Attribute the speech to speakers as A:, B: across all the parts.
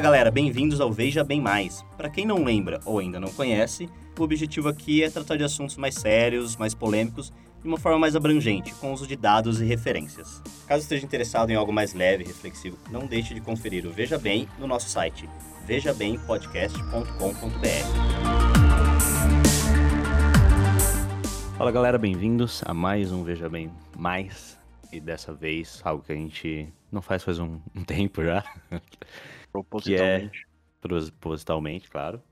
A: Fala galera, bem-vindos ao Veja Bem Mais. Para quem não lembra ou ainda não conhece, o objetivo aqui é tratar de assuntos mais sérios, mais polêmicos, de uma forma mais abrangente, com uso de dados e referências. Caso esteja interessado em algo mais leve e reflexivo, não deixe de conferir o Veja Bem no nosso site vejabempodcast.com.br. Fala galera, bem-vindos a mais um Veja Bem Mais. E dessa vez, algo que a gente não faz faz um, um tempo já.
B: Propositalmente.
A: Que é, propositalmente, claro.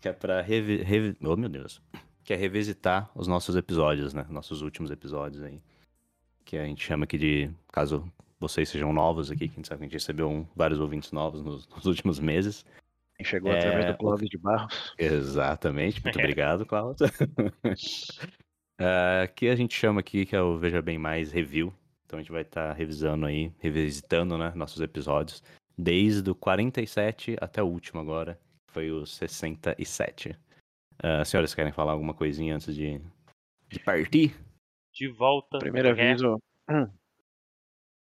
A: Que é pra revi, revi, Oh, meu Deus. Que é revisitar os nossos episódios, né? Nossos últimos episódios aí. Que a gente chama aqui de. Caso vocês sejam novos aqui, que a gente sabe que a gente recebeu um, vários ouvintes novos nos, nos últimos meses.
B: Quem chegou é... através do Cláudio de Barros.
A: Exatamente, muito obrigado, Cláudio. uh, que a gente chama aqui, que é o Veja Bem Mais Review. Então a gente vai estar tá revisando aí, revisitando, né, nossos episódios, desde o 47 até o último agora, que foi o 67. Uh, senhoras, querem falar alguma coisinha antes de, de partir?
C: De volta.
B: Primeiro aviso.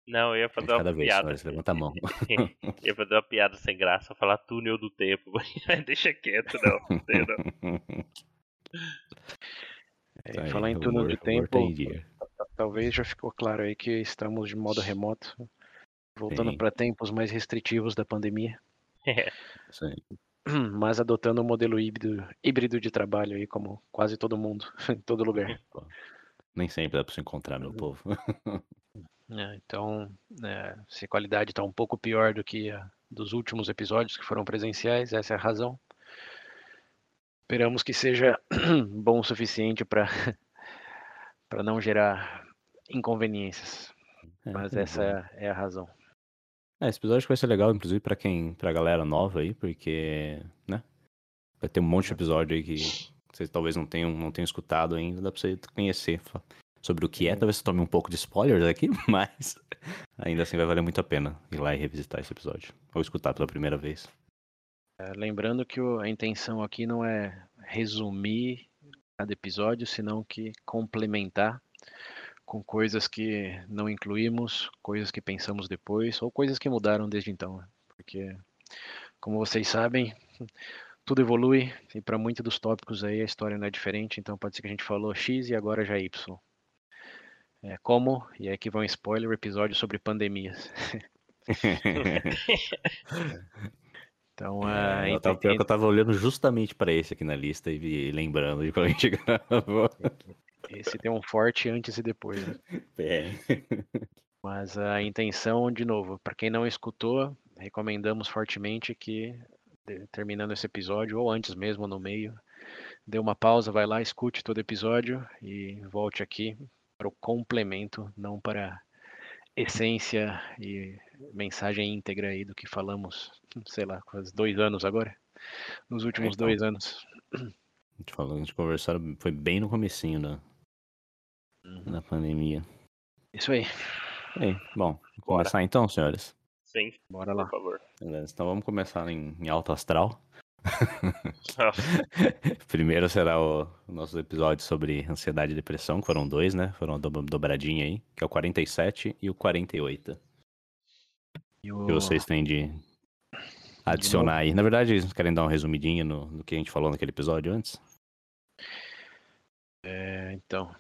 C: Não, eu ia fazer uma
A: Cada vez,
C: piada.
A: Senhoras, levanta a mão.
C: eu ia fazer uma piada sem graça, falar túnel do tempo. Deixa quieto, não. não.
B: É, falar em túnel do tempo, talvez já ficou claro aí que estamos de modo remoto, voltando para tempos mais restritivos da pandemia.
C: É.
A: Sim.
B: Mas adotando um modelo híbrido, híbrido de trabalho aí, como quase todo mundo, em todo lugar.
A: Nem sempre dá para se encontrar, meu povo.
B: É, então, é, se a qualidade está um pouco pior do que a dos últimos episódios que foram presenciais, essa é a razão. Esperamos que seja bom o suficiente para para não gerar inconveniências. É, Mas essa é, é, a razão.
A: É, esse episódio vai ser legal, inclusive, para quem, pra galera nova aí, porque, né? Vai ter um monte de episódio aí que vocês talvez não tenham, não tenham escutado ainda, dá pra você conhecer sobre o que é. Talvez você tome um pouco de spoilers aqui, mas ainda assim vai valer muito a pena ir lá e revisitar esse episódio. Ou escutar pela primeira vez.
B: É, lembrando que a intenção aqui não é resumir cada episódio, senão que complementar com coisas que não incluímos, coisas que pensamos depois, ou coisas que mudaram desde então. Né? Porque, como vocês sabem, tudo evolui e para muitos dos tópicos aí a história não é diferente, então pode ser que a gente falou X e agora já é Y. É, como, e aqui vai um spoiler, episódio sobre pandemias. então, uh,
A: é, eu, tava, eu tava olhando justamente para esse aqui na lista e lembrando de quando a gente gravou.
B: Esse tem um forte antes e depois. Né?
A: É.
B: Mas a intenção, de novo, para quem não escutou, recomendamos fortemente que, terminando esse episódio, ou antes mesmo, no meio, dê uma pausa, vai lá, escute todo episódio e volte aqui para o complemento, não para essência e mensagem íntegra aí do que falamos, sei lá, quase dois anos agora, nos últimos então, dois anos.
A: A gente falou, a gente conversou, foi bem no comecinho da, uhum. da pandemia.
B: Isso aí.
A: aí bom, vamos começar então, senhores?
C: Sim,
B: bora lá.
C: Por favor.
A: Beleza, então vamos começar em, em alto astral. Primeiro será o, o, nosso episódio sobre ansiedade e depressão, que foram dois, né? Foram uma dobradinha aí, que é o 47 e o 48. E o... que vocês têm de adicionar aí. Na verdade, eles querem dar um resumidinho no, no que a gente falou naquele episódio antes?
B: É, então,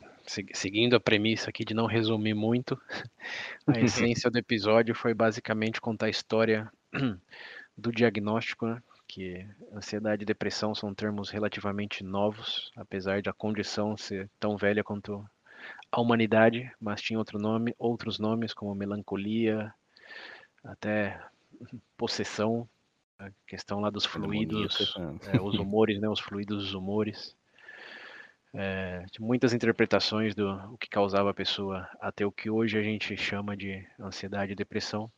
B: seguindo a premissa aqui de não resumir muito, a essência do episódio foi basicamente contar a história do diagnóstico, né? Que ansiedade e depressão são termos relativamente novos, apesar de a condição ser tão velha quanto a humanidade, mas tinha outro nome, outros nomes como melancolia, até possessão, a questão lá dos fluidos, é, os humores, né, os fluidos dos humores. É, muitas interpretações do o que causava a pessoa até o que hoje a gente chama de ansiedade e depressão.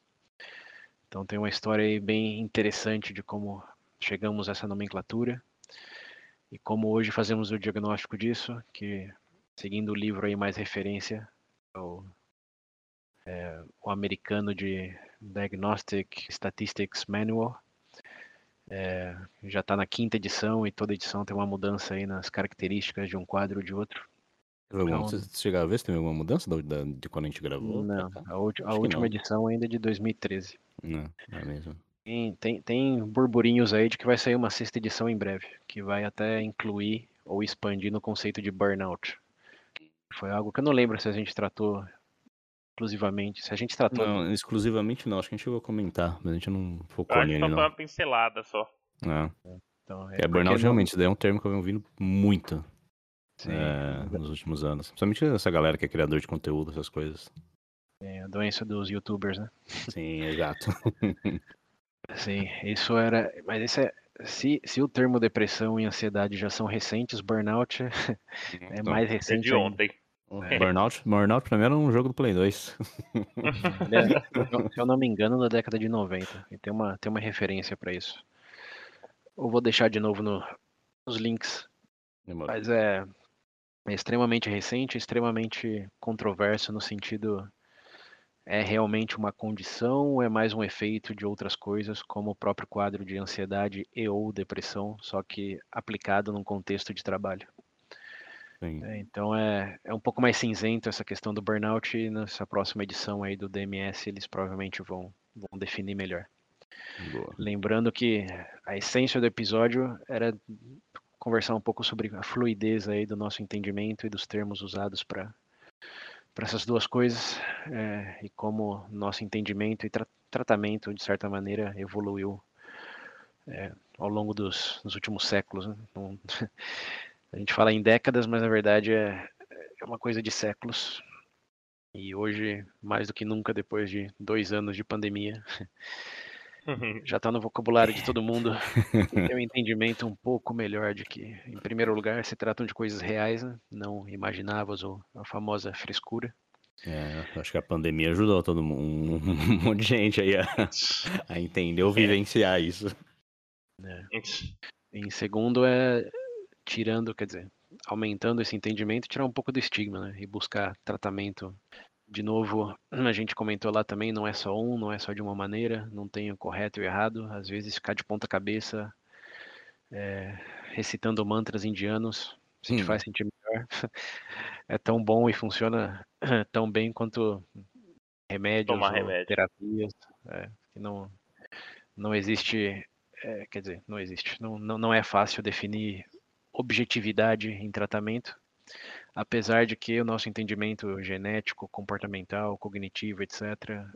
B: Então tem uma história aí bem interessante de como chegamos a essa nomenclatura e como hoje fazemos o diagnóstico disso, que seguindo o livro aí mais referência, o, é, o americano de Diagnostic Statistics Manual, é, já está na quinta edição e toda edição tem uma mudança aí nas características de um quadro ou de outro.
A: Então, você chegou a ver se teve alguma mudança de quando a gente gravou?
B: Não, a, a última não. edição ainda é de 2013.
A: Não, não é mesmo.
B: Tem, tem, tem burburinhos aí de que vai sair uma sexta edição em breve, que vai até incluir ou expandir no conceito de burnout. Foi algo que eu não lembro se a gente tratou exclusivamente. Se a gente tratou.
A: Não, exclusivamente não, acho que a gente chegou a comentar, mas a gente não focou
C: Acho que
A: nele
C: só foi
A: não.
C: uma pincelada só.
A: É,
B: Então,
A: é,
B: porque
A: burnout
B: não-
A: realmente, isso daí é um termo que eu venho ouvindo muito
B: Sim,
A: é, nos últimos anos. Principalmente essa galera que é criador de conteúdo, essas coisas.
B: é a doença dos youtubers, né?
A: Sim, exato.
B: Sim, isso era. Mas isso é. Se, se o termo depressão e ansiedade já são recentes, burnout é
A: Então,
B: mais
C: É
B: recente.
C: de
B: ainda.
C: ontem.
A: Burnout, Burnout pra mim era um jogo do Play 2.
B: Ele é, se eu- não me engano, na década de 90. E tem uma, tem uma referência para isso. Eu vou deixar de novo no- nos links.
A: Demorou.
B: Mas é, é extremamente recente, extremamente controverso no sentido. É realmente uma condição ou é mais um efeito de outras coisas, como o próprio quadro de ansiedade e ou depressão, só que aplicado num contexto de trabalho? É, então é, é um pouco mais cinzento essa questão do burnout e nessa próxima edição aí do DMS eles provavelmente vão, vão definir melhor.
A: Boa.
B: Lembrando que a essência do episódio era conversar um pouco sobre a fluidez aí do nosso entendimento e dos termos usados para para essas duas coisas é, e como nosso entendimento e tra- tratamento de certa maneira evoluiu é, ao longo dos, dos últimos séculos. né? Não- a gente fala em décadas, mas na verdade é, é uma coisa de séculos. E hoje, mais do que nunca, depois de dois anos de pandemia, já está no vocabulário de todo mundo ter um entendimento um pouco melhor de que, em primeiro lugar, se tratam de coisas reais, né? não imagináveis ou a famosa frescura.
A: É, acho que a pandemia ajudou todo mundo, um, monte de gente aí a, a entender ou vivenciar isso.
B: Em segundo é tirando, quer dizer, aumentando esse entendimento, tirar um pouco do estigma, né? E buscar tratamento. De novo, a gente comentou lá também, não é só um, não é só de uma maneira, não tem o correto e o errado. Às vezes ficar de ponta cabeça, é, recitando mantras indianos, se te faz sentir melhor, é tão bom e funciona tão bem quanto remédios
C: remédio.
B: terapias. é, que não, não existe, é, quer dizer, não existe. Não, não, não é fácil definir objetividade em tratamento, apesar de que o nosso entendimento genético, comportamental, cognitivo, etc.,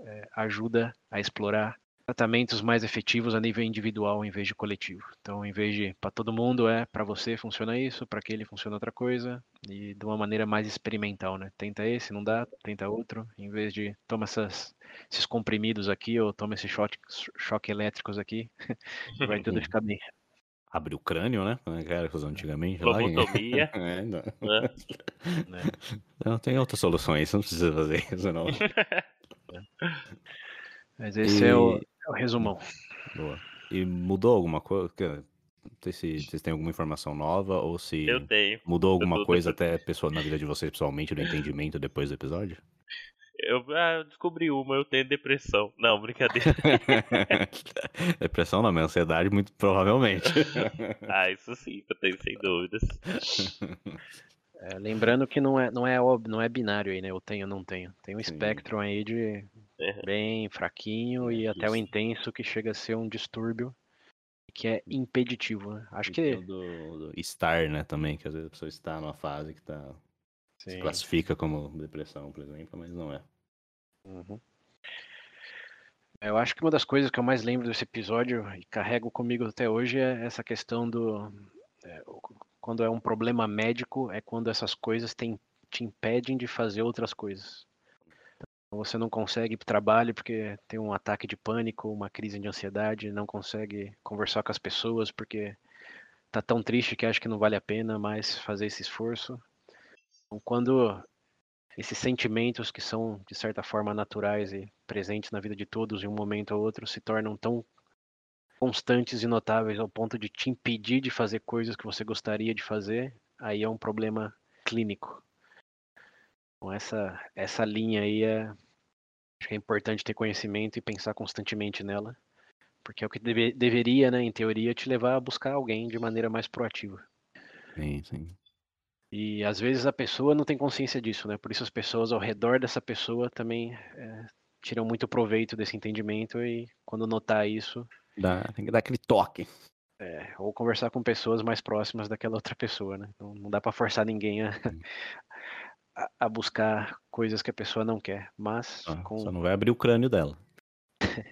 B: é, ajuda a explorar tratamentos mais efetivos a nível individual em vez de coletivo. Então, em vez de para todo mundo é para você funciona isso, para aquele funciona outra coisa e de uma maneira mais experimental, né? Tenta esse, não dá, tenta outro, em vez de toma essas, esses comprimidos aqui ou toma esses choque, choque elétricos aqui, vai tudo ficar bem.
A: Abre o crânio, né? Como é que era que antigamente? lá,
C: Lobotomia.
A: É, não.
C: né?
A: Não, tem outras soluções, não precisa fazer isso, não.
B: Mas esse
A: E-
B: é, o, é o resumão.
A: Boa. E mudou alguma coisa? Não sei se vocês têm alguma informação nova ou se
C: Eu tenho.
A: mudou alguma coisa até pessoa, na vida de vocês pessoalmente, do entendimento depois do episódio?
C: Eu, ah, eu descobri uma, eu tenho depressão. Não, brincadeira.
A: Depressão não, mas ansiedade muito provavelmente.
C: ah, isso sim, eu tenho sem dúvidas.
B: É, lembrando que não é, não, é, não é binário aí, né? Eu tenho, não tenho. Tem um
A: Sim.
B: espectro aí de
C: É.
B: bem fraquinho e até o intenso que chega a ser um distúrbio que é impeditivo, né? Acho
A: E
B: que
A: do, do estar, né, também, que às vezes a pessoa está numa fase que tá, se
B: sim.
A: classifica como depressão, por exemplo, mas não é.
B: Uhum. Eu acho que uma das coisas que eu mais lembro desse episódio e carrego comigo até hoje é essa questão do. é, quando é um problema médico, é quando essas coisas tem- te impedem de fazer outras coisas. Então, você não consegue ir para o trabalho porque tem um ataque de pânico, uma crise de ansiedade, não consegue conversar com as pessoas porque tá tão triste que acha que não vale a pena mais fazer esse esforço. Então, quando esses sentimentos que são de certa forma naturais e presentes na vida de todos em um momento ou outro se tornam tão constantes e notáveis ao ponto de te impedir de fazer coisas que você gostaria de fazer, aí é um problema clínico. Então essa essa linha aí é acho que é importante ter conhecimento e pensar constantemente nela, porque é o que deve- deveria, né, em teoria, te levar a buscar alguém de maneira mais proativa.
A: Sim, sim.
B: E às vezes a pessoa não tem consciência disso, né? Por isso as pessoas ao redor dessa pessoa também é, tiram muito proveito desse entendimento e quando notar isso,
A: Dá, tem que dar aquele toque.
B: é, ou conversar com pessoas mais próximas daquela outra pessoa, né? Não, não dá para forçar ninguém a, a, a buscar coisas que a pesa não quer, mas
A: Só,
B: com
A: só não vai abrir o crânio dela.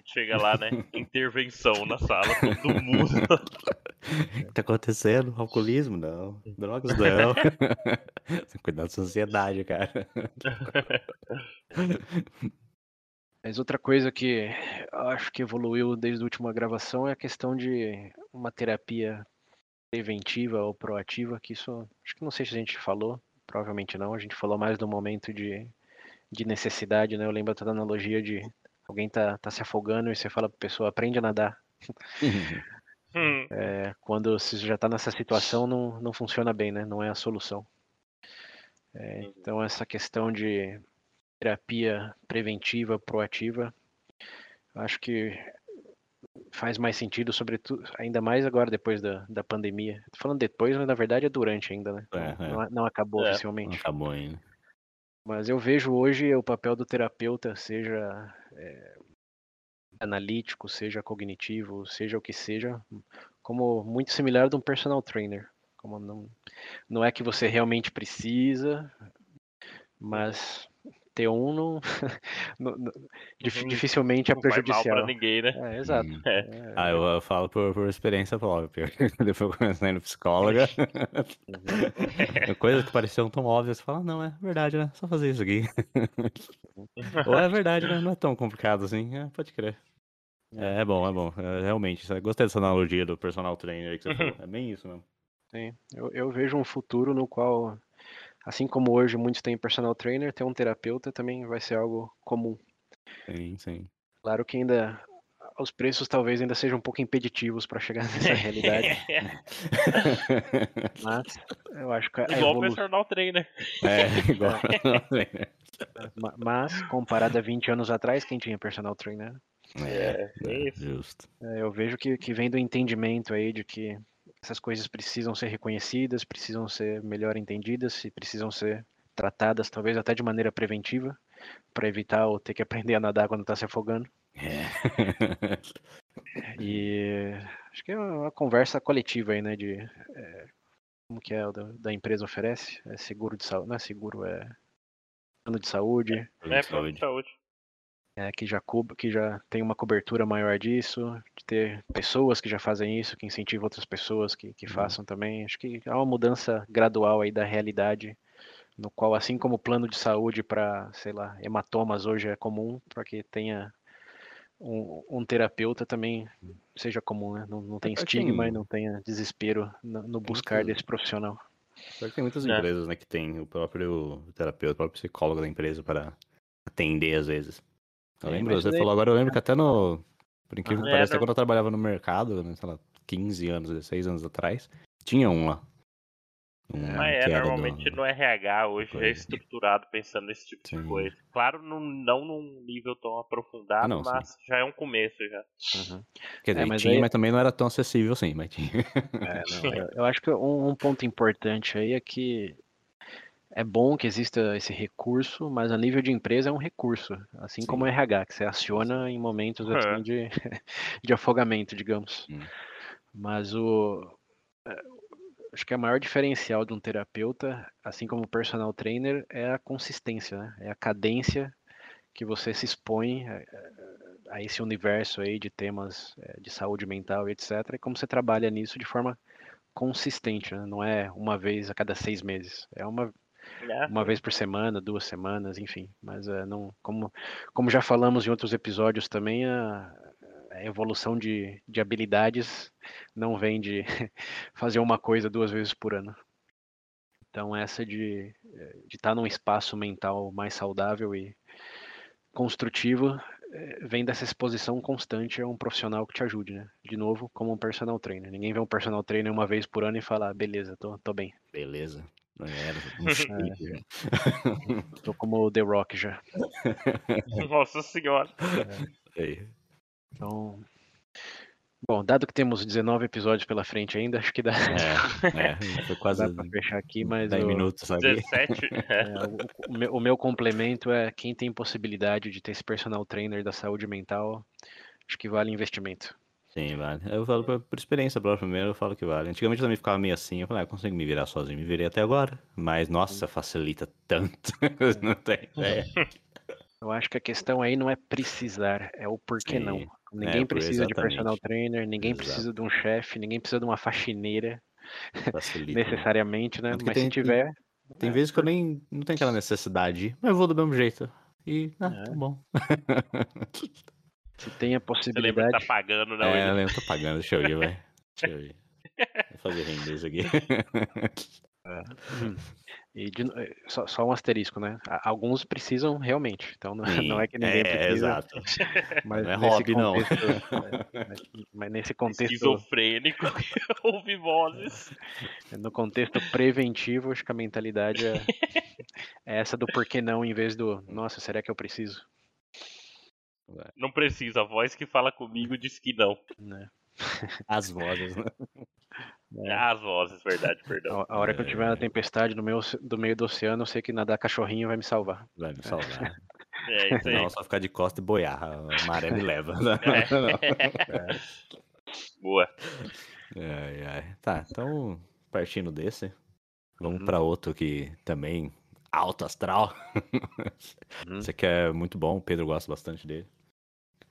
C: Chega lá, né? Intervenção na sala, todo mundo.
A: O que tá acontecendo? Alcoolismo? Não. Drogas? Não. Cuidado da sociedade, cara.
B: Mas outra coisa que eu acho que evoluiu desde a última gravação é a questão de uma terapia preventiva ou proativa, que isso acho que não sei se a gente falou, provavelmente não, a gente falou mais do momento de, de necessidade, né? Eu lembro da analogia de alguém tá, tá se afogando e você fala pra pessoa, aprende a nadar.
C: Hum,
B: É, quando você já tá nessa situação, não, não funciona bem, né? Não é a solução. É, então essa questão de terapia preventiva, proativa, acho que faz mais sentido, sobretudo, ainda mais agora depois da, da pandemia. Tô falando depois, mas na verdade é durante ainda, né?
A: É,
B: Não-
A: é.
B: Não, não acabou
C: É.
A: Não
B: oficialmente.
A: acabou ainda.
B: Mas eu vejo hoje o papel do terapeuta, seja é, analítico, seja cognitivo, seja o que seja, como muito similar de um personal trainer. Como não, não é que você realmente precisa, mas ter um não, não- não- dif- dificilmente é
C: não vai mal pra
B: prejudicial.
C: ninguém, né?
B: É, exato.
A: Hum.
C: É.
B: É,
A: Ah, eu, eu falo por, por experiência própria. Depois eu comecei no psicóloga. Coisas que pareciam tão óbvias. Você fala, não, é verdade, né? Só fazer isso aqui. Ou é verdade, né? Não é tão complicado assim. É, pode crer. É, é bom, é bom. É, realmente, gostei dessa analogia do personal trainer aí que você falou. É bem isso mesmo.
B: Sim, eu, eu vejo um futuro no qual, assim como hoje muitos têm personal trainer, ter um terapeuta também vai ser algo comum.
A: Sim, sim.
B: Claro que ainda os preços talvez ainda sejam um pouco impeditivos para chegar nessa realidade, mas eu acho que a
C: Igual o personal trainer.
A: é, igual personal trainer.
B: ma- mas comparado a 20 anos atrás, quem tinha personal trainer?
A: É,
C: É,
A: é,
C: isso.
A: justo.
B: É, Eu vejo que, que vem do entendimento aí de que essas coisas precisam ser reconhecidas, precisam ser melhor entendidas e precisam ser tratadas, talvez até de maneira preventiva, para evitar ou ter que aprender a nadar quando está se afogando.
A: É.
B: E acho que é uma conversa coletiva aí, né? De é, como que é o da, da empresa oferece? É seguro de saúde, não é seguro, é plano de saúde,
C: É, plano de saúde.
B: É, que já que já tem uma cobertura maior disso, de ter pessoas que já fazem isso, que incentivam outras pessoas que, que
A: Uhum.
B: façam também. Acho que há uma mudança gradual aí da realidade, no qual assim como o plano de saúde para, sei lá, hematomas hoje é comum, para que tenha um, um terapeuta também seja comum, né? Não, não tem
A: Pior que
B: estigma
A: tem-
B: e não tenha desespero no, no buscar desse profissional.
A: Pior que tem muitas
C: É.
A: empresas, né, que tem o próprio terapeuta, o próprio psicólogo da empresa para atender às vezes. Eu
B: É,
A: lembro, você
B: daí-
A: falou agora, eu lembro que até no. Por incrível que
C: É,
A: pareça, quando eu trabalhava no mercado, né, sei lá, 15 anos, 16 anos atrás, tinha um lá. Um
C: Mas é,
A: era do-
C: normalmente no RH hoje é
A: coisa.
C: estruturado pensando nesse tipo
A: Sim.
C: de coisa. Claro, não, não num nível tão aprofundado,
A: Ah, não, sim.
C: mas já é um começo já.
B: Uhum.
A: Quer dizer,
B: É, mas
A: tinha,
B: aí-
A: mas também não era tão acessível assim, mas tinha.
B: É, não, eu, eu acho que um, um ponto importante aí é que é bom que exista esse recurso, mas a nível de empresa é um recurso, assim
A: Sim.
B: como o RH, que você aciona em momentos
C: É.
B: assim de, de afogamento, digamos.
A: Hum.
B: Mas o é, acho que a maior diferencial de um terapeuta, assim como o personal trainer, é a consistência, né? É a cadência que você se expõe a esse universo aí de temas é, de saúde mental etc. E como você trabalha nisso de forma consistente, né? Não é uma vez a cada seis meses. É uma,
C: né?
B: uma vez por semana, duas semanas, enfim. Mas é, não, como, como já falamos em outros episódios também, a, a evolução de, de habilidades não vem de fazer uma coisa duas vezes por ano. Então essa de eh, de estar num espaço mental mais saudável e construtivo eh, vem dessa exposição constante a um profissional que te ajude, né? De novo, como um personal trainer. Ninguém vê um personal trainer uma vez por ano e fala, ah, beleza, tô, tô bem.
A: Beleza. Não era um já.
B: Tô como o The Rock já.
C: Nossa senhora.
A: Aí.
B: Então, Bom, dado que temos 19 episódios pela frente ainda, acho que dá,
A: É, é, foi quase
B: dá pra fechar aqui, mas
A: 10
B: o,
A: minutos aqui.
C: 17. é.
B: é, o- o meu, o meu complemento é quem tem possibilidade de ter esse personal trainer da saúde mental, acho que vale investimento.
A: Sim, vale. Eu falo por, por experiência própria primeiro, eu falo que vale. Antigamente eu também ficava meio assim, eu falei, ah, eu consigo me virar sozinho, me virei até agora. Mas, nossa, facilita tanto. não tem ideia.
B: Eu acho que a questão aí não é precisar, é o porquê não.
A: Sim,
B: Ninguém
A: por-
B: precisa de personal
A: exatamente.
B: trainer, ninguém
A: Exato.
B: precisa de um chefe, ninguém precisa de uma faxineira,
A: Facilita. né?
B: necessariamente, né?
A: Que
B: Mas
A: tem-
B: se tiver,
A: Tem vezes que eu nem não tenho aquela necessidade, mas eu vou do mesmo jeito. E, ah,
B: É.
A: tá bom.
B: Se tem a
C: Você lembra que
B: possibilidade.
C: tá pagando, não?
A: é, eu lembro, tô pagando, deixa eu ir, vai. Deixa eu ir. Vou fazer render isso aqui.
B: E de eh, só, só um asterisco, né? A- Alguns precisam realmente, então não, não é que ninguém
A: é,
B: precisa.
A: exato.
B: Mas
A: Não é
B: nesse
A: hobby, não.
B: contexto, é, mas, nesse contexto,
C: Esquizofrênico que ouve vozes.
B: no contexto preventivo, acho que a mentalidade é, é essa do porquê não, em vez do nossa, será que eu preciso?
C: Não precisa, a voz que fala comigo diz que não.
B: Né?
A: As vozes, né?
B: É.
C: As vozes, verdade, perdão.
B: A, hora que eu tiver na tempestade no meio, do meio do oceano, eu sei que nadar cachorrinho vai me salvar.
A: Vai me salvar.
C: É isso aí.
A: Não, só ficar de costa e boiar. A maré me leva.
C: É. Boa.
A: Ai, ai. Tá, então, partindo desse, vamos
B: Uhum.
A: pra outro que também alto astral.
B: Uhum.
A: Esse aqui é muito bom, o Pedro gosta bastante dele.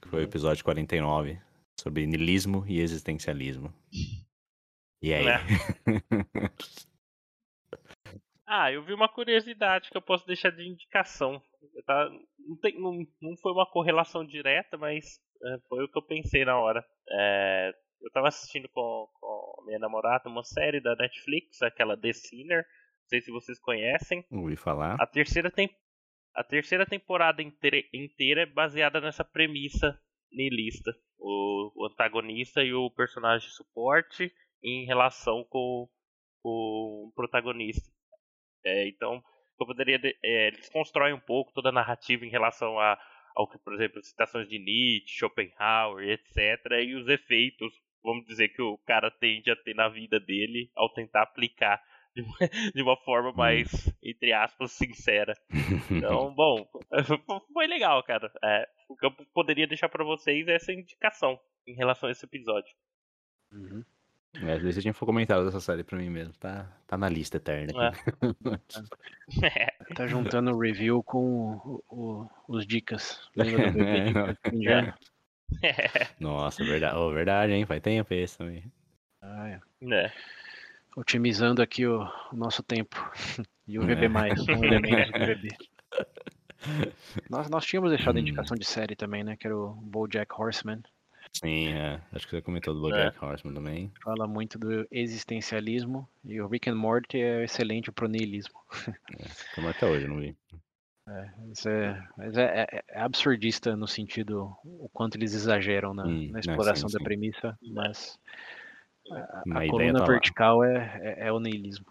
A: Que foi o episódio 49, sobre niilismo e existencialismo. E aí?
C: É. Ah, eu vi uma curiosidade que eu posso deixar de indicação. Tava- não, tem- não- não foi uma correlação direta, mas é, foi o que eu pensei na hora. É, eu tava assistindo com, com a minha namorada uma série da Netflix, aquela The Sinner. Não sei se vocês conhecem.
A: Ouvi falar.
C: A terceira, tem... a terceira temporada inteira, é baseada nessa premissa niilista. O, antagonista e o personagem de suporte em relação com, com o protagonista. É, então, eu poderia. de- é, eles constroem um pouco toda a narrativa em relação a, ao que, por exemplo, citações de Nietzsche, Schopenhauer, etc. E os efeitos, vamos dizer, que o cara tende a ter na vida dele ao tentar aplicar de uma, de uma forma mais, entre aspas, sincera. Então, bom, foi legal, cara. É, o que eu poderia deixar pra vocês é essa indicação em relação a esse episódio.
B: Uhum.
A: É, às vezes a gente for comentar dessa série pra mim mesmo. Tá, tá na lista eterna aqui.
B: Tá juntando o review com o- o- os dicas. Lembra do bebê Indiana?
A: Nossa, verdade, oh, verdade, hein? Faz tempo esse também.
B: Ah, é. Otimizando aqui o, o nosso tempo. E o
A: É.
B: VB, um elemento do VB. Nós, nós tínhamos deixado a
A: Hum.
B: indicação de série também, né? Que era o Bojack Horseman.
A: Sim, é. Acho que você comentou do Bojack Horseman também.
B: Fala muito do existencialismo. E o Rick and Morty é excelente pro niilismo.
A: Como até hoje, não vi.
B: Mas é, mas é, é- é absurdista no sentido o quanto eles exageram na,
A: Hum,
B: na
A: né,
B: exploração
A: sim,
B: da premissa, mas a,
A: Mas a
B: coluna
A: tá
B: vertical é, é, é o niilismo.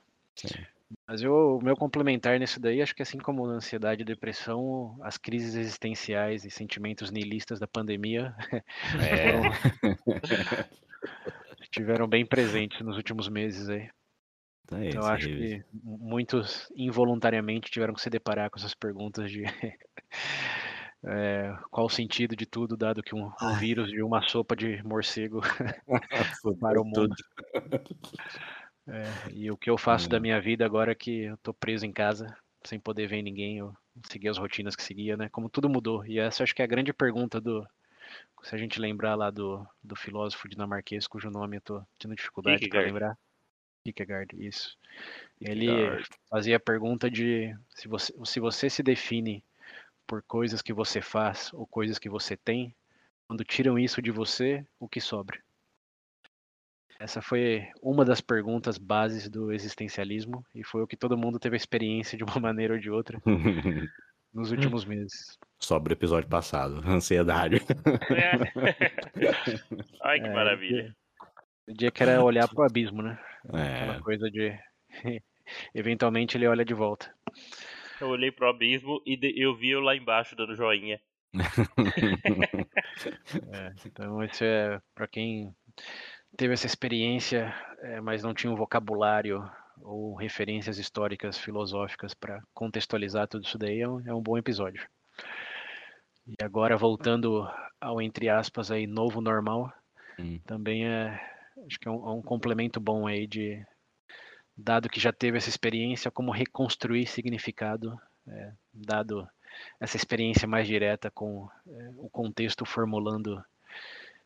B: Mas eu, o meu complementar nisso daí, acho que assim como na ansiedade e depressão, as crises existenciais e sentimentos niilistas da pandemia
A: É.
B: estiveram bem presentes nos últimos meses aí.
A: Então é
B: Então eu acho que muitos involuntariamente tiveram que se deparar com essas perguntas de é, qual o sentido de tudo, dado que um, um vírus de uma sopa de morcego para o mundo. É, e o que eu faço da
A: Hum.
B: minha vida agora que eu tô preso em casa, sem poder ver ninguém, eu segui as rotinas que seguia, né? Como tudo mudou. E essa acho que é a grande pergunta do. Se a gente lembrar lá do, do filósofo dinamarquês, cujo nome eu tô tendo dificuldade para lembrar. Kierkegaard, isso. Ele
A: Kierkegaard.
B: fazia a pergunta de se você, se você se define por coisas que você faz ou coisas que você tem, quando tiram isso de você, o que sobra? Essa foi uma das perguntas bases do existencialismo e foi o que todo mundo teve a experiência de uma maneira ou de outra nos últimos meses.
A: Sobre o episódio passado, ansiedade.
C: É. Ai, que
B: É,
C: maravilha.
B: O dia que era olhar pro abismo, né?
A: É,
B: Aquela coisa de eventualmente ele olha de volta.
C: Eu olhei pro abismo e eu vi eu lá embaixo dando joinha.
B: É, então esse é para quem teve essa experiência, é, mas não tinha um vocabulário ou referências históricas, filosóficas para contextualizar tudo isso daí, é um, é um bom episódio. E agora voltando ao entre aspas aí novo normal, hum. também é acho que é um, é um, complemento bom aí de dado que já teve essa experiência, como reconstruir significado, é, dado essa experiência mais direta com é, o contexto formulando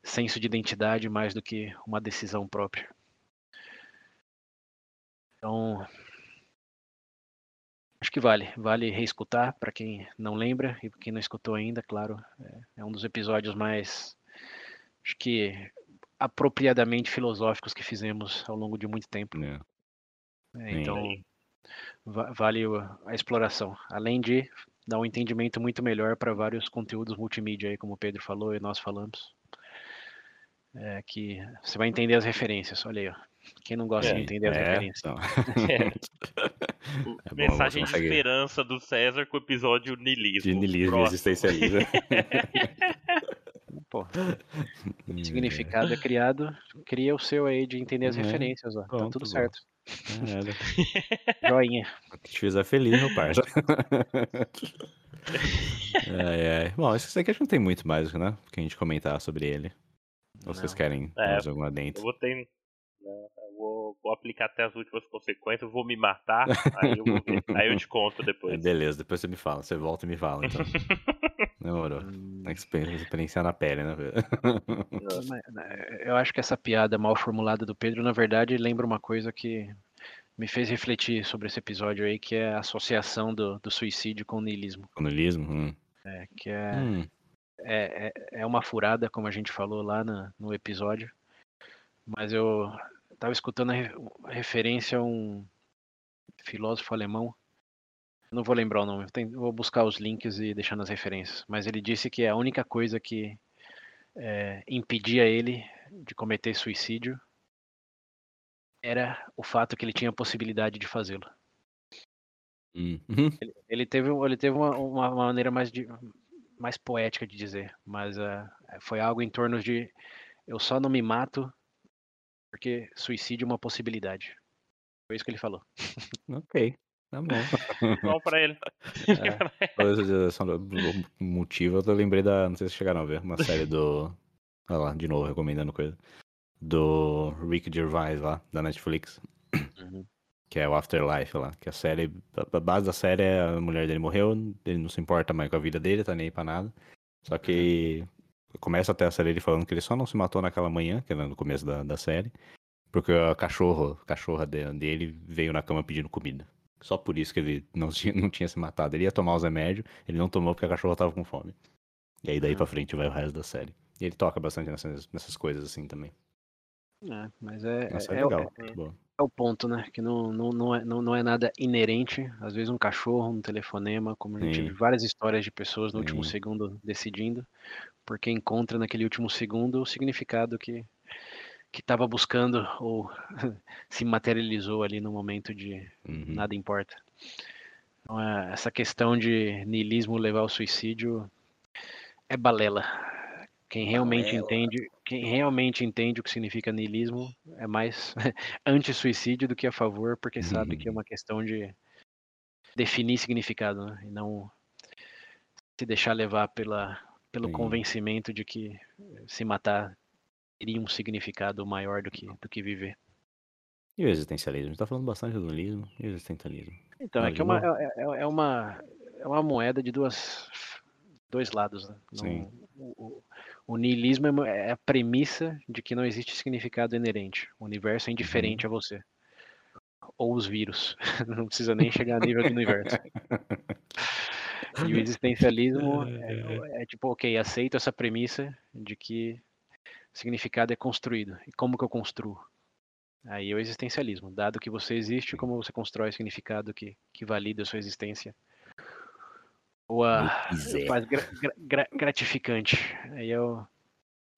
B: senso de identidade mais do que uma decisão própria. Então, acho que vale, vale reescutar para quem não lembra e quem não escutou ainda, claro, é, é um dos episódios mais, acho que apropriadamente filosóficos que fizemos ao longo de muito tempo. É. É, então, vale a exploração, além de dar um entendimento muito melhor para vários conteúdos multimídia aí, como o Pedro falou e nós falamos. É, que você vai entender as referências, olha aí, ó. Quem não gosta é, de entender as é, referências? Então.
C: É. Mensagem de esperança do César com o episódio nilismo.
A: De nilismo e existencialismo.
B: Pô, hum, significado é criado, cria o seu aí de entender as é, referências, ó. Tá Pronto, tá tudo certo. É, Joinha.
A: Te fizer feliz, meu parça. é, é. Bom, isso aqui acho que não tem muito mais, né? Que a gente comentar sobre ele. Ou vocês querem é, mais alguma dentro?
C: Eu vou ter vou, vou aplicar até as últimas consequências, vou me matar, aí eu, vou ver. aí eu te conto depois.
A: Beleza, depois você me fala, você volta e me fala, então. Demorou. Tem que experienciar na pele, né?
B: né? Eu acho que essa piada mal formulada do Pedro, na verdade, lembra uma coisa que me fez refletir sobre esse episódio aí, que é a associação do, do suicídio com o niilismo.
A: Com o niilismo? Hum.
B: É, que é, hum. é, é, é, uma furada, como a gente falou lá na, no episódio. Mas eu, estava escutando a referência a um filósofo alemão. Não vou lembrar o nome, vou buscar os links e deixar nas referências. Mas ele disse que a única coisa que é, impedia ele de cometer suicídio era o fato que ele tinha a possibilidade de fazê-lo.
A: Uhum.
B: Ele, ele, teve, ele teve uma, uma maneira mais, de, mais poética de dizer, mas uh, foi algo em torno de eu só não me mato porque suicídio é uma possibilidade. Foi isso que ele falou.
A: Ok. Tá bom.
C: Bom pra ele.
A: É, o motivo, eu lembrei da. Não sei se chegaram a ver, uma série do. Olha lá, de novo, recomendando coisa. Do Rick Gervais lá, da Netflix. Uhum. Que é o Afterlife lá. Que a série. A base da série é a mulher dele morreu, ele não se importa mais com a vida dele, tá nem aí pra nada. Só que uhum. Começa até a série ele falando que ele só não se matou naquela manhã, que era no começo da, da série, porque a cachorro, a cachorra dele veio na cama pedindo comida. Só por isso que ele não tinha, não tinha se matado. Ele ia tomar os remédios, ele não tomou porque a cachorra tava com fome. E aí daí pra frente vai o resto da série. E ele toca bastante nessas, nessas coisas assim também.
B: É, mas é, Nossa, é, é, legal, é, é, o ponto, né? Que não, não, não, é, não, não é nada inerente. Às vezes um cachorro, um telefonema, como a gente Sim. várias histórias de pessoas no Sim. último segundo decidindo porque encontra naquele último segundo o significado que que estava buscando ou se materializou ali no momento de uhum. nada importa. Então, é, essa questão de niilismo levar ao suicídio é balela. Quem realmente balela. entende, quem realmente entende o que significa niilismo é mais anti-suicídio do que a favor, porque sabe que é uma questão de definir significado né? e não se deixar levar pela pelo Sim. convencimento de que eh, se matar teria um significado maior do que, do que viver.
A: E o existencialismo? A gente tá falando bastante do niilismo e o existencialismo.
B: Então, é que é uma, é, é, é, uma, é uma moeda de duas, dois lados. Né?
A: Sim.
B: o, o, o, niilismo é, é a premissa de que não existe significado inerente. O universo é indiferente uhum. a você. Ou os vírus. Não precisa nem chegar a nível do universo. E o existencialismo é, é, tipo, ok, aceito essa premissa de que significado é construído. E como que eu construo? Aí é o existencialismo. Dado que você existe, como você constrói significado que, que valida a sua existência? Ou a faz gra, gra, gratificante. Aí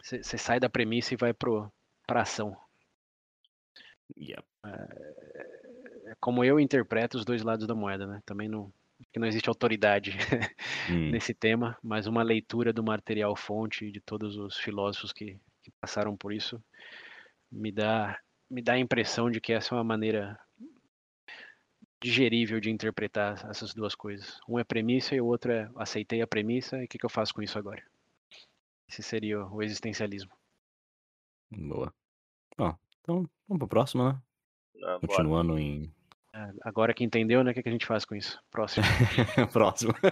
B: você sai da premissa e vai pro, pra ação.
A: Yep.
B: É, é como eu interpreto os dois lados da moeda, né? Também não, que não existe autoridade hum. nesse tema, mas uma leitura do material fonte de todos os filósofos que, que passaram por isso, me dá, me dá a impressão de que essa é uma maneira digerível de interpretar essas duas coisas. Um é premissa e o outro é aceitei a premissa e o que, que eu faço com isso agora. Esse seria o existencialismo.
A: Boa. Ó, então, vamos pro próximo, né?
C: Ah, bora.
A: Continuando em.
B: É, Agora que entendeu, né? O que, que a gente faz com isso? Próximo.
A: próximo.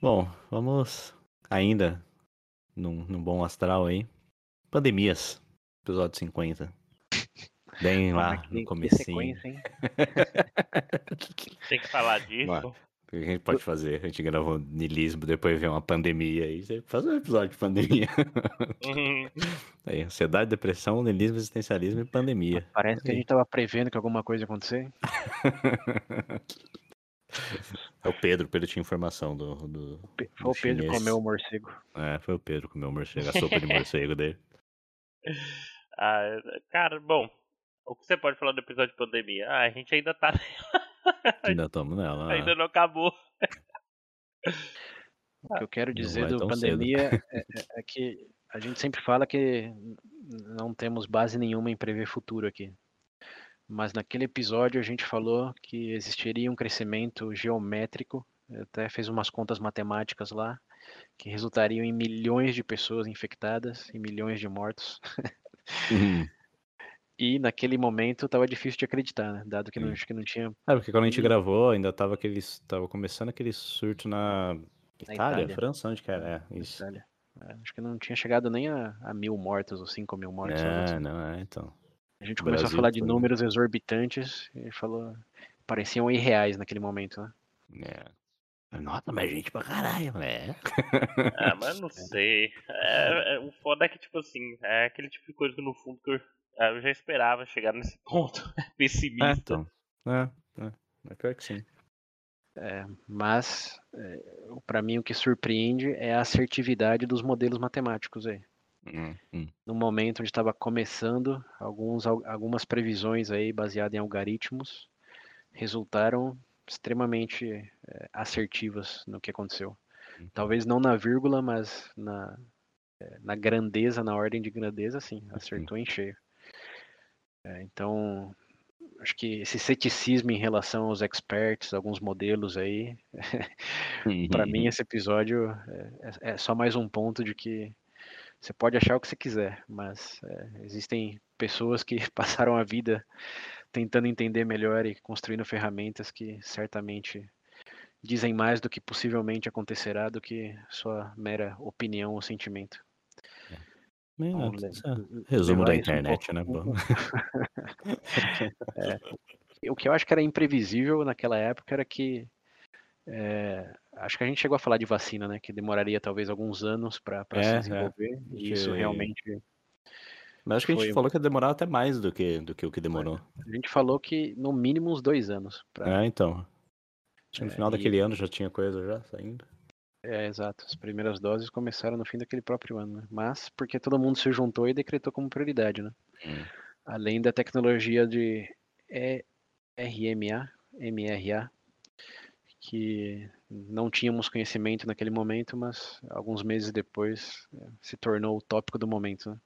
A: Bom, vamos ainda num, num bom astral aí. Pandemias. Episódio 50. Bem lá
B: que-
A: no
B: que
A: comecinho.
B: sequência, hein?
C: Tem que falar disso.
A: O que a gente pode fazer? A gente gravou niilismo, depois vem uma pandemia aí. Você faz um episódio de pandemia.
C: Uhum.
A: Aí, ansiedade, depressão, niilismo, existencialismo e pandemia.
B: Parece que a gente tava prevendo que alguma coisa ia acontecer.
A: É o Pedro, o Pedro tinha informação do. do...
B: Foi o Pedro que comeu o morcego.
A: É, foi o Pedro que comeu o morcego, a sopa de morcego dele.
C: Ah, cara, bom. O que você pode falar do episódio de pandemia? Ah, a gente ainda tá.
A: Ainda estamos nela. né?
C: ainda não acabou.
B: O que eu quero dizer do pandemia é, é- é que a gente sempre fala que não temos base nenhuma em prever futuro aqui. Mas naquele episódio a gente falou que existiria um crescimento geométrico, eu até fez umas contas matemáticas lá, que resultariam em milhões de pessoas infectadas e milhões de mortos.
A: Uhum.
B: E naquele momento estava difícil de acreditar, né? Dado que não, acho que não tinha
A: É, porque quando a gente gravou, ainda tava aquele. Tava começando aquele surto na Itália,
B: Itália.
A: França, onde que era? É, isso.
B: Itália. É, acho que não tinha chegado nem a, a mil mortos ou cinco mil mortos.
A: É,
B: assim.
A: não, é, então.
B: A gente começou
A: Brasil
B: a falar de
A: foi-
B: números exorbitantes e falou. Pareciam irreais naquele momento, né?
A: É. Nossa, mas gente pra caralho, é.
C: Ah, mas não sei. É, é, o foda é que, tipo assim, é aquele tipo de coisa que no fundo que eu, eu já esperava chegar nesse ponto
A: É,
C: pessimista.
A: então. É, é. Mas pior que sim.
B: Mas, é, para mim, o que surpreende é a assertividade dos modelos matemáticos aí.
A: Hum, hum.
B: No momento onde estava começando, alguns, al- algumas previsões aí baseadas em algoritmos resultaram extremamente é, assertivas no que aconteceu. Talvez não na vírgula, mas na, é, na grandeza, na ordem de grandeza, sim, acertou em cheio. É, então, acho que esse ceticismo em relação aos experts, alguns modelos aí, para mim esse episódio é, é- é só mais um ponto de que você pode achar o que você quiser, mas é, existem pessoas que passaram a vida tentando entender melhor e construindo ferramentas que certamente dizem mais do que possivelmente acontecerá do que sua mera opinião ou sentimento.
A: É,
B: Então,
A: isso
B: le-
A: é resumo da internet, né? Bom.
B: O que eu acho que era imprevisível naquela época era que é, acho que a gente chegou a falar de vacina, né? Que demoraria talvez alguns anos para
A: É,
B: se
A: é.
B: desenvolver. E isso realmente.
A: Mas acho que a gente falou que ia demorar até mais do que, do que o que demorou.
B: A gente falou que no mínimo uns dois anos. Pra,
A: É, então. Acho que no
B: É,
A: final
B: e-
A: daquele ano já tinha coisa já saindo.
B: É, exato. As primeiras doses começaram no fim daquele próprio ano, né? Mas porque todo mundo se juntou e decretou como prioridade, né?
A: Hum.
B: Além da tecnologia de RMA, MRA, que não tínhamos conhecimento naquele momento, mas alguns meses depois é, se tornou o tópico do momento, né?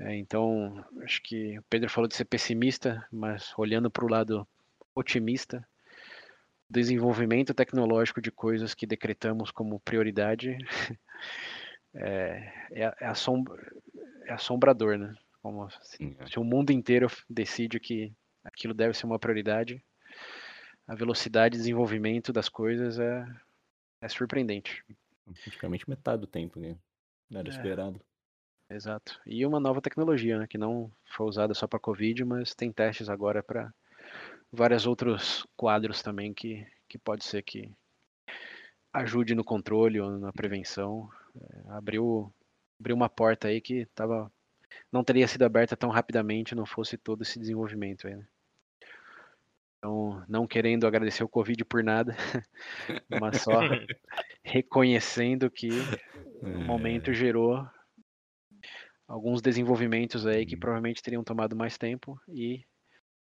B: É, então, acho que o Pedro falou de ser pessimista, mas olhando para o lado otimista, desenvolvimento tecnológico de coisas que decretamos como prioridade é, é, é, assom- é assombrador, né? Como se,
A: é.
B: se o mundo inteiro decide que aquilo deve ser uma prioridade, a velocidade de desenvolvimento das coisas é, é surpreendente.
A: Praticamente metade do tempo, né? Não era
B: É.
A: esperado.
B: Exato. E uma nova tecnologia, né, que não foi usada só para Covid, mas tem testes agora para vários outros quadros também que, que pode ser que ajude no controle ou na prevenção. É, abriu, abriu uma porta aí que tava, não teria sido aberta tão rapidamente não fosse todo esse desenvolvimento aí, né? Então, não querendo agradecer o Covid por nada, mas só reconhecendo que o
A: É.
B: momento gerou alguns desenvolvimentos aí que provavelmente teriam tomado mais tempo e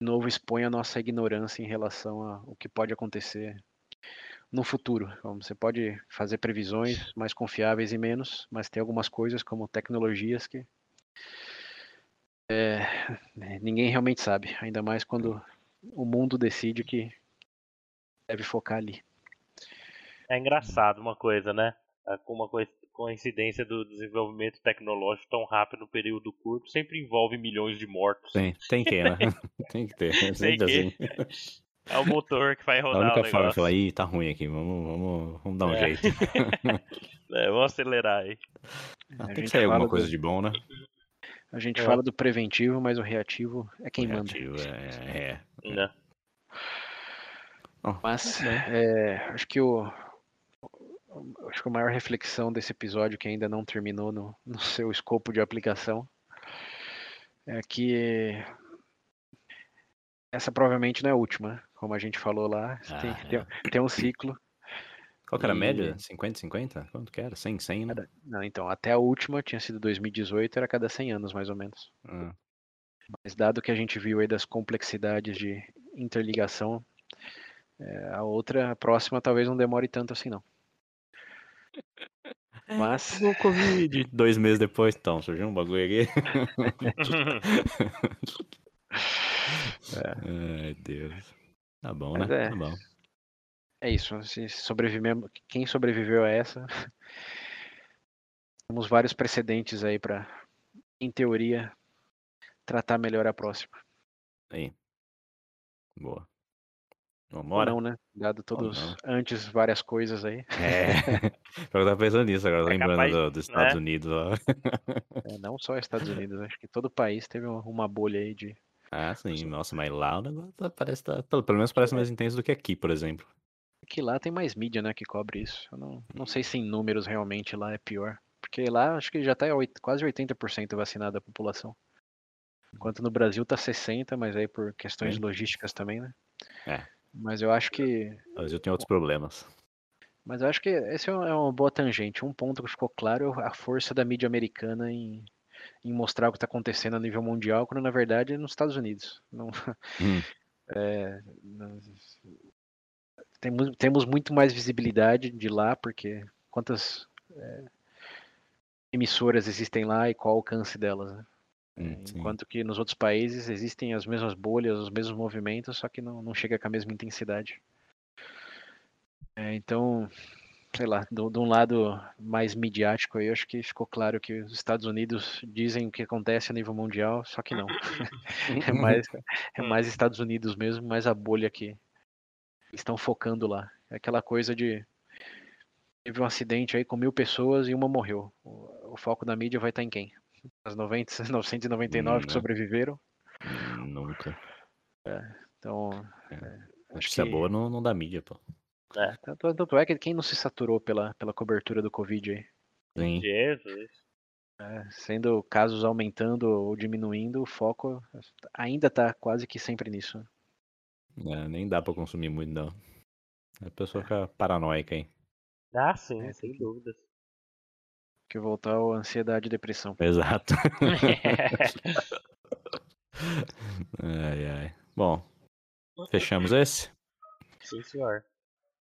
B: novo expõe a nossa ignorância em relação ao que pode acontecer no futuro. Então, você pode fazer previsões mais confiáveis e menos, mas tem algumas coisas como tecnologias que é, ninguém realmente sabe, ainda mais quando o mundo decide que deve focar ali.
C: É engraçado uma coisa, né? É, com coincidência do desenvolvimento tecnológico tão rápido no período curto, sempre envolve milhões de mortos.
A: Tem, tem que, né? tem que ter. É
C: Tem que.
A: assim.
C: É o motor que vai
A: A
C: rodar o
A: única forma de
C: negócio.
A: falar, ih, tá ruim aqui, vamos, vamos, vamos dar um
C: É.
A: jeito.
C: É, vamos acelerar aí.
A: Ah,
B: A
A: tem que sair alguma
B: fala
A: coisa
B: do-
A: de bom, né?
B: A gente
C: É.
B: fala do preventivo, mas o reativo é quem manda.
A: Reativo, é, é.
C: Né?
B: Mas é, acho que o acho que a maior reflexão desse episódio que ainda não terminou no, no seu escopo de aplicação é que essa provavelmente não é a última, como a gente falou lá.
A: Ah,
B: tem,
A: é.
B: tem, tem um ciclo.
A: Qual que era a média? 50, 50? Quanto que era? 100, 100, né?
B: Não, então, até a última tinha sido 2018, era cada 100 anos mais ou menos.
A: Ah,
B: Mas dado que a gente viu aí das complexidades de interligação, é, a outra, a próxima, talvez não demore tanto assim não. Mas
A: Pegou Covid dois meses depois, então, surgiu um bagulho aqui. Ai, Deus. Tá bom,
B: Mas
A: né?
B: é.
A: Tá bom.
B: é isso. Se sobrevivemos, quem sobreviveu a essa, temos vários precedentes aí para, em teoria, tratar melhor a próxima.
A: Aí. Boa.
B: Ou
A: Vambora?
B: não, né? Dado todos antes várias coisas aí.
A: É. Eu tava pensando nisso agora,
C: É
A: lembrando
C: capaz,
A: do- dos Estados
C: né?
A: Unidos.
B: É, não só Estados Unidos, acho que todo país teve uma- bolha aí de.
A: Ah, sim, nossa, mas lá o negócio tá- parece tá, pelo menos parece mais intenso do que aqui, por exemplo.
B: Que lá tem mais mídia, né, que cobre isso. Eu não, não sei se em números realmente lá é pior. Porque lá acho que já tá oit- quase 80% vacinada a população. Enquanto no Brasil tá 60%, mas aí por questões logísticas também, né?
A: É.
B: Mas eu acho que.
A: O Brasil tem outros problemas.
B: Mas eu acho que esse é um- é uma boa tangente. Um ponto que ficou claro é a força da mídia americana em, em mostrar o que está acontecendo a nível mundial, quando na verdade é nos Estados Unidos. Não,
A: Hum,
B: é, não- temos, temos muito mais visibilidade de lá, porque quantas é, emissoras existem lá e qual o alcance delas. né?
A: Hum, sim.
B: Enquanto que nos outros países existem as mesmas bolhas, os mesmos movimentos, só que não, não chega com a mesma intensidade. É, então, sei lá, do- de um lado mais midiático aí, eu acho que ficou claro que os Estados Unidos dizem o que acontece a nível mundial, só que não. É mais, é mais Estados Unidos mesmo, mais a bolha que estão focando lá. É aquela coisa de teve um acidente aí com mil pessoas e uma morreu. O, o foco da mídia vai estar em quem? As 90, 999 que
A: Hum, é.
B: sobreviveram.
A: Nunca.
B: Então,
A: Notícia
B: que-
A: boa não, não dá mídia, pô.
B: tanto, tanto é que quem não se saturou pela, pela cobertura do Covid aí?
A: Sim.
C: Jesus.
B: É, sendo casos aumentando ou diminuindo, o foco ainda tá quase que sempre nisso. né?
A: É, nem dá pra consumir muito, não. A pessoa fica paranoica, hein?
C: Ah, sim,
B: É,
C: sem
B: que-
C: dúvidas.
B: Que voltar a ansiedade e depressão.
A: Exato. Ai, ai. Bom, fechamos esse?
C: sim, senhor.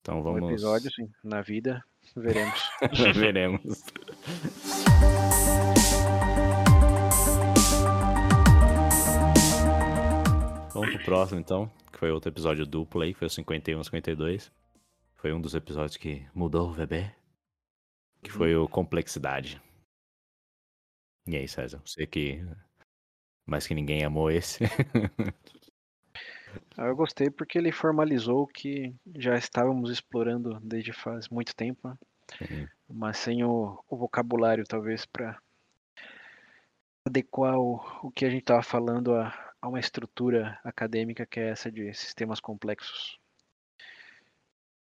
A: Então
B: Um
A: vamos.
B: episódio, sim. Na vida, veremos.
A: Veremos. Vamos pro próximo então, que foi outro episódio duplo aí, que foi o 51 52. Foi um dos episódios que mudou o bebê. Que foi o Complexidade. E aí, César? Você que mais que ninguém amou esse.
B: Ah, Eu gostei porque ele formalizou o que já estávamos explorando desde faz muito tempo, né?
A: Uhum.
B: mas sem o, o vocabulário, talvez, para adequar o, o que a gente estava falando a, a uma estrutura acadêmica que é essa de sistemas complexos.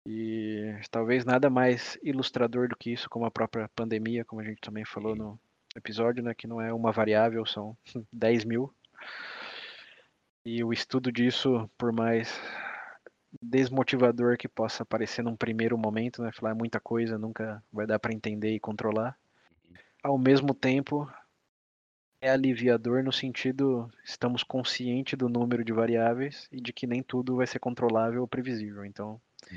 B: E talvez nada mais ilustrador do que isso, como a própria pandemia, como a gente também falou no episódio, né, que não é uma variável, são 10 mil. E o estudo disso, por mais desmotivador que possa parecer num primeiro momento, né, falar muita coisa, nunca vai dar para entender e controlar. Ao mesmo tempo, é aliviador no sentido estamos conscientes do número de variáveis e de que nem tudo vai ser controlável ou previsível. Então,
A: Hum.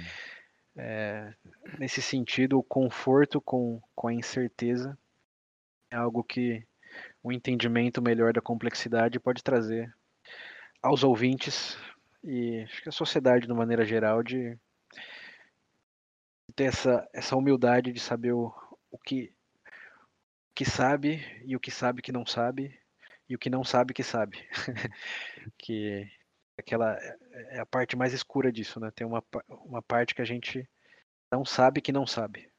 B: É, nesse sentido, o conforto com, com a incerteza é algo que o entendimento melhor da complexidade pode trazer aos ouvintes e acho que a sociedade de maneira geral de ter essa, essa humildade de saber o, o que que sabe e o que sabe que não sabe e o que não sabe que sabe. Que aquela é a parte mais escura disso né? Tem uma, uma parte que a gente não sabe que não sabe.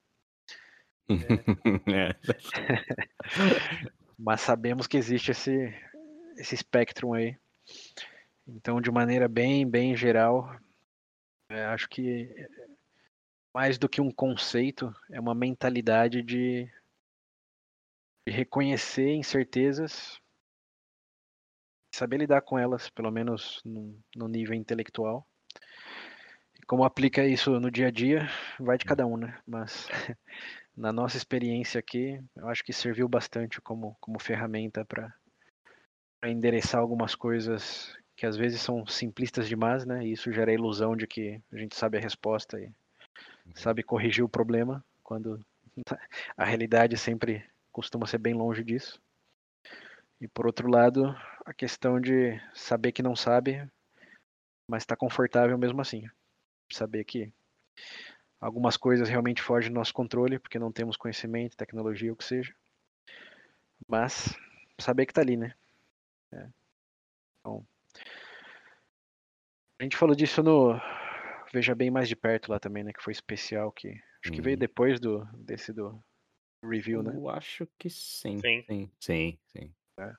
B: É. mas sabemos que existe esse esse espectro aí. Então de maneira bem bem geral é, acho que mais do que um conceito, é uma mentalidade de, de reconhecer incertezas, saber lidar com elas, pelo menos no, no nível intelectual. E como aplica isso no dia a dia, vai de cada um, né? Mas na nossa experiência aqui, eu acho que serviu bastante como, como ferramenta para endereçar algumas coisas que às vezes são simplistas demais, né? E isso gera a ilusão de que a gente sabe a resposta e sabe corrigir o problema, quando a realidade sempre costuma ser bem longe disso. E por outro lado, a questão de saber que não sabe, mas está confortável mesmo assim. Saber que algumas coisas realmente fogem do nosso controle, porque não temos conhecimento, tecnologia, o que seja. Mas saber que está ali, né? É. Então, a gente falou disso no, veja bem mais de perto lá também, né? Que foi especial, que acho que veio uhum. depois do desse do review, né?
A: Eu acho que sim.
C: Sim,
A: sim, sim. sim.
B: É.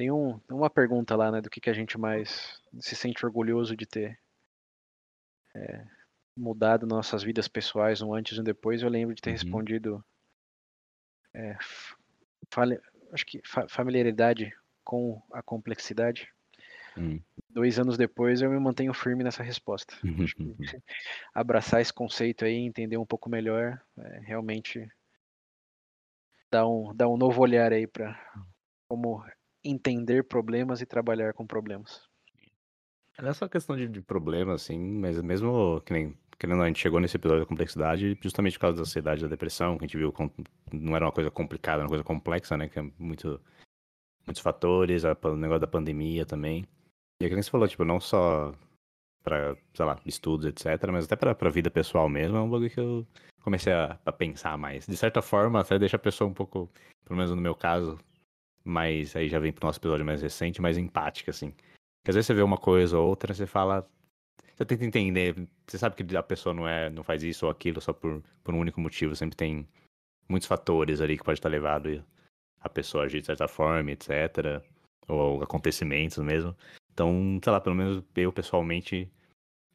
B: Tem um, uma pergunta lá, né? Do que, que a gente mais se sente orgulhoso de ter é, mudado nossas vidas pessoais, um antes e um depois. Eu lembro de ter uhum. respondido. É, acho que fa familiaridade com a complexidade. Hum. Dois anos depois eu me mantenho firme nessa resposta. abraçar esse conceito aí, entender um pouco melhor, é, realmente dar um, dar um novo olhar aí para como entender problemas e trabalhar com problemas.
A: Não é só questão de, de problema, assim, mas mesmo que nem querendo a gente chegou nesse episódio da complexidade justamente por causa da ansiedade da depressão, que a gente viu não era uma coisa complicada, era uma coisa complexa, né? Que é muito, muitos fatores, o negócio da pandemia também. E é que você falou, tipo, não só pra, sei lá, estudos, etc., mas até pra, pra vida pessoal mesmo, é um bagulho que eu comecei a, a pensar mais. De certa forma, até deixa a pessoa um pouco, pelo menos no meu caso, mais, aí já vem pro nosso episódio mais recente, mais empática, assim. Porque às vezes você vê uma coisa ou outra, você fala, você tenta entender, você sabe que a pessoa não é, não faz isso ou aquilo só por, por um único motivo, sempre tem muitos fatores ali que pode estar levado a pessoa a agir de certa forma, etc. Ou acontecimentos mesmo. Então, sei lá, pelo menos eu pessoalmente,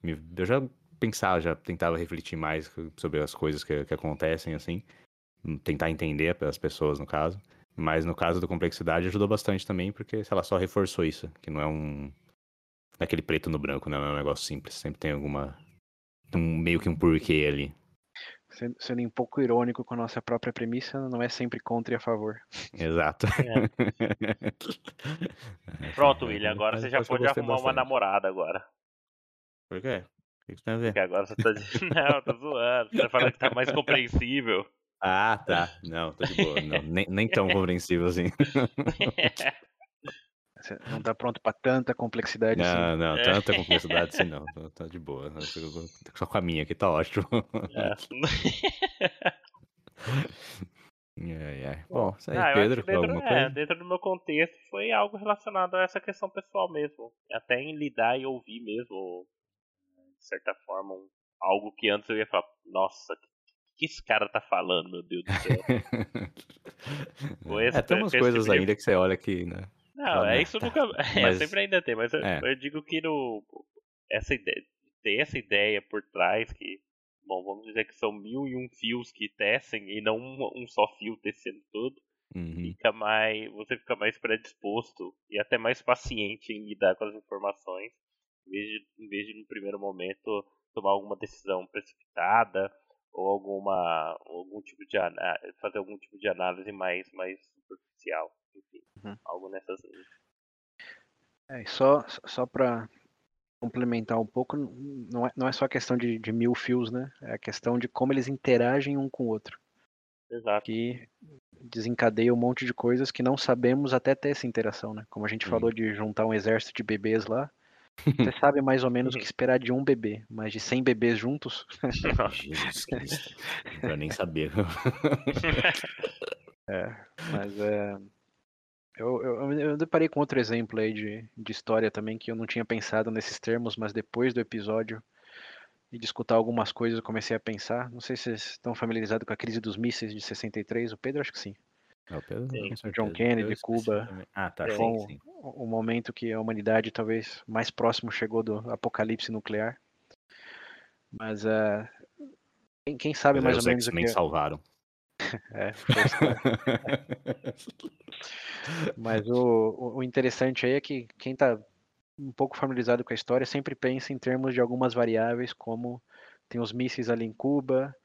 A: eu já pensava, já tentava refletir mais sobre as coisas que, que acontecem, assim, tentar entender as pessoas, no caso. Mas no caso da complexidade ajudou bastante também, porque, sei lá, só reforçou isso, que não é um. Aquele preto no branco, né? Não é um negócio simples, sempre tem alguma. Um, meio que um porquê ali
B: sendo um pouco irônico com a nossa própria premissa, não é sempre contra e a favor.
A: Exato. É.
C: Pronto, William, agora você já pode arrumar bastante. uma namorada agora.
A: Por quê? O que você tem a ver?
C: Porque agora você tá dizendo, não, tô zoando, você tá falando que tá mais compreensível.
A: Ah, tá. Não, tô de boa. Não, nem, nem tão compreensível assim.
B: Você não tá pronto pra tanta complexidade
A: não,
B: assim.
A: Não, tanta complexidade assim não. Tá de boa. Só com a minha aqui tá ótimo. É. é, é. Bom, isso aí, ah, Pedro, dentro, alguma é, coisa?
C: dentro do meu contexto foi algo relacionado a essa questão pessoal mesmo. Até em lidar e ouvir mesmo, de certa forma, um, algo que antes eu ia falar, nossa, que, que esse cara tá falando, meu Deus do céu.
A: é, tem umas coisas tipo ainda que você olha que, né?
C: Não, é isso nunca. É, mas... sempre ainda tem, mas é. eu, digo que no, essa ideia, ter essa ideia por trás que, bom, vamos dizer que são mil e um fios que tecem e não um, um só fio tecendo todo, uhum. fica mais, você fica mais predisposto e até mais paciente em lidar com as informações, em vez de, em vez de no primeiro momento tomar alguma decisão precipitada ou alguma algum tipo de fazer algum tipo de análise mais mais superficial enfim, uhum. algo nessas linhas.
B: É, só, só para complementar um pouco, não é, não é só questão de, de mil fios, né? É a questão de como eles interagem um com o outro.
C: Exato.
B: Que desencadeia um monte de coisas que não sabemos até ter essa interação, né? Como a gente
A: Sim.
B: falou de juntar um exército de bebês lá, você sabe mais ou menos o que esperar de um bebê, mas de 100 bebês juntos,
A: Jesus Cristo. Não quero nem saber.
B: mas é... Eu, eu, eu deparei com outro exemplo aí de, de história também que eu não tinha pensado nesses termos, mas depois do episódio e de escutar algumas coisas eu comecei a pensar. Não sei se vocês estão familiarizados com a crise dos mísseis de 63, o Pedro acho que sim.
A: É, o Pedro,
C: Sim.
A: com certeza.
B: John Kennedy,
A: Eu
B: Cuba.
A: Ah, tá,
C: É.
A: sim, sim.
B: o o momento que a humanidade talvez mais próximo chegou do apocalipse nuclear. Mas é, quem, quem sabe
A: Mas
B: mais ou menos o
A: X-Men
B: que
A: salvaram.
B: é, foi isso, né? Mas o, o- o interessante aí é que quem está um pouco familiarizado com a história sempre pensa em termos de algumas variáveis, como tem os mísseis ali em Cuba,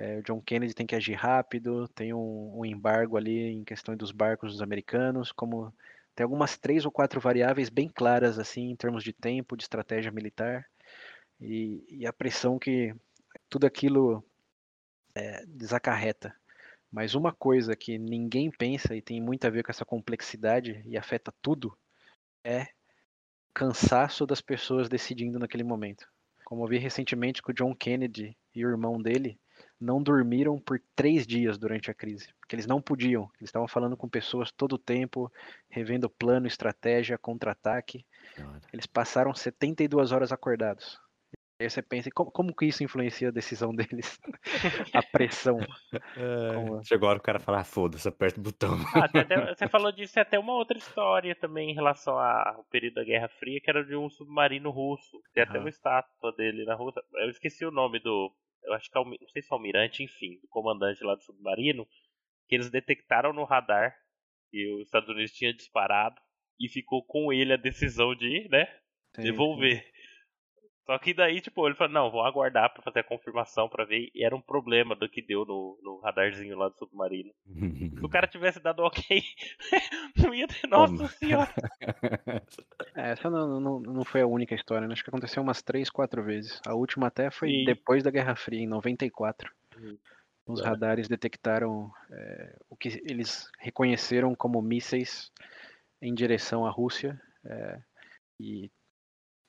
B: é, o John Kennedy tem que agir rápido, tem um, um embargo ali em questão dos barcos dos americanos, como tem algumas três ou quatro variáveis bem claras assim em termos de tempo, de estratégia militar e, e a pressão que tudo aquilo é, desacarreta. Mas uma coisa que ninguém pensa e tem muito a ver com essa complexidade e afeta tudo é o cansaço das pessoas decidindo naquele momento. Como eu vi recentemente que o John Kennedy e o irmão dele não dormiram por três dias durante a crise, porque eles não podiam. Eles estavam falando com pessoas todo o tempo, revendo plano, estratégia, contra-ataque. Eles passaram 72 horas acordados. E aí você pensa, como, como que isso influencia a decisão deles? a pressão. Como-
A: Chegou a hora que o cara fala, ah, foda-se, aperta o botão.
C: Ah, tem até- você falou disso, até uma outra história também em relação ao período da Guerra Fria, que era de um submarino russo. Tem até uma estátua dele na Rússia. Eu esqueci o nome do. Eu acho que é o, não sei se é o almirante, enfim, do comandante lá do submarino, que eles detectaram no radar que os Estados Unidos tinha disparado e ficou com ele a decisão de, né, devolver. Só que daí, tipo, ele falou, não, vou aguardar pra fazer a confirmação pra ver. E era um problema do que deu no, no radarzinho lá do submarino. Se o cara tivesse dado ok, não ia ter. Nossa
A: Como?
C: senhora.
B: É, essa não, não, não foi a única história, né? Acho que aconteceu umas três, quatro vezes. A última até foi
C: Sim.
B: depois da Guerra Fria, em 94.
C: Uhum.
B: Os
C: É.
B: radares detectaram é, o que eles reconheceram como mísseis em direção à Rússia. é, e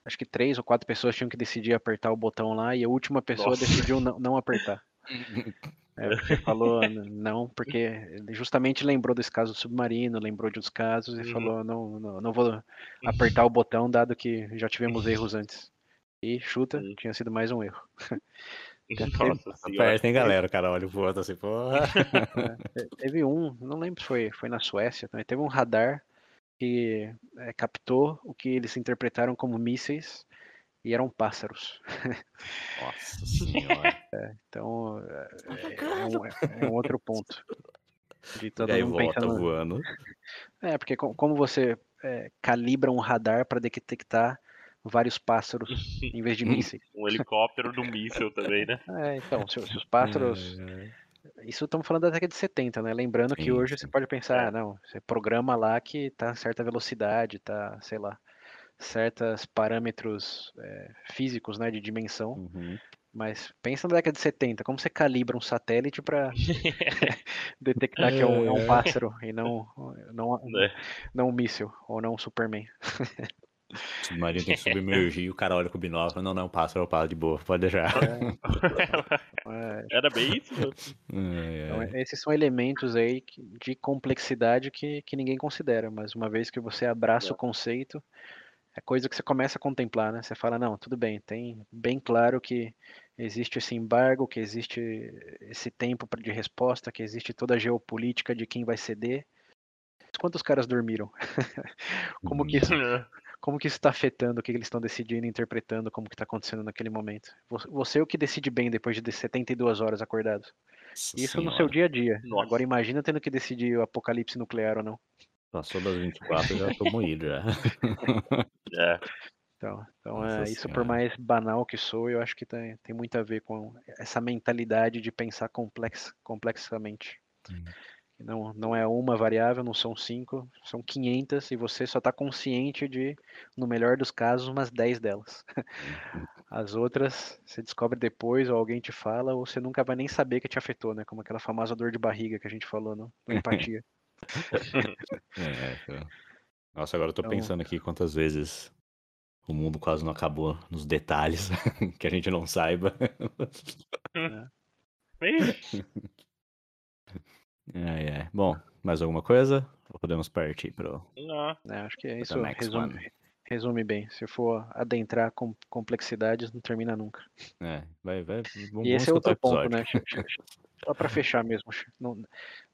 B: acho que três ou quatro pessoas tinham que decidir apertar o botão lá e a última pessoa
C: Nossa.
B: decidiu não, não apertar. É, porque falou não, porque ele justamente lembrou desse caso do submarino, lembrou de outros casos e
C: Uhum.
B: falou não, não, não vou apertar o botão dado que já tivemos erros antes. E chuta,
C: Sim.
B: tinha sido mais um erro.
C: Nossa.
A: Aperta, hein, galera? O cara olha pro outro assim, porra.
B: Teve um, não lembro se foi, foi na Suécia também, teve um radar que é, captou o que eles interpretaram como mísseis e eram pássaros.
A: Nossa senhora.
B: Então é, é um, é um outro ponto. De todo mundo pensando,
A: voando.
B: É, porque co- como você é, calibra um radar para detectar vários pássaros em vez de mísseis?
C: Um helicóptero do míssil também, né?
B: É, então, se, se os pássaros. Isso estamos falando da década de 70, né? Lembrando que
A: Sim,
B: hoje
A: sim.
B: você pode pensar,
C: É.
B: ah, não, você programa lá que tá certa velocidade, tá, sei lá, certos parâmetros é, físicos, né, de dimensão.
A: Uhum.
B: Mas pensa na década de 70, como você calibra um satélite para detectar que é um, é um
A: É.
B: pássaro e não, não,
C: É.
B: não um míssil ou não um Superman.
A: O submarino tem que submergir o cara olha com o binóculo não, não, pássaro, eu paro de boa, pode deixar.
B: É,
C: Era bem isso.
B: Então, esses são elementos aí de complexidade que, que ninguém considera, mas uma vez que você abraça
C: É.
B: o conceito, é coisa que você começa a contemplar, né? Você fala, não, tudo bem, tem bem claro que existe esse embargo, que existe esse tempo de resposta, que existe toda a geopolítica de quem vai ceder. Quantos caras dormiram? como que isso, como que isso está afetando o que eles estão decidindo, interpretando, como que está acontecendo naquele momento? Vo- Você é o que decide bem depois de 72 horas acordados.
A: Nossa
B: Isso no
A: senhora.
B: seu dia a dia.
C: Nossa.
B: Agora imagina tendo que decidir o apocalipse nuclear ou não.
A: Passou das 24, eu já tô moído já.
C: É.
B: Então, então é, isso por mais banal que sou, eu acho que tem, tem muito a ver com essa mentalidade de pensar complex, complexamente.
A: Hum.
B: Não, não é uma variável, não são cinco, são 500 e você só está consciente de, no melhor dos casos, umas 10 delas. As outras você descobre depois, ou alguém te fala, ou você nunca vai nem saber que te afetou, né? Como aquela famosa dor de barriga que a gente falou no, no empatia.
A: É, cara. Nossa, agora eu tô
B: Então-
A: pensando aqui quantas vezes o mundo quase não acabou nos detalhes que a gente não saiba.
C: Ixi,
A: Ai, ai. Bom, mais alguma coisa? Ou podemos partir pro.
C: não.
B: né? Acho que é isso resume, resume bem. Se for adentrar com complexidades, não termina nunca.
A: É, vai, vai. Vamos,
B: E esse é outro ponto, né? Só para fechar mesmo, não,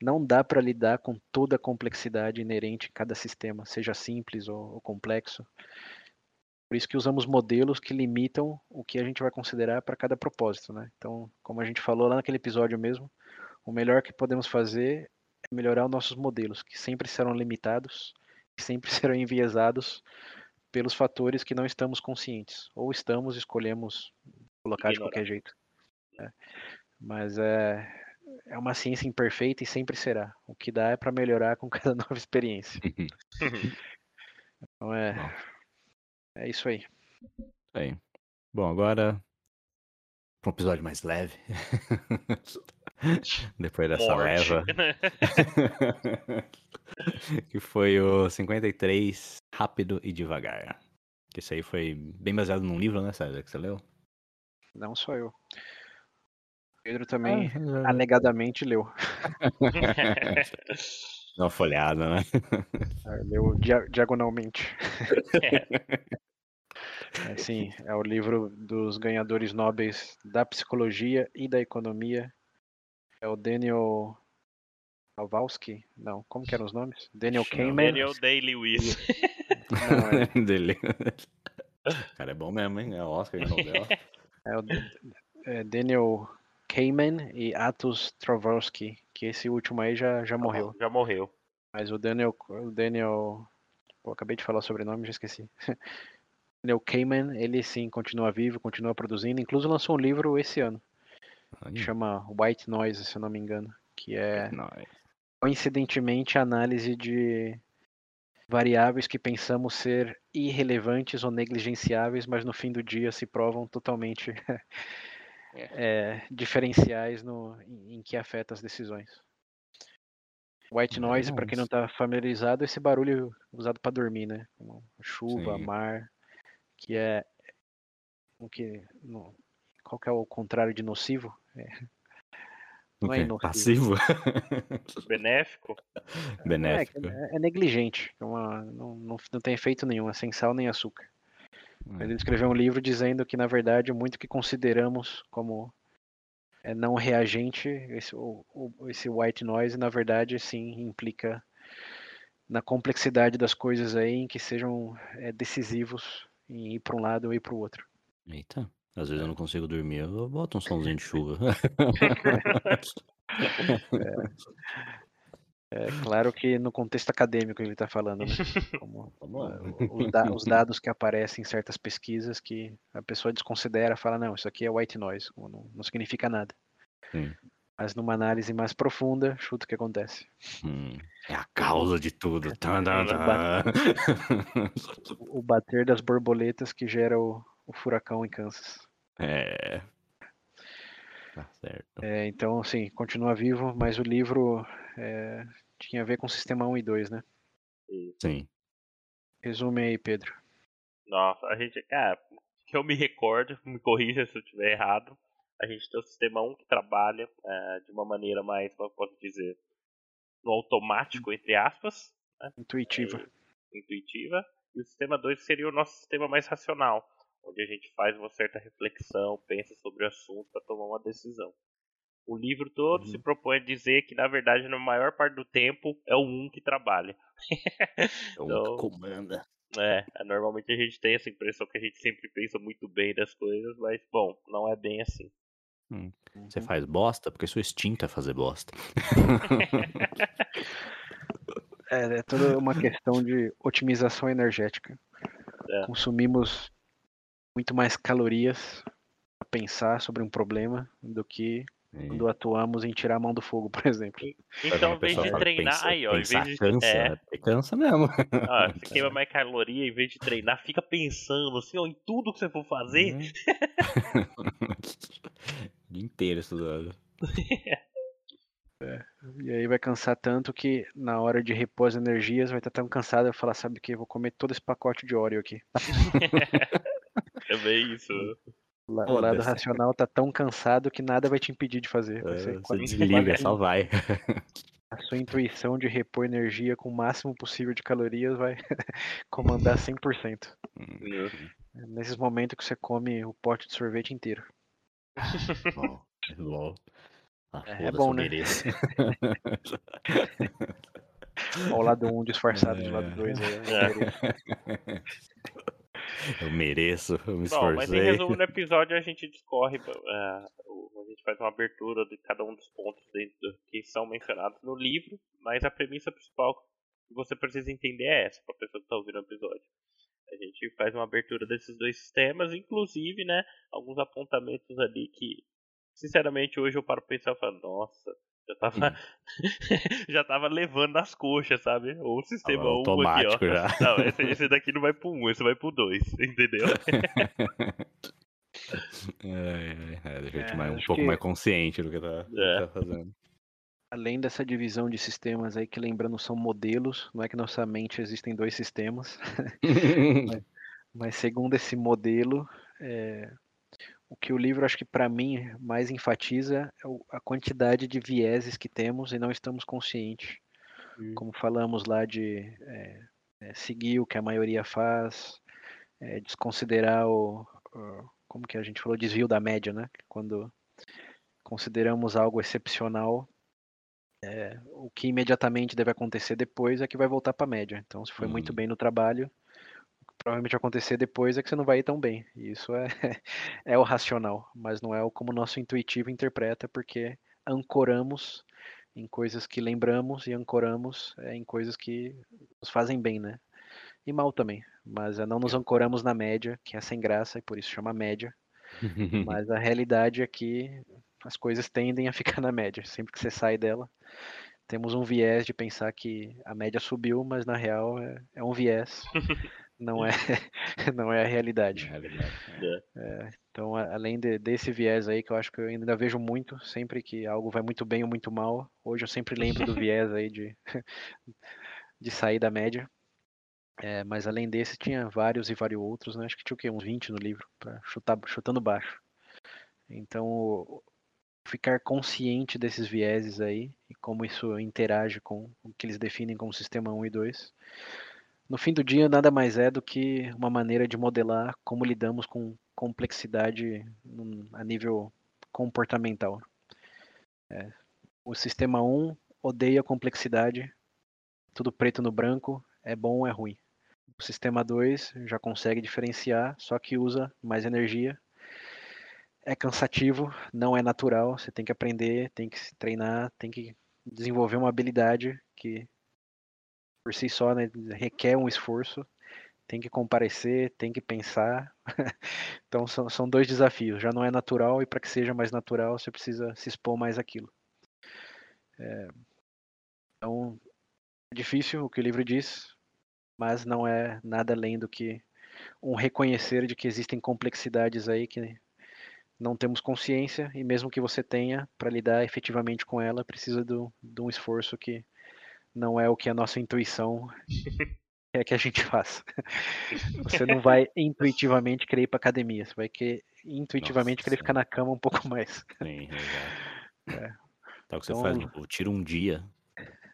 B: não dá para lidar com toda a complexidade inerente em cada sistema, seja simples ou, ou complexo. Por isso que usamos modelos que limitam o que a gente vai considerar para cada propósito, né? Então, como a gente falou lá naquele episódio mesmo, o melhor que podemos fazer é melhorar os nossos modelos, que sempre serão limitados, que sempre serão enviesados pelos fatores que não estamos conscientes, ou estamos, escolhemos colocar de qualquer jeito. né? Mas é, é uma ciência imperfeita e sempre será. O que dá é para melhorar com cada nova experiência. Então é, é isso aí.
A: Aí. Bom, agora. Um episódio mais leve. Depois dessa
C: Morte.
A: leva. que foi o 53 Rápido e Devagar. Que isso aí foi bem baseado num livro, né, César? Que você leu?
B: Não só eu. Pedro também
A: Ah,
B: alegadamente leu.
A: Dá uma folhada, né?
B: Ah, Leu dia- diagonalmente. É, sim, é o livro dos ganhadores nobres da psicologia e da economia. É o Daniel Kowalski? Não, como que eram os nomes? Daniel Kahneman?
C: Daniel Day-Lewis.
B: Não, é,
A: Dele. O cara é bom mesmo, hein? É Oscar de novela.
B: é o é Daniel Kahneman e Atos Trovorsky, que esse último aí já, já morreu.
C: Já morreu.
B: Mas o Daniel, o Daniel, pô, acabei de falar o sobrenome, já esqueci. Daniel Kahneman, ele sim continua vivo, continua produzindo, inclusive lançou um livro esse ano,
A: Aí,
B: chama White Noise, se eu não me engano, que é coincidentemente a análise de variáveis que pensamos ser irrelevantes ou negligenciáveis, mas no fim do dia se provam totalmente é, diferenciais no, em, em que afeta as decisões. White noise, para quem não está familiarizado, é esse barulho usado para dormir, né? Chuva,
A: Sim.
B: mar, que é o que no- qual que é o contrário de nocivo?
A: O
B: Não é
A: quê?
B: inofensivo.
A: Passivo?
C: Benéfico.
A: Benéfico.
B: É, é negligente, é uma- não, não, não tem efeito nenhum, é sem sal nem açúcar. Mas ele escreveu um livro dizendo que, na verdade, muito que consideramos como é, não reagente, esse, o, o- esse white noise, na verdade, sim, implica na complexidade das coisas aí, em que sejam é, decisivos em ir para um lado ou ir para o outro.
A: Eita, às vezes eu não consigo dormir, eu boto um somzinho de chuva.
B: É claro que no contexto acadêmico ele está falando, né? Como, os, da- os dados que aparecem em certas pesquisas que a pessoa desconsidera, fala, não, isso aqui é white noise, não, não significa nada.
A: Sim.
B: Mas numa análise mais profunda, chuta o que acontece.
A: Hum, é a causa de tudo. Tan.
B: O bater das borboletas que gera o, o furacão em Kansas.
A: é. Tá certo.
B: É, então, assim, continua vivo, mas o livro é, tinha a ver com sistema 1 e 2, né?
A: Sim.
B: Resume aí, Pedro.
C: Nossa, a gente, cara, que eu me recordo, me corrija se eu estiver errado. A gente tem o sistema 1 que trabalha eh, de uma maneira mais, como eu posso dizer, no automático, entre aspas,
B: Intuitiva.
C: eh, intuitiva. E o sistema 2 seria o nosso sistema mais racional, onde a gente faz uma certa reflexão, pensa sobre o assunto para tomar uma decisão. O livro todo
B: Uhum.
C: se propõe a dizer que, na verdade, na maior parte do tempo, é o 1 que trabalha.
A: É o
C: Então-
A: que comanda.
C: É, normalmente a gente tem essa impressão que a gente sempre pensa muito bem das coisas, mas, bom, não é bem assim.
A: Você faz bosta porque sua instinto é fazer bosta.
B: É, é toda uma questão de otimização energética.
C: É.
B: Consumimos muito mais calorias para pensar sobre um problema do que quando atuamos em tirar a mão do fogo, por exemplo.
C: Então, em vez de treinar, aí, ó, em vez de. Cansa, é,
A: cansa mesmo.
C: Ah, você queima mais caloria, em vez de treinar, fica pensando assim, ó, em tudo que você for fazer. Uhum.
A: o dia inteiro estudando.
B: É, e aí vai cansar tanto que na hora de repor as energias vai estar tão cansado e falar, sabe o que? Vou comer todo esse pacote de óleo aqui.
C: é bem isso.
B: O lado racional tá tão cansado que nada vai te impedir de fazer.
A: É, você, você desliga, só vai.
B: A sua intuição de repor energia com o máximo possível de calorias vai comandar 100%. Uhum. É nesses momentos que você come o pote de sorvete inteiro.
A: Bom.
B: Ah, é, é bom, né? Olha o lado 1 um disfarçado é... do lado 2 aí.
A: É. Eu mereço, eu me esforcei. Bom,
C: mas em resumo, no episódio a gente discorre, uh, a gente faz uma abertura de cada um dos pontos dentro que são mencionados no livro, mas a premissa principal que você precisa entender é essa, para a pessoa que está ouvindo o episódio. A gente faz uma abertura desses dois sistemas, inclusive, né, alguns apontamentos ali que, sinceramente, hoje eu paro para pensar e falo, nossa, já tava, já tava levando nas coxas, sabe? Ou o sistema 1
A: automático aqui, ó. Já.
C: Não, esse, esse, daqui não vai pro 1, esse vai pro 2, entendeu?
A: é, é, deixa eu é, mais, um pouco que... mais consciente do que tá, é. tá fazendo.
B: Além dessa divisão de sistemas aí, que lembrando são modelos, não é que nossa mente existem dois sistemas, mas, mas, segundo esse modelo, é, o que o livro, acho que para mim, mais enfatiza é a quantidade de vieses que temos e não estamos conscientes. Hum. Como falamos lá de é, é, seguir o que a maioria faz, é, desconsiderar o, o, como que a gente falou, desvio da média, né? Quando consideramos algo excepcional, é, o que imediatamente deve acontecer depois é que vai voltar para a média. Então, se foi muito uhum. bem no trabalho, provavelmente acontecer depois é que você não vai ir tão bem. E isso é, é o racional, mas não é o como o nosso intuitivo interpreta, porque ancoramos em coisas que lembramos e ancoramos é, em coisas que nos fazem bem, né? E mal também, mas é, não nos ancoramos na média, que é sem graça e por isso chama média. mas a realidade é que as coisas tendem a ficar na média. Sempre que você sai dela, temos um viés de pensar que a média subiu, mas na real é, é um viés não é não é a realidade. É a realidade é. É, então, além de, desse viés aí que eu acho que eu ainda vejo muito, sempre que algo vai muito bem ou muito mal, hoje eu sempre lembro do viés aí de de sair da média. É, mas além desse tinha vários e vários outros, né? Acho que tinha o quê? Uns 20 no livro, para chutar chutando baixo. Então, ficar consciente desses vieses aí e como isso interage com o que eles definem como sistema 1 e 2 no fim do dia, nada mais é do que uma maneira de modelar como lidamos com complexidade a nível comportamental. É, o sistema 1 odeia complexidade, tudo preto no branco, é bom ou é ruim. O sistema 2 já consegue diferenciar, só que usa mais energia. É cansativo, não é natural, você tem que aprender, tem que se treinar, tem que desenvolver uma habilidade que por si só, né, requer um esforço, tem que comparecer, tem que pensar. então são, são dois desafios. Já não é natural e para que seja mais natural você precisa se expor mais aquilo. É, então é difícil o que o livro diz, mas não é nada além do que um reconhecer de que existem complexidades aí que não temos consciência e mesmo que você tenha para lidar efetivamente com ela precisa do, de um esforço que não é o que a nossa intuição quer que a gente faça. Você não vai intuitivamente querer ir para academia, você vai querer intuitivamente nossa, querer sim. ficar na cama um pouco mais.
A: Sim, exato. É. Então, o que você faz, tipo, tira um dia,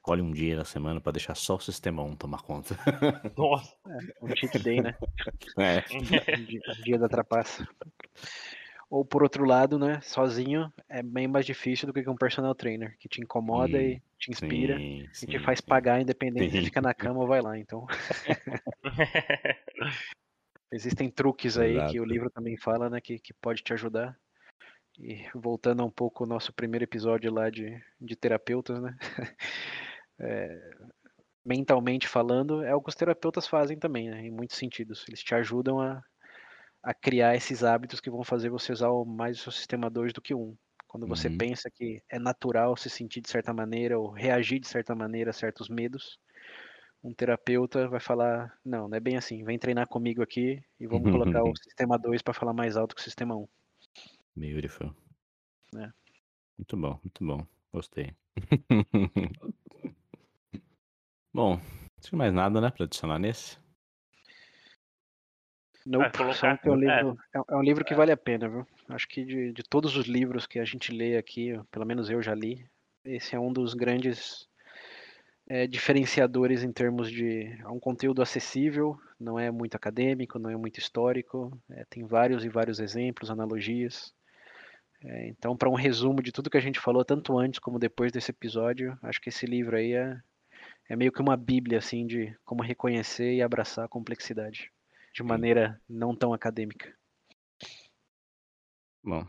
A: colhe um dia na semana para deixar só o sistema 1 tomar conta.
C: Nossa!
B: É, um cheat day, né?
A: É.
B: Um dia, um dia da trapaça. Ou por outro lado, né, sozinho é bem mais difícil do que um personal trainer que te incomoda sim, e te inspira sim, e te faz pagar independente se fica na cama ou vai lá. Então existem truques aí Exato. que o livro também fala, né, que, que pode te ajudar. E voltando um pouco ao nosso primeiro episódio lá de, de terapeutas, né? É, mentalmente falando, é o que os terapeutas fazem também, né, em muitos sentidos. Eles te ajudam a a criar esses hábitos que vão fazer você usar mais o seu sistema 2 do que um. Quando você
A: Uhum.
B: pensa que é natural se sentir de certa maneira ou reagir de certa maneira a certos medos, um terapeuta vai falar: não, não é bem assim, vem treinar comigo aqui e vamos colocar o sistema 2 para falar mais alto que o sistema 1.
A: Beautiful.
B: É.
A: Muito bom, muito bom. Gostei. bom, não tem mais nada, né, pra adicionar nesse?
B: Nope,
C: colocar-
B: é um
C: é.
B: livro, é, é um livro que vale a pena, viu? Acho que de, de todos os livros que a gente lê aqui, pelo menos eu já li, esse é um dos grandes é, diferenciadores em termos de é um conteúdo acessível, não é muito acadêmico, não é muito histórico, é, tem vários e vários exemplos, analogias. É, então, para um resumo de tudo que a gente falou, tanto antes como depois desse episódio, acho que esse livro aí é, é meio que uma bíblia, assim, de como reconhecer e abraçar a complexidade de maneira não tão acadêmica.
A: Bom,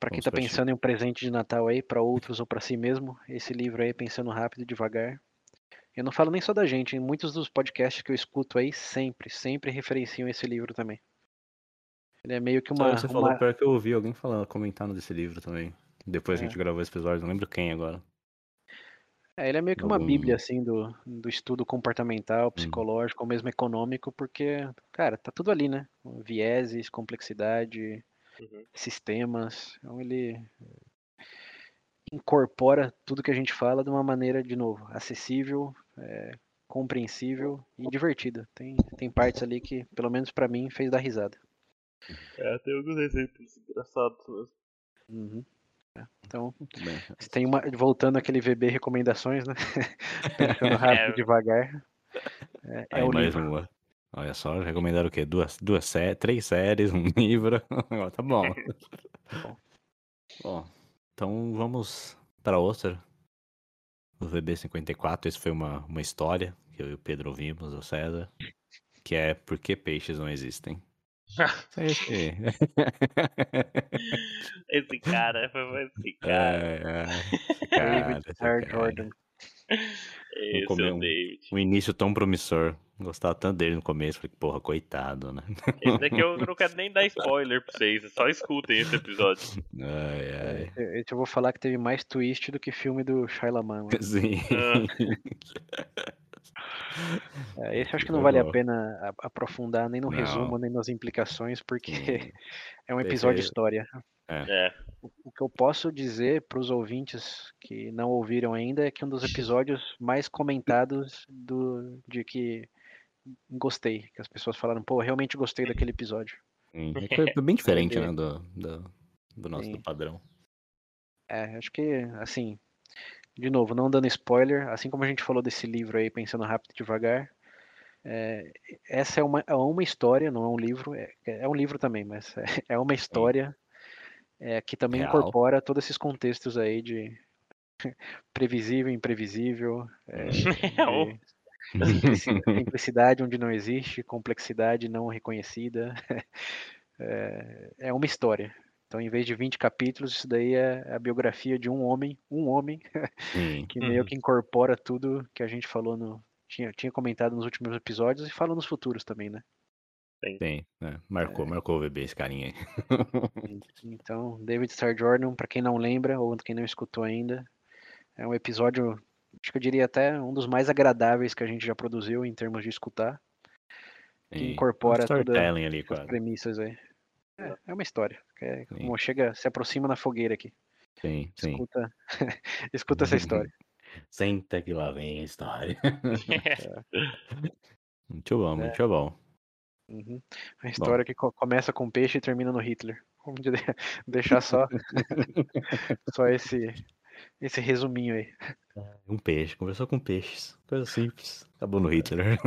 B: Para quem está
A: pra
B: pensando em um presente de Natal aí, para outros ou para si mesmo, esse livro aí, Pensando Rápido e Devagar. Eu não falo nem só da gente, em muitos dos podcasts que eu escuto aí, sempre, sempre referenciam esse livro também. Ele é meio que
A: Só
B: uma.
A: você
B: uma-
A: falou pior que eu ouvi alguém falando, comentando desse livro também. Depois que a
B: É.
A: gente gravou esse episódio, não lembro quem agora.
B: É, ele é meio que uma bíblia, assim, do, do estudo comportamental, psicológico, ou mesmo econômico, porque, cara, tá tudo ali, né? Vieses, complexidade,
C: Uhum.
B: sistemas. Então ele incorpora tudo que a gente fala de uma maneira, de novo, acessível, é, compreensível e divertida. Tem, tem partes ali que, pelo menos pra mim, fez dar risada.
C: É, tem alguns exemplos engraçados mesmo.
B: Uhum. Então, se tem uma. Voltando àquele VB recomendações, né? Pensando rápido
C: É.
B: devagar. É, é o
A: mais
B: livro.
A: uma. Olha só, recomendaram o quê? Duas, duas sé três séries, um livro. Tá bom.
B: Bom.
A: bom, então vamos para outra. O VB54, esse foi uma, uma história que eu e o Pedro ouvimos, o César, que é Por que peixes não existem? Esse,
C: Esse cara, foi esse cara.
A: é, é, esse cara.
B: Jordan.
C: Esse é o
A: um-
C: David.
A: Um início tão promissor. Gostava tanto dele no começo. Falei, porra, coitado, né?
C: Esse daqui eu não quero nem dar spoiler pra vocês, só escutem esse episódio.
A: Ai, ai.
B: É, Esse eu vou falar que teve mais twist do que filme do Shyamalan.
A: Sim.
B: É, esse eu acho que não vale a pena aprofundar nem no
A: Não.
B: resumo, nem nas implicações, porque é um
A: Esse
B: episódio
A: aí-
B: história.
C: É,
B: O o que eu posso dizer para os ouvintes que não ouviram ainda é que um dos episódios mais comentados do de que gostei, que as pessoas falaram, pô, realmente gostei daquele episódio.
A: Sim. É foi bem diferente, né? Do, do, do nosso do padrão.
B: É, acho que, assim, de novo, não dando spoiler, assim como a gente falou desse livro aí, Pensando Rápido e Devagar, é, essa é uma, é uma história, não é um livro, é, é um livro também, mas é, é uma história é, que também
A: Real.
B: incorpora todos esses contextos aí de previsível, imprevisível, é, simplicidade onde não existe, complexidade não reconhecida. É, é uma história. Então, em vez de 20 capítulos, isso daí é a biografia de um homem, um homem,
A: Sim.
B: que meio
C: Uhum.
B: que incorpora tudo que a gente falou no. Tinha, tinha comentado nos últimos episódios e fala nos futuros também, né?
A: Sim, né? Marcou, marcou o bebê esse carinha aí.
B: Então, David Star Jordan, para quem não lembra ou quem não escutou ainda, é um episódio, acho que eu diria até um dos mais agradáveis que a gente já produziu em termos de escutar, que
A: Sim.
B: incorpora
A: Um
B: toda
A: storytelling ali,
B: as
A: quase.
B: premissas aí. É, é uma história. que é como chega, se aproxima na fogueira aqui.
A: Sim, sim.
B: Escuta, escuta essa história.
A: Senta que lá vem a história. Muito
B: É.
A: bom, muito bom.
B: Uhum. A história que co- começa com peixe e termina no Hitler. Vamos de- deixar só, só esse, esse resuminho aí.
A: Um peixe, conversou com peixes. Coisa simples. Acabou no Hitler.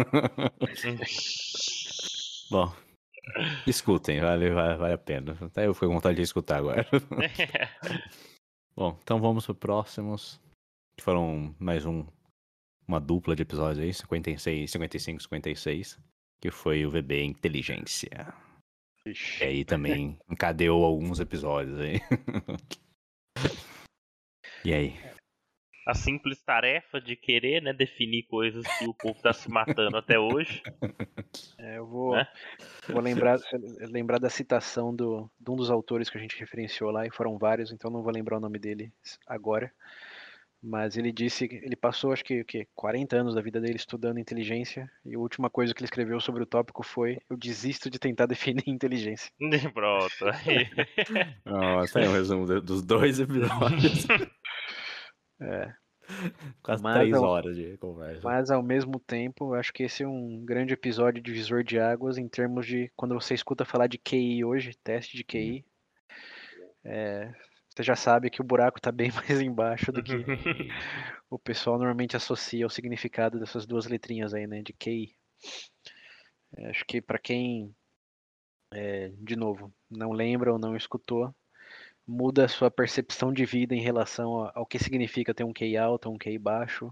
A: Bom, escutem, vale, vale, vale a pena. Até eu fiquei com vontade de escutar agora. Bom, então vamos para próximos. Que foram mais um uma dupla de episódios aí, 56, 55, 56. Que foi o VB Inteligência.
B: Ixi.
A: E aí também encadeou alguns episódios aí. e aí?
C: A simples tarefa de querer, né, definir coisas que o povo está se matando até hoje.
B: É, eu vou,
C: Né?
B: vou lembrar, lembrar da citação do, de um dos autores que a gente referenciou lá, e foram vários, então não vou lembrar o nome dele agora. Mas ele disse, que ele passou acho que, que 40 anos da vida dele estudando inteligência, e a última coisa que ele escreveu sobre o tópico foi: Eu desisto de tentar definir inteligência.
C: Pronto. aí.
A: Nossa, é um resumo do- dos dois episódios.
B: É,
A: Quase
B: Mas
A: três
B: ao-
A: horas de conversa.
B: mas ao mesmo tempo, acho que esse é um grande episódio de divisor de águas em termos de quando você escuta falar de QI hoje, teste de QI. é, você já sabe que o buraco está bem mais embaixo do que o pessoal normalmente associa o significado dessas duas letrinhas aí, né, de QI. É, acho que para quem, é, de novo, não lembra ou não escutou, muda a sua percepção de vida em relação ao, que significa ter um QI alto, um QI baixo,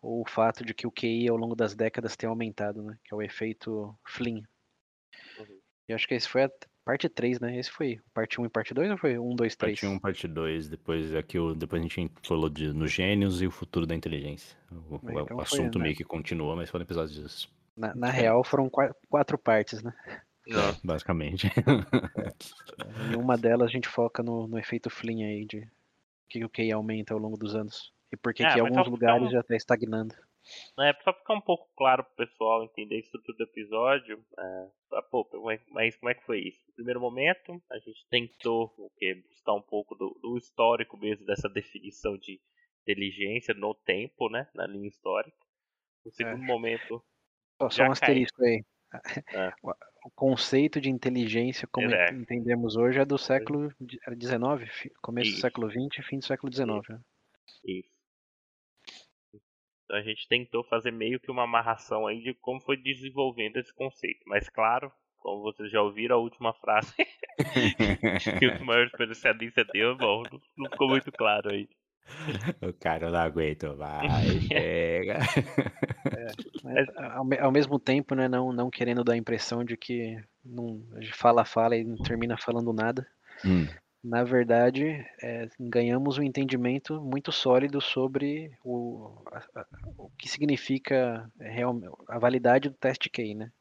B: ou o fato de que o QI ao longo das décadas tem aumentado, né, que é o efeito Flynn.
C: Uhum.
B: E acho que esse foi a parte 3, né? Esse foi parte 1 e parte 2 ou foi 1, 2, 3?
A: Parte 1, parte 2, depois aqui o, depois a gente falou de, nos gênios e o futuro da inteligência. O, o-
B: Então
A: o
B: foi,
A: assunto
B: né?
A: meio que continua, mas foram episódios
B: Na, na real foram qua- quatro partes, né?
C: Não.
A: basicamente.
B: Em uma delas a gente foca no, no efeito Flynn aí, de que o QI aumenta ao longo dos anos. E por que
C: É,
B: que em alguns
C: só
B: lugares
C: um-
B: já está estagnando.
C: É, pra ficar um pouco claro pro pessoal entender a estrutura do episódio, é, ah, pô, é- mas como é que foi isso? No primeiro momento, a gente tentou o quê? buscar um pouco do, do histórico mesmo dessa definição de inteligência no tempo, né? Na linha histórica. No segundo momento,
B: Só, só um
C: cai.
B: asterisco aí.
C: É.
B: O conceito de inteligência, como
C: É.
B: entendemos hoje, é do século XIX, começo do
C: Isso.
B: século XX, fim do século XIX. né?
C: Isso. Então a gente tentou fazer meio que uma amarração aí de como foi desenvolvendo esse conceito. Mas claro, como vocês já ouviram a última frase que o maior especialista deu, bom, não ficou muito claro aí.
A: o cara não aguento mais, chega.
B: Mas, ao, me- ao mesmo tempo, né, não, não querendo dar a impressão de que não, a gente fala, fala e não termina falando nada.
A: Hum,
B: Na verdade, é, ganhamos um entendimento muito sólido sobre o, a- a- o que significa é, real- a validade do teste QI, né?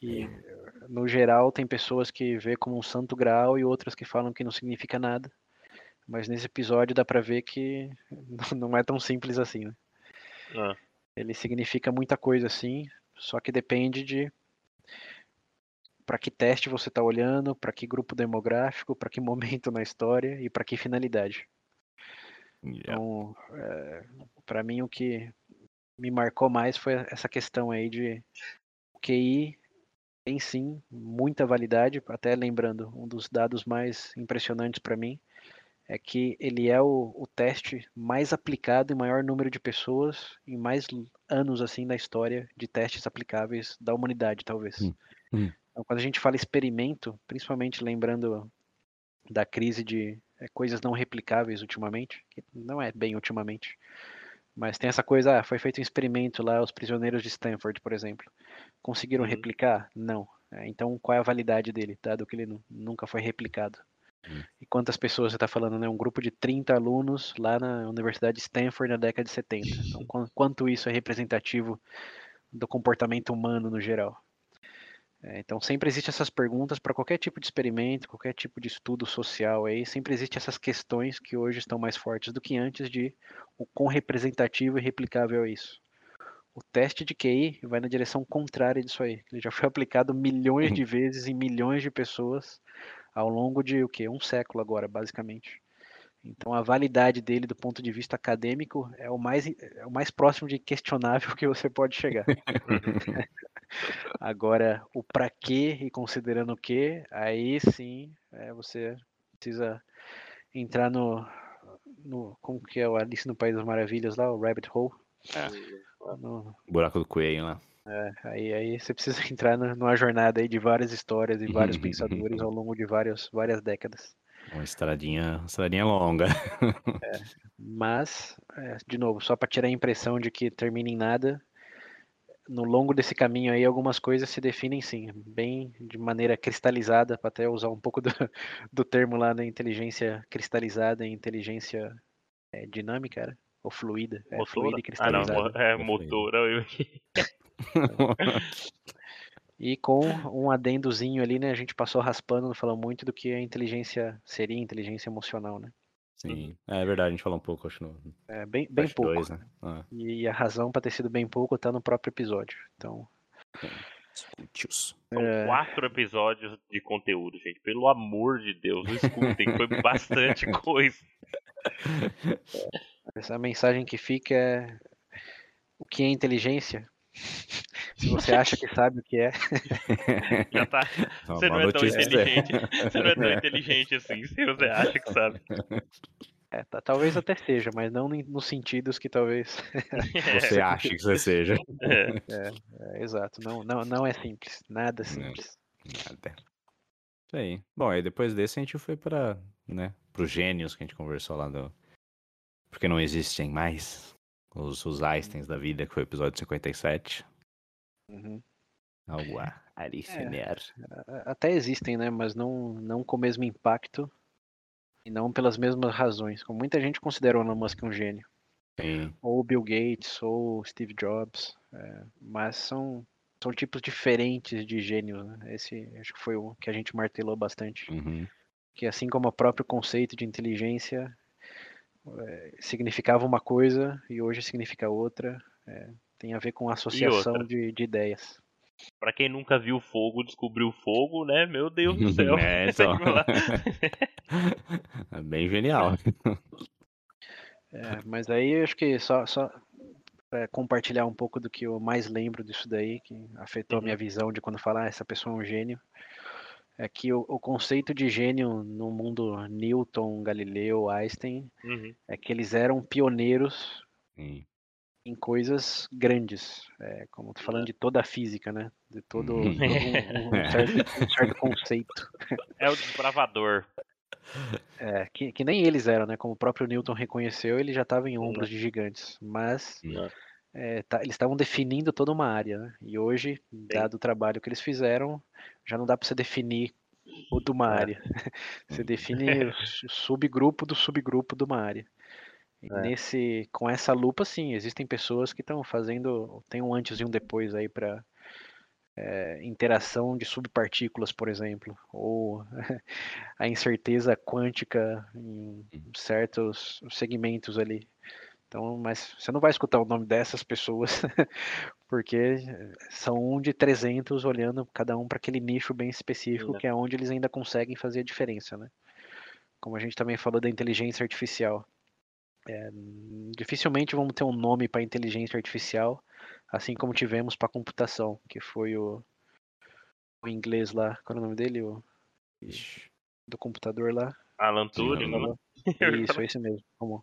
B: E, no geral, tem pessoas que vê como um santo grau e outras que falam que não significa nada. Mas nesse episódio dá pra ver que não é tão simples assim, né?
C: Ah,
B: Ele significa muita coisa assim, só que depende de para que teste você está olhando, para que grupo demográfico, para que momento na história e para que finalidade.
A: yeah.
B: Então, para mim o que me marcou mais foi essa questão aí de o QI tem sim muita validade, até lembrando, um dos dados mais impressionantes para mim é que ele é o, o teste mais aplicado em maior número de pessoas em mais anos assim na história de testes aplicáveis da humanidade, talvez.
A: Hum, hum.
B: Então, quando a gente fala experimento, principalmente lembrando da crise de eh, coisas não replicáveis ultimamente, que não é bem ultimamente, mas tem essa coisa, ah, foi feito um experimento lá, os prisioneiros de Stanford, por exemplo. Conseguiram
C: Uhum.
B: replicar? Não. É, então, qual é a validade dele, dado que ele nu- nunca foi replicado?
A: Hum.
B: E quantas pessoas você está falando, né? Um grupo de 30 alunos lá na Universidade de Stanford na década de 70. Então, quan- quanto isso é representativo do comportamento humano no geral? É, então, sempre existem essas perguntas para qualquer tipo de experimento, qualquer tipo de estudo social aí, sempre existem essas questões que hoje estão mais fortes do que antes de o quão representativo e replicável é isso. O teste de QI vai na direção contrária disso aí. Ele já foi aplicado milhões de vezes em milhões de pessoas ao longo de o quê? Um século agora, basicamente. Então a validade dele do ponto de vista acadêmico é o mais, é o mais próximo de questionável que você pode chegar. Agora, o para quê e considerando o que, aí sim é, você precisa entrar no, no. Como que é o Alice no País das Maravilhas lá, o Rabbit Hole. No-
A: Buraco do coelho lá.
B: Aí, aí você precisa entrar na- numa jornada aí de várias histórias e vários pensadores ao longo de várias, várias décadas.
A: Uma estradinha, uma estradinha longa.
B: Mas, é, de novo, só para tirar a impressão de que termina em nada, no longo desse caminho aí algumas coisas se definem sim, bem de maneira cristalizada, para até usar um pouco do, do termo lá da inteligência cristalizada e inteligência é, dinâmica, era? Ou fluida. É,
C: Motora?
B: fluida e
C: Ah, não,
B: cristalizada.
C: mo- é
A: É
C: motora.
B: E com um adendozinho ali, né? A gente passou raspando, não falou muito do que a inteligência seria inteligência emocional, né?
A: Sim, é verdade, a gente falou um pouco, acho, no
B: É, bem, bem pouco.
A: dois, né? Ah,
B: E a razão para ter sido bem pouco tá no próprio episódio. Então,
A: escute-os.
C: São
B: É.
C: quatro episódios de conteúdo, gente. Pelo amor de Deus, escutem. Foi bastante coisa.
B: essa mensagem que fica é o que é inteligência? Se você acha que sabe o que é,
C: Já tá.
A: Uma
C: Você não
A: boa
C: é tão inteligente. Você não é tão inteligente assim. Se você acha que sabe.
B: é, tá- talvez até seja, mas não nos sentidos que talvez.
A: Você acha que você seja.
C: É.
B: É, exato, não, não, não é simples, nada simples.
A: Nada. Isso aí. Bom, aí depois desse a gente foi para, né, pros gênios que a gente conversou lá do Porque não existem mais os, os Einsteins da vida, que foi o episódio 57.
B: Uhum.
A: Algo a Aricener.
B: A- Até existem, né? Mas não, não com o mesmo impacto e não pelas mesmas razões. Como muita gente considera o Elon Musk um gênio.
A: Sim.
B: Ou Bill Gates, ou Steve Jobs. é, mas são, são tipos diferentes de gênios, né? Esse acho que foi o que a gente martelou bastante.
A: Uhum.
B: Que assim como o próprio conceito de inteligência é, significava uma coisa e hoje significa outra. é, tem a ver com associação de, de ideias.
C: Pra quem nunca viu fogo, descobriu fogo, né? Meu Deus do céu.
A: É, então. É Bem genial.
B: É, mas aí eu acho que só, só pra compartilhar um pouco do que eu mais lembro disso daí, que afetou a minha visão de quando falar ah, essa pessoa é um gênio, é que o, o conceito de gênio no mundo Newton, Galileu, Einstein,
C: Uhum.
B: é que eles eram pioneiros
A: Sim.
B: em coisas grandes, é, como tô falando de toda a física, né? De todo,
A: Uhum.
B: todo um, um certo, um certo conceito.
C: É o desbravador.
B: É, que, que nem eles eram, né? Como o próprio Newton reconheceu, ele já estava em ombros de gigantes. Mas
A: Uhum.
B: é, tá- eles estavam definindo toda uma área, né? E hoje, dado o trabalho que eles fizeram, já não dá para você definir toda uma
C: É.
B: área. Você define o su- subgrupo do subgrupo de uma área.
C: É.
B: nesse, com essa lupa, sim, existem pessoas que estão fazendo, tem um antes e um depois aí para interação de subpartículas, por exemplo, ou a incerteza quântica em certos segmentos ali. Então, mas você não vai escutar o nome dessas pessoas, porque são um de 300 olhando cada um para aquele nicho bem específico,
C: Né.
B: que é onde eles ainda conseguem fazer a diferença, né? Como a gente também falou da inteligência artificial. É, dificilmente vamos ter um nome para inteligência artificial, assim como tivemos para computação, que foi o, o inglês lá, qual é o nome dele? O, do computador lá?
C: Alan Turing, né?
B: Isso, esse mesmo. Como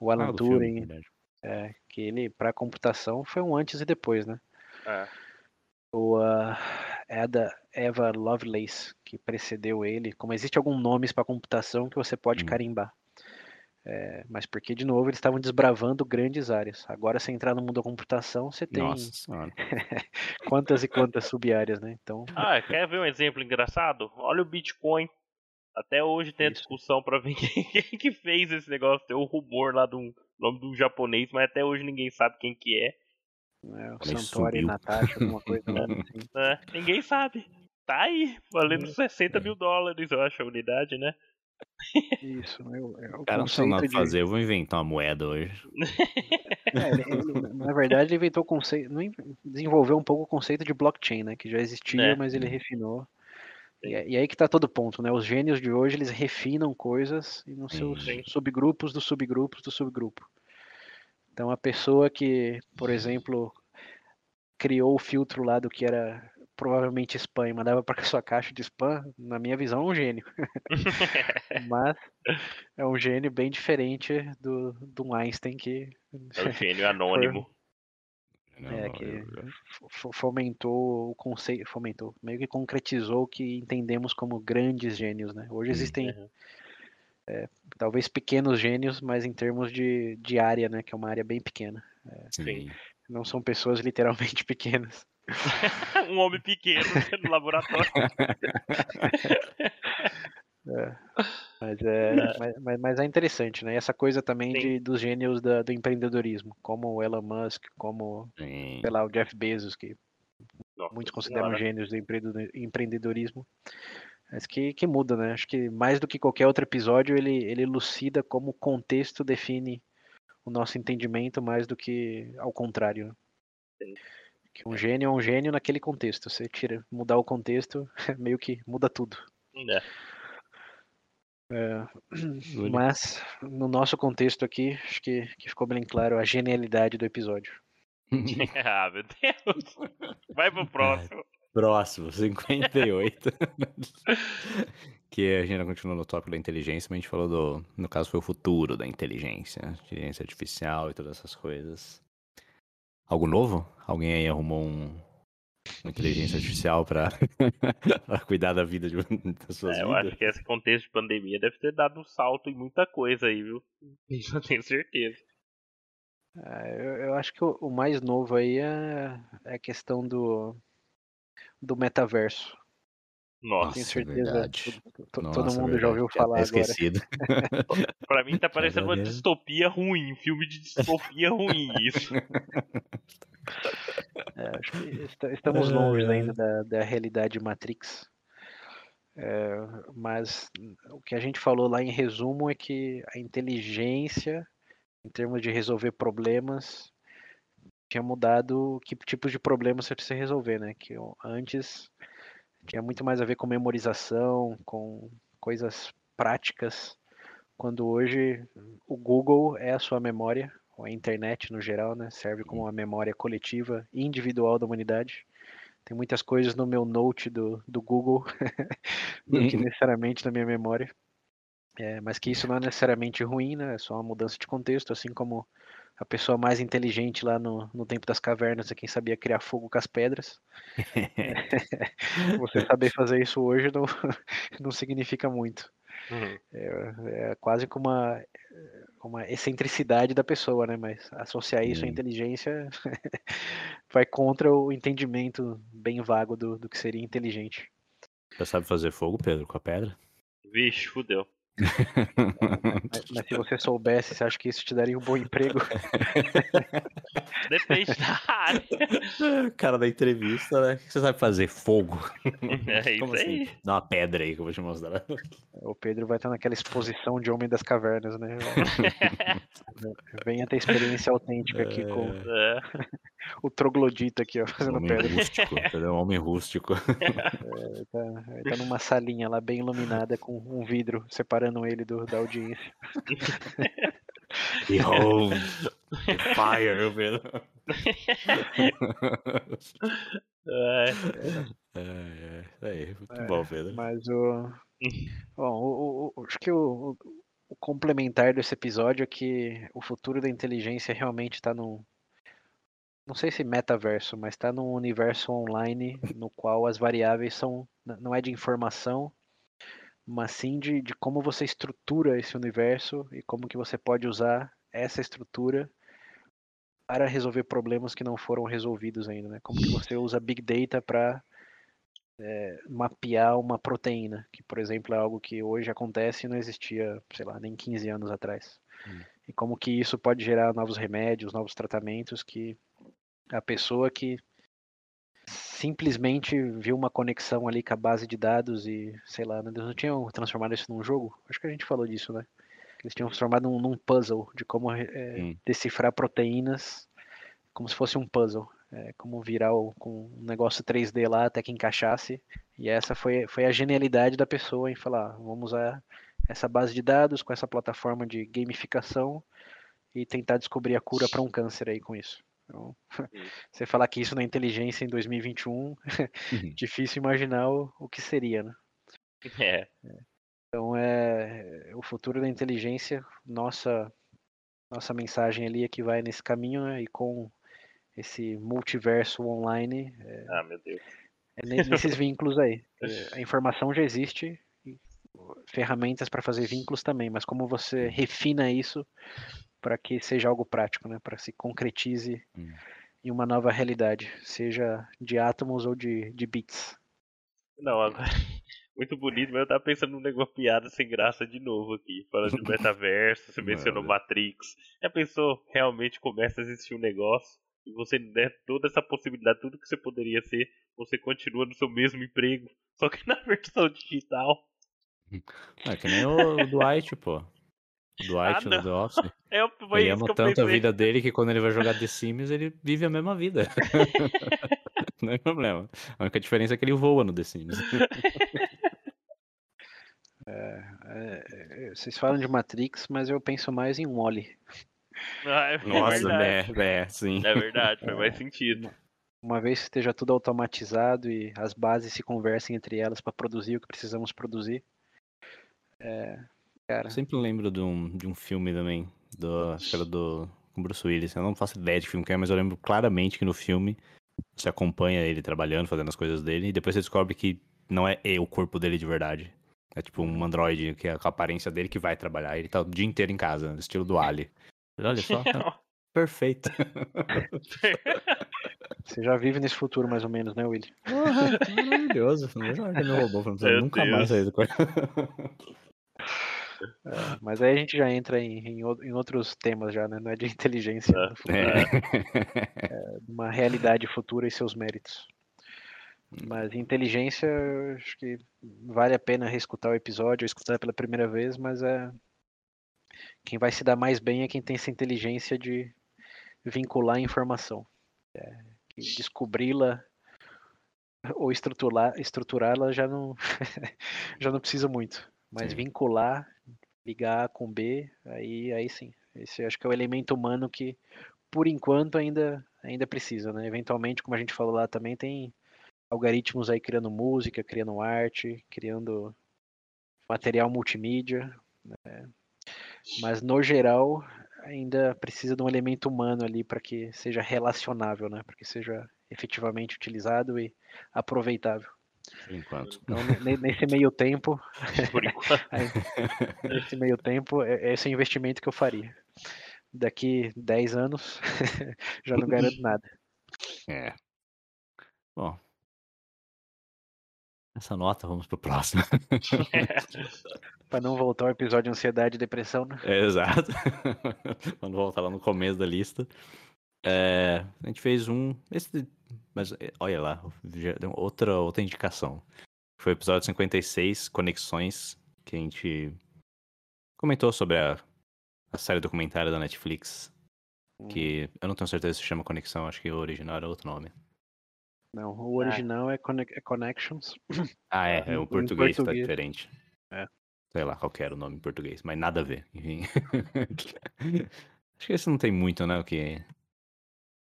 B: o Alan
A: Ah, filme,
B: Turing,
A: verdade.
B: é, que ele, para computação, foi um antes e depois, né?
C: É.
B: O uh, Ada Eva Lovelace, que precedeu ele. Como existe alguns nomes para computação que você pode
A: Hum.
B: carimbar. É, mas porque, de novo, eles estavam desbravando grandes áreas. Agora, se entrar no mundo da computação, você tem quantas e quantas sub-áreas, né? Então,
C: Ah, quer ver um exemplo engraçado? Olha o Bitcoin. Até hoje tem a discussão pra ver quem, quem que fez esse negócio. Tem o rumor lá do nome do japonês, mas até hoje ninguém sabe quem que é.
B: né, o Santori. Natasha, alguma coisa lá, assim.
C: né? Ninguém sabe. Tá aí, valendo 60 mil dólares, eu acho, a unidade, né?
B: Isso, é o, é o
A: Cara, não sei nada
B: de...
A: fazer, eu vou inventar uma moeda hoje.
B: É, ele- ele- na verdade, ele inventou o conceito, desenvolveu um pouco o conceito de blockchain, né? Que já existia,
C: É.
B: mas ele refinou. E, e aí que tá todo o ponto, né? Os gênios de hoje, eles refinam coisas e nos seus
C: Sim.
B: subgrupos dos subgrupos do subgrupo. Então, a pessoa que, por exemplo, criou o filtro lá do que era provavelmente spam e mandava para sua caixa de spam, na minha visão, é um gênio. Mas é um gênio bem diferente do, do Einstein que
C: É o gênio anônimo.
A: Não,
B: É, que-
A: eu-
B: fomentou o conceito, fomentou, meio que concretizou o que entendemos como grandes gênios, né? Hoje existem
C: Uhum.
B: talvez pequenos gênios, mas em termos de, de área, né? Que é uma área bem pequena.
A: Sim.
B: Não são pessoas literalmente pequenas.
C: um homem pequeno no laboratório.
B: Mas é, mas, mas, é interessante, né? Essa coisa também de, dos gênios da, do empreendedorismo, como o Elon Musk, como, Sim. sei lá, o Jeff Bezos, que Nossa, muitos consideram senhora. gênios do empreendedorismo. Mas que, que muda, né? Acho que mais do que qualquer outro episódio, ele, ele elucida como o contexto define o nosso entendimento mais do que ao contrário. Sim. Que um gênio é um gênio naquele contexto. Você tira, mudar o contexto, meio que muda tudo. É. É, mas, no nosso contexto aqui, acho que, que ficou bem claro a genialidade do episódio.
C: ah, meu Deus. Vai pro próximo.
A: Próximo, 58. que a gente continua no tópico da inteligência, mas a gente falou do. No caso, foi o futuro da inteligência, inteligência artificial e todas essas coisas. Algo novo? Alguém aí arrumou um, inteligência artificial para cuidar da vida de, das suas é,
C: Eu
A: vidas?
C: acho que esse contexto de pandemia deve ter dado um salto em muita coisa aí, viu? Isso eu tenho certeza.
B: É, eu, eu, acho que o, o, mais novo aí é, é a questão do, do metaverso.
C: Nossa,
B: Tenho é certeza. Todo, Nossa, todo mundo já ouviu falar
A: esquecido.
C: agora. pra mim tá parecendo uma distopia ruim, um filme de distopia ruim isso.
B: É, acho que estamos longe ainda da, da realidade Matrix. É, mas o que a gente falou lá em resumo é que a inteligência, em termos de resolver problemas, tinha mudado que tipos de problemas você precisa resolver, né? Que antes tinha muito mais a ver com memorização, com coisas práticas, quando hoje o Google é a sua memória, a internet no geral, né? Serve como uma memória coletiva individual da humanidade. Tem muitas coisas no meu note do, do Google do que necessariamente na minha memória. É, mas que isso não é necessariamente ruim, né? É só uma mudança de contexto, assim como a pessoa mais inteligente lá no, no tempo das cavernas é quem sabia criar fogo com as pedras. Você saber fazer isso hoje não, não significa muito. Uhum. É, é, quase como uma, uma excentricidade da pessoa, né? Mas associar isso à inteligência vai contra o entendimento bem vago do, do que seria inteligente.
A: Você sabe fazer fogo, Pedro, com a pedra?
C: Vixe, fudeu
B: mas, mas, se você soubesse, você acha que isso te daria um bom emprego?
C: Depende da área.
A: Cara da entrevista, né? O que você sabe fazer? Fogo.
C: É isso assim? aí.
A: Dá uma pedra aí que eu vou te mostrar.
B: O Pedro vai estar naquela exposição de Homem das Cavernas, né? Venha ter experiência autêntica aqui com é. o troglodita aqui, ó, fazendo
A: homem
B: pedra.
A: Rústico, homem rústico.
B: É, tá, tá numa salinha lá bem iluminada com um vidro separando ele do, da audiência.
A: Behold, fire, Pedro. É. É, é, é, muito é, bom, Pedro.
B: Mas o. Bom, o, o, acho que o, o, complementar desse episódio é que o futuro da inteligência realmente está num. Não sei se metaverso, mas está num universo online no qual as variáveis são. Não é de informação, mas sim de, de como você estrutura esse universo e como que você pode usar essa estrutura para resolver problemas que não foram resolvidos ainda, né? Como que você usa Big Data para é, mapear uma proteína, que por exemplo é algo que hoje acontece e não existia, sei lá, nem 15 anos atrás. Hum. E como que isso pode gerar novos remédios, novos tratamentos que a pessoa que simplesmente viu uma conexão ali com a base de dados e, sei lá, né, eles não tinham transformado isso num jogo? Acho que a gente falou disso, né? Eles tinham transformado num, num puzzle de como é, decifrar proteínas como se fosse um puzzle. É, como virar o, com um negócio 3D lá até que encaixasse. E essa foi, foi a genialidade da pessoa em falar, vamos usar essa base de dados com essa plataforma de gamificação e tentar descobrir a cura para um câncer aí com isso. Então, você falar que isso na inteligência em 2021, uhum. difícil imaginar o, o que seria, né?
C: É.
B: Então é o futuro da inteligência, nossa nossa mensagem ali é que vai nesse caminho né? e com esse multiverso online.
C: É, ah, meu Deus.
B: É nesses vínculos aí. A informação já existe, ferramentas para fazer vínculos também, mas como você refina isso para que seja algo prático, né? Para se concretize hum. em uma nova realidade, seja de átomos ou de, de bits.
C: Não, agora, Muito bonito, mas eu tava pensando num negócio piada sem graça de novo aqui. Falando de metaverso, você mencionou Matrix. Já pensou, realmente começa a existir um negócio e você der toda essa possibilidade, tudo que você poderia ser, você continua no seu mesmo emprego, só que na versão digital.
A: É que nem o, o Dwight, pô. Dwight
C: Ah,
A: no The Office.
C: É, foi
A: Ele
C: isso que
A: ama
C: eu
A: tanto a vida dele que quando ele vai jogar The Sims, ele vive a mesma vida. Não é problema. A única diferença é que ele voa no The Sims.
B: É, é, vocês falam de Matrix, mas eu penso mais em Wally.
C: Ah, é
A: Nossa,
C: verdade.
A: né? É, sim.
C: É verdade, faz mais sentido.
B: Uma vez que esteja tudo automatizado e as bases se conversem entre elas para produzir o que precisamos produzir. É, cara,
A: Eu sempre lembro de um, de um filme também, do, acho do com Bruce Willis. Eu não faço ideia de filme que é, mas eu lembro claramente que no filme você acompanha ele trabalhando, fazendo as coisas dele, e depois você descobre que não é o corpo dele de verdade. É tipo um androide, que é com a aparência dele que vai trabalhar. Ele tá o dia inteiro em casa, no estilo do Ali. Olha só, tá perfeito.
B: você já vive nesse futuro mais ou menos, né, Willy?
A: Porra, maravilhoso. Hora que
C: Meu
A: nunca
C: Deus.
A: mais sair do quarto.
B: É, mas aí a gente já entra em, em, em outros temas já, né? Não é de inteligência,
C: É.
B: futuro,
A: É.
B: é de uma realidade futura e seus méritos. Mas inteligência, acho que vale a pena reescutar o episódio, ou escutar pela primeira vez, mas é quem vai se dar mais bem é quem tem essa inteligência de vincular a informação, É, descobri-la ou estruturá-la já não já não precisa muito, mas
A: Sim.
B: vincular, ligar A com B, aí aí sim. Esse acho que é o elemento humano que por enquanto ainda ainda precisa, né? Eventualmente, como a gente falou lá também tem algoritmos aí criando música, criando arte, criando material multimídia, né? mas no geral ainda precisa de um elemento humano ali para que seja relacionável, né? Para que seja efetivamente utilizado e aproveitável.
A: Por enquanto.
B: Então, ne- nesse meio tempo,
C: Por enquanto.
B: nesse meio tempo, é- esse é o investimento que eu faria. Daqui 10 anos, já não garanto nada.
A: É. Bom. Essa nota, vamos pro próximo.
B: Para não voltar ao episódio de ansiedade e depressão, né?
A: É, exato. Vamos voltar lá no começo da lista. É, a gente fez um. Esse, mas é, olha lá, outra, outra indicação. Foi o episódio 56, Conexões, que a gente comentou sobre a, a série documentária da Netflix. Que eu não tenho certeza se chama Conexão, acho que o original era outro nome.
B: Não, o original é, Conne- é Connections.
A: Ah, é, é o
B: em
A: português, tá
B: português.
A: diferente.
B: É.
A: Sei lá qual que era o nome em português, mas nada a ver, enfim. Acho que esse não tem muito, né, o que...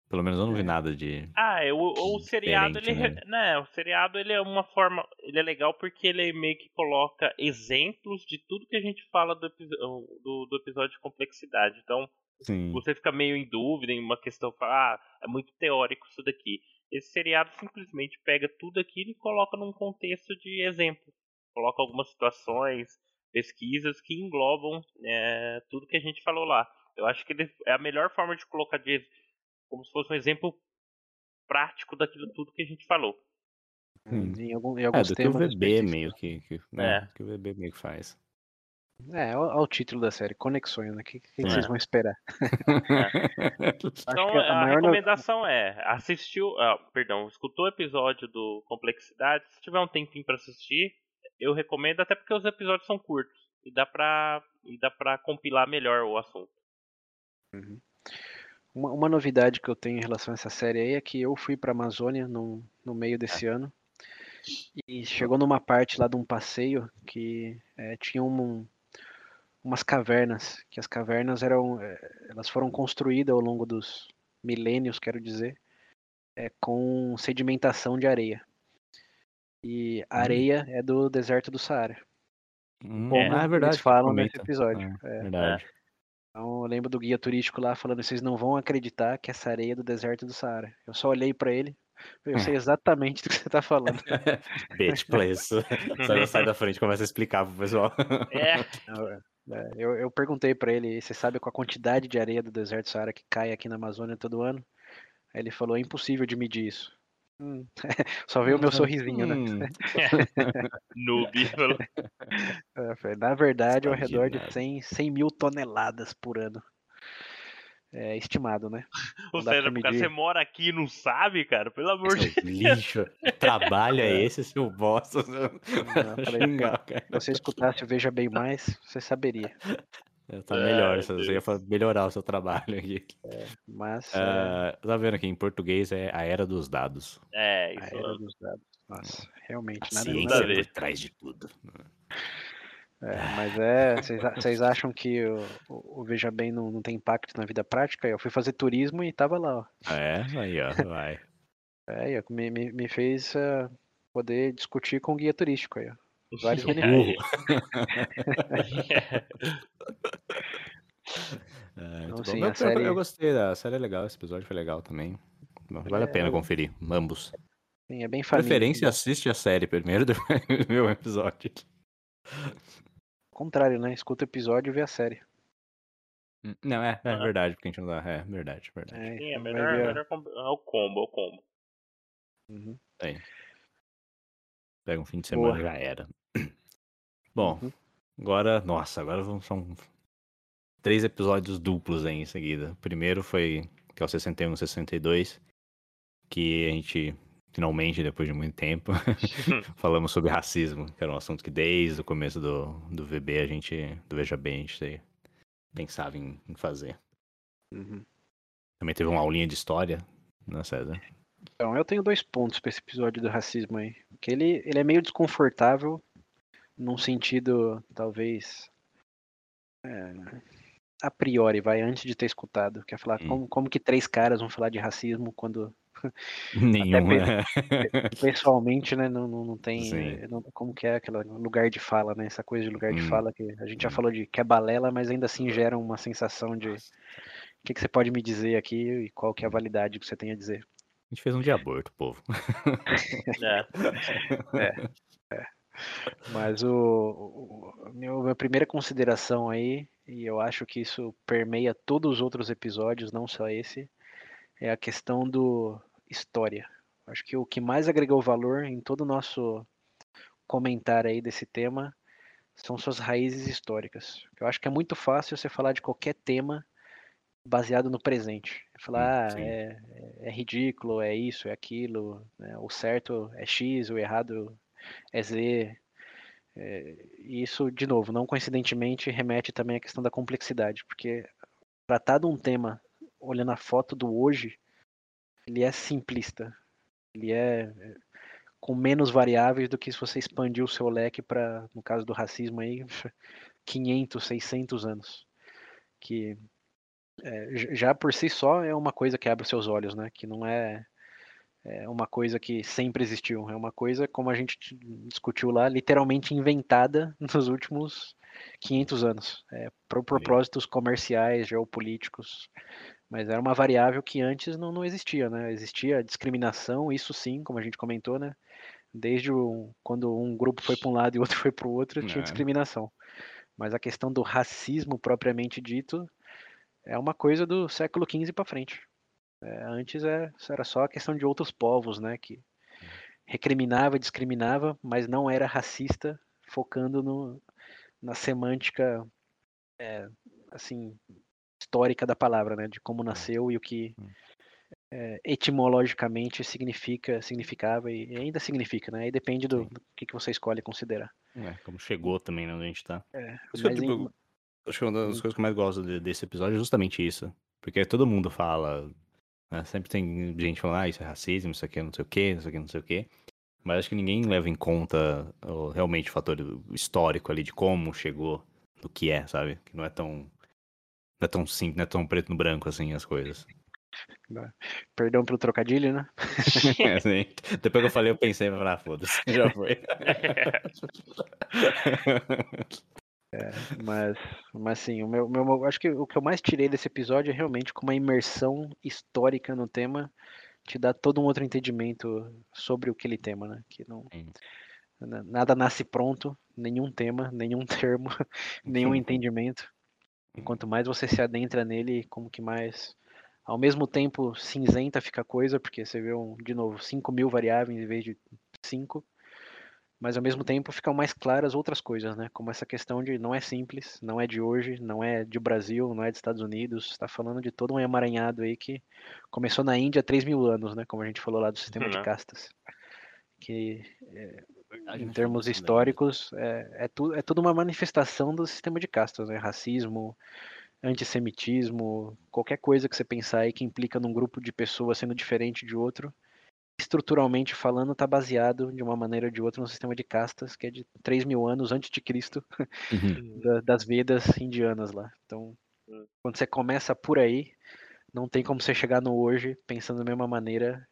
A: Pelo menos eu não vi
B: É.
A: nada de...
C: Ah, é, o, seriado, ele, re- né, o seriado ele é uma forma, ele é legal porque ele meio que coloca exemplos de tudo que a gente fala do, do, do episódio de complexidade. Então,
A: Sim,
C: você fica meio em dúvida em uma questão, fala, ah, é muito teórico isso daqui. Esse seriado simplesmente pega tudo aquilo e coloca num contexto de exemplo. Coloca algumas situações, pesquisas que englobam é, tudo que a gente falou lá. Eu acho que é a melhor forma de colocar de, como se fosse um exemplo prático daquilo tudo que a gente falou.
A: Sim.
B: Em, algum- em
A: É,
B: alguns
A: do que o
B: temas
A: VB meio que... que né,
C: É.
A: que o VB meio que faz.
B: É, olha o título da série, Conexões, né? O que, que
A: É.
B: vocês vão esperar?
C: Então
B: que a
C: a,
B: maior no-
C: recomendação é assistiu, ah, perdão, escutou o episódio do Complexidade. Se tiver um tempinho pra assistir, eu recomendo até porque os episódios são curtos e dá pra e dá para compilar melhor o assunto.
B: Uma, uma novidade que eu tenho em relação a essa série aí é que eu fui pra Amazônia no, no meio desse ano e chegou numa parte lá de um passeio que é, tinha um, umas cavernas, que as cavernas eram, é, elas foram construídas ao longo dos milênios, quero dizer, é, com sedimentação de areia. E a
A: Hum.
B: areia é do deserto do Saara.
A: Hum,
B: Como
A: é verdade.
B: eles falam
A: comenta.
B: nesse episódio.
A: É,
B: É.
A: verdade.
B: Então eu lembro do guia turístico lá falando, vocês não vão acreditar que essa areia é do deserto do Saara. Eu só olhei pra ele, eu sei exatamente do que você tá falando.
A: Bitch, please. Sai, sai da frente, começa a explicar pro pessoal.
C: É,
B: É, Eu, eu perguntei pra ele, você sabe qual a quantidade de areia do deserto do Saara que cai aqui na Amazônia todo ano? Aí ele falou, é impossível de medir isso. Hum. Só veio o meu sorrisinho, né?
A: Hum,
C: Noob. falou.
B: É, Na verdade, ao
A: de
B: redor de
A: nada.
B: 100, 100 mil toneladas por ano. É estimado, né?
C: Ou
B: Não
C: seja,
B: medir.
C: você mora aqui e não sabe, cara? Pelo amor de
A: seu lixo. Trabalho é esse, seu bosta.
B: Não, falei,
A: xingar, cara.
B: Se você escutasse o Veja Bem Mais, você saberia.
A: É, Tá
C: Ai,
A: melhor, você ia melhorar o seu trabalho aqui.
B: Mas é,
A: Ah, tá vendo aqui, em português é a era dos dados.
C: É,
B: a
C: isso
B: era
C: mesmo.
B: dos dados. Nossa, realmente,
A: A
B: nada,
A: ciência
C: nada a
A: é por trás de tudo.
B: é, mas é, vocês a- vocês acham que o, o- o Veja Bem não, não tem impacto na vida prática? Eu fui fazer turismo e tava lá, ó.
A: É, aí ó, vai.
B: É, e me, me, me fez eh, poder discutir com o guia turístico aí, ó. Vários benefícios.
A: É,
B: Então, assim,
A: Eu-
B: a
A: eu,
B: série-
A: eu gostei da série, é legal, esse episódio foi legal também. Vale a
B: É,
A: pena
B: eu-
A: conferir, ambos.
B: Sim, é bem família.
A: Preferência, assiste a série primeiro, depois vê o episódio.
B: Ao contrário, né? Escuta o episódio e vê a série.
A: Não, é, é
C: Ah.
A: verdade, porque a gente não dá. É, verdade, verdade.
B: É,
C: Sim, é
B: vai
C: melhor,
B: ver a-
C: melhor combo- é o combo, é o combo.
B: Uhum.
A: Pega um fim de
B: Boa.
A: semana já era. Bom,
B: Uhum.
A: agora, nossa, agora são três episódios duplos aí em seguida. O primeiro foi, que é o 61 e 62, que a gente, finalmente, depois de muito tempo, falamos sobre racismo, que era um assunto que desde o começo do, do VB a gente, do Veja Bem, a gente pensava em, em fazer.
B: Uhum.
A: Também teve uma aulinha de história, né, César?
B: Então, eu tenho dois pontos pra esse episódio do racismo aí. Que ele, ele é meio desconfortável, num sentido, talvez. é, a priori, vai, antes de ter escutado. Quer falar
A: Hum.
B: como, como que três caras vão falar de racismo quando
A: Nenhum,
B: mesmo-
A: né?
B: pessoalmente, né, não, não, não tem. Eh, não- como que é aquele lugar de fala, né? Essa coisa de lugar de
A: Hum.
B: fala que a gente já
A: Hum.
B: falou de que é balela, mas ainda assim gera uma sensação de. O que, que você pode me dizer aqui e qual que é a validade que você tem a dizer?
A: A gente fez um de aborto, povo.
C: É.
B: Mas o, o- o meu, minha primeira consideração aí, e eu acho que isso permeia todos os outros episódios, não só esse, é a questão do história. Acho que o que mais agregou valor em todo o nosso comentário aí desse tema são suas raízes históricas. Eu acho que é muito fácil você falar de qualquer tema baseado no presente. Falar,
A: Hum,
B: ah, é, é ridículo, é isso, é aquilo, né? o certo é X, o errado é Z. É, e isso, de novo, não coincidentemente, remete também à questão da complexidade, porque tratar de um tema olhando a foto do hoje, ele é simplista. Ele é é, com menos variáveis do que se você expandir o seu leque para, no caso do racismo aí, 500, 600 anos. Que é, já por si só é uma coisa que abre os seus olhos, né? Que não é, é uma coisa que sempre existiu. É uma coisa, como a gente discutiu lá, literalmente inventada nos últimos 500 anos. É, por propósitos comerciais, geopolíticos. Mas era uma variável que antes não, não existia, né? Existia discriminação, isso sim, como a gente comentou, né? Desde o, quando um grupo foi para um lado e outro foi para o outro, tinha
A: É.
B: discriminação. Mas a questão do racismo propriamente dito é uma coisa do século XV para frente. É, antes é, era só a questão de outros povos, né? Que recriminava, discriminava, mas não era racista, focando no, na semântica, é, assim, histórica da palavra, né? De como nasceu e o que
A: Hum.
B: é, etimologicamente significa, significava e e ainda significa, né? Aí depende do, do que, que você escolhe considerar.
A: É, como chegou também, né, onde a gente tá.
B: É,
A: Isso que
B: em-
A: acho que uma das
B: Hum.
A: coisas que eu mais gosto de- desse episódio é justamente isso. Porque todo mundo fala, né, sempre tem gente falando, ah, isso é racismo, isso aqui é não sei o quê, isso aqui é não sei o quê. Mas acho que ninguém leva em conta o, realmente o fator histórico ali de como chegou do que é, sabe? Que não é tão. Não é tão simples, não é tão preto no branco assim as coisas.
B: perdão pelo trocadilho, né?
A: Assim, depois que eu falei, eu pensei, ah, foda-se, já foi.
B: Mas, mas sim, o meu, meu, eu acho que o que eu mais tirei desse episódio é realmente como a imersão histórica no tema te dá todo um outro entendimento sobre o que ele tema, né? Que não,
A: Sim.
B: na- nada nasce pronto, nenhum tema, nenhum termo, nenhum
A: Uhum.
B: entendimento. E quanto mais você se adentra nele, como que mais Ao mesmo tempo, cinzenta fica a coisa, porque você vê, um, de novo, 5 mil variáveis em vez de 5 mas ao mesmo tempo ficam mais claras outras coisas, né? Como essa questão de não é simples, não é de hoje, não é de Brasil, não é dos Estados Unidos, está falando de todo um emaranhado aí que começou na Índia há 3 mil anos, né? Como a gente falou lá do sistema uhum. de castas. Que, é, em termos históricos, é, é, tu, é tudo uma manifestação do sistema de castas, né? Racismo, antissemitismo, qualquer coisa que você pensar aí que implica num grupo de pessoas sendo diferente de outro, estruturalmente falando, está baseado de uma maneira ou de outra no sistema de castas que é de 3 mil anos antes de Cristo, uhum. da, das Vedas indianas lá. Então, quando você começa por aí, não tem como você chegar no hoje pensando da mesma maneira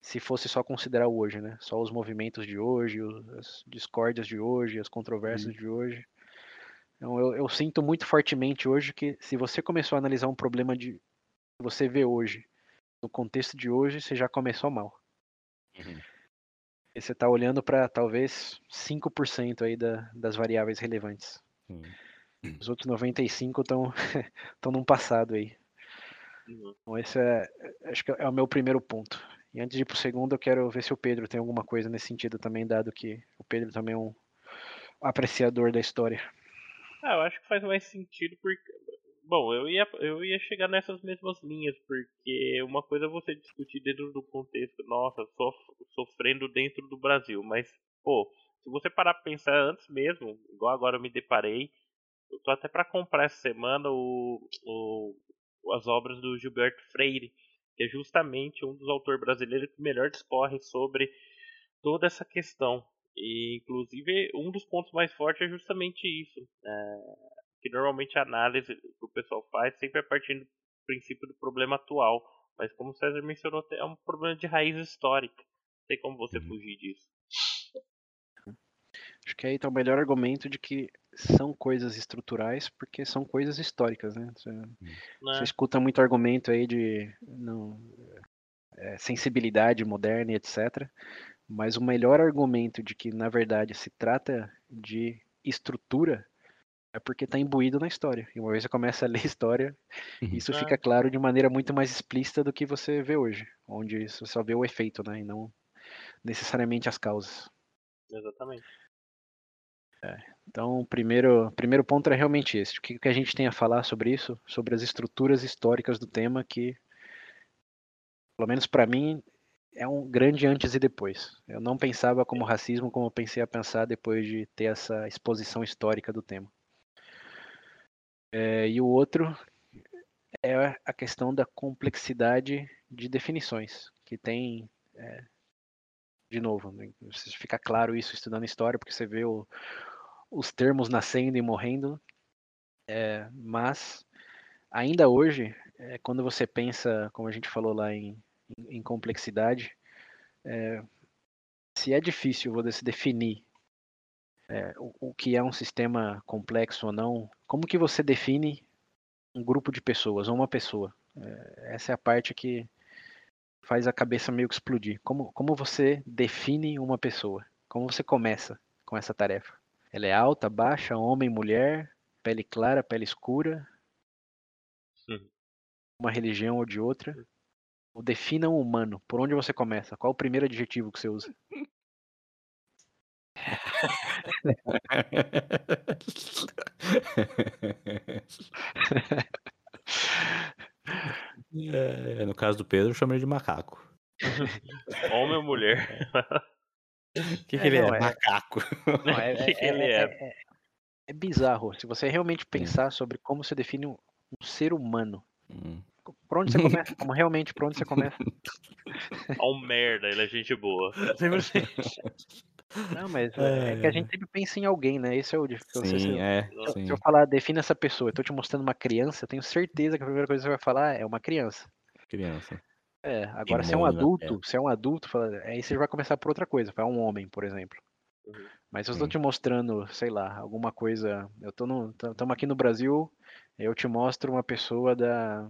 B: se fosse só considerar o hoje, né? Só os movimentos de hoje, as discórdias de hoje, as controvérsias uhum. de hoje. Então, eu, eu sinto muito fortemente hoje que se você começou a analisar um problema de que você vê hoje, no contexto de hoje, você já começou mal. Uhum. E você está olhando para talvez 5% aí da, das variáveis relevantes. Uhum. Os outros 95 estão estão num passado aí. Uhum. Então esse é, acho que é o meu primeiro ponto. E antes de ir pro segundo, eu quero ver se o Pedro tem alguma coisa nesse sentido também, dado que o Pedro também é um apreciador da história.
C: Ah, eu acho que faz mais sentido porque Bom, eu ia, eu ia chegar nessas mesmas linhas, porque uma coisa é você discutir dentro do contexto, nossa, sof sofrendo dentro do Brasil, mas, pô, se você parar pra pensar antes mesmo, igual agora eu me deparei, eu tô até para comprar essa semana o, o, as obras do Gilberto Freire, que é justamente um dos autores brasileiros que melhor discorre sobre toda essa questão. E, inclusive, um dos pontos mais fortes é justamente isso. É, que normalmente a análise pessoal faz sempre é partindo do princípio do problema atual. Mas como o César mencionou, é um problema de raiz histórica. Não tem como você uhum. fugir disso.
B: Acho que aí tá o melhor argumento de que são coisas estruturais porque são coisas históricas, né? Você, uhum. você escuta muito argumento aí de não, é, sensibilidade moderna e etc. Mas o melhor argumento de que, na verdade, se trata de estrutura é porque está imbuído na história. E uma vez você começa a ler história, uhum. isso fica ah. claro de maneira muito mais explícita do que você vê hoje, onde você só vê o efeito, né, e não necessariamente as causas.
C: Exatamente.
B: É, então, o primeiro, primeiro ponto é realmente esse. O que, que a gente tem a falar sobre isso? Sobre as estruturas históricas do tema que, pelo menos para mim, é um grande antes e depois. Eu não pensava como racismo como eu pensei a pensar depois de ter essa exposição histórica do tema. É, e o outro é a questão da complexidade de definições, que tem, é, de novo, né, fica claro isso estudando história, porque você vê o, os termos nascendo e morrendo, é, mas ainda hoje, é, quando você pensa, como a gente falou lá em, em, em complexidade, é, se é difícil você definir é, o, o, que é um sistema complexo ou não, como que você define um grupo de pessoas ou uma pessoa? É, essa é a parte que faz a cabeça meio que explodir. Como, como você define uma pessoa? Como você começa com essa tarefa? Ela é alta, baixa, homem, mulher, pele clara, pele escura, Sim. uma religião ou de outra? Ou defina um humano. Por onde você começa? Qual o primeiro adjetivo que você usa?
A: É, no caso do Pedro, eu chamo ele de macaco.
C: Homem ou mulher?
A: O que, que é, ele não, é? é? Macaco.
B: Não, é, que que ele é, é, bizarro. Se você realmente pensar sobre como se define um, um ser humano, hum. por onde você começa? Como realmente, por onde você começa?
C: Ó, um merda, ele é gente boa.
B: Não, mas é, é que a gente sempre pensa em alguém, né? Esse é o difícil.
A: Sim,
B: se,
A: é,
B: se,
A: sim.
B: se eu falar, defina essa pessoa, eu tô te mostrando uma criança, eu tenho certeza que a primeira coisa que você vai falar é uma criança.
A: Criança.
B: É, agora se é um adulto, se é um adulto, aí você vai começar por outra coisa, vai um homem, por exemplo. Uhum. Mas se eu estou te mostrando, sei lá, alguma coisa, eu tô no, estamos aqui no Brasil, eu te mostro uma pessoa da,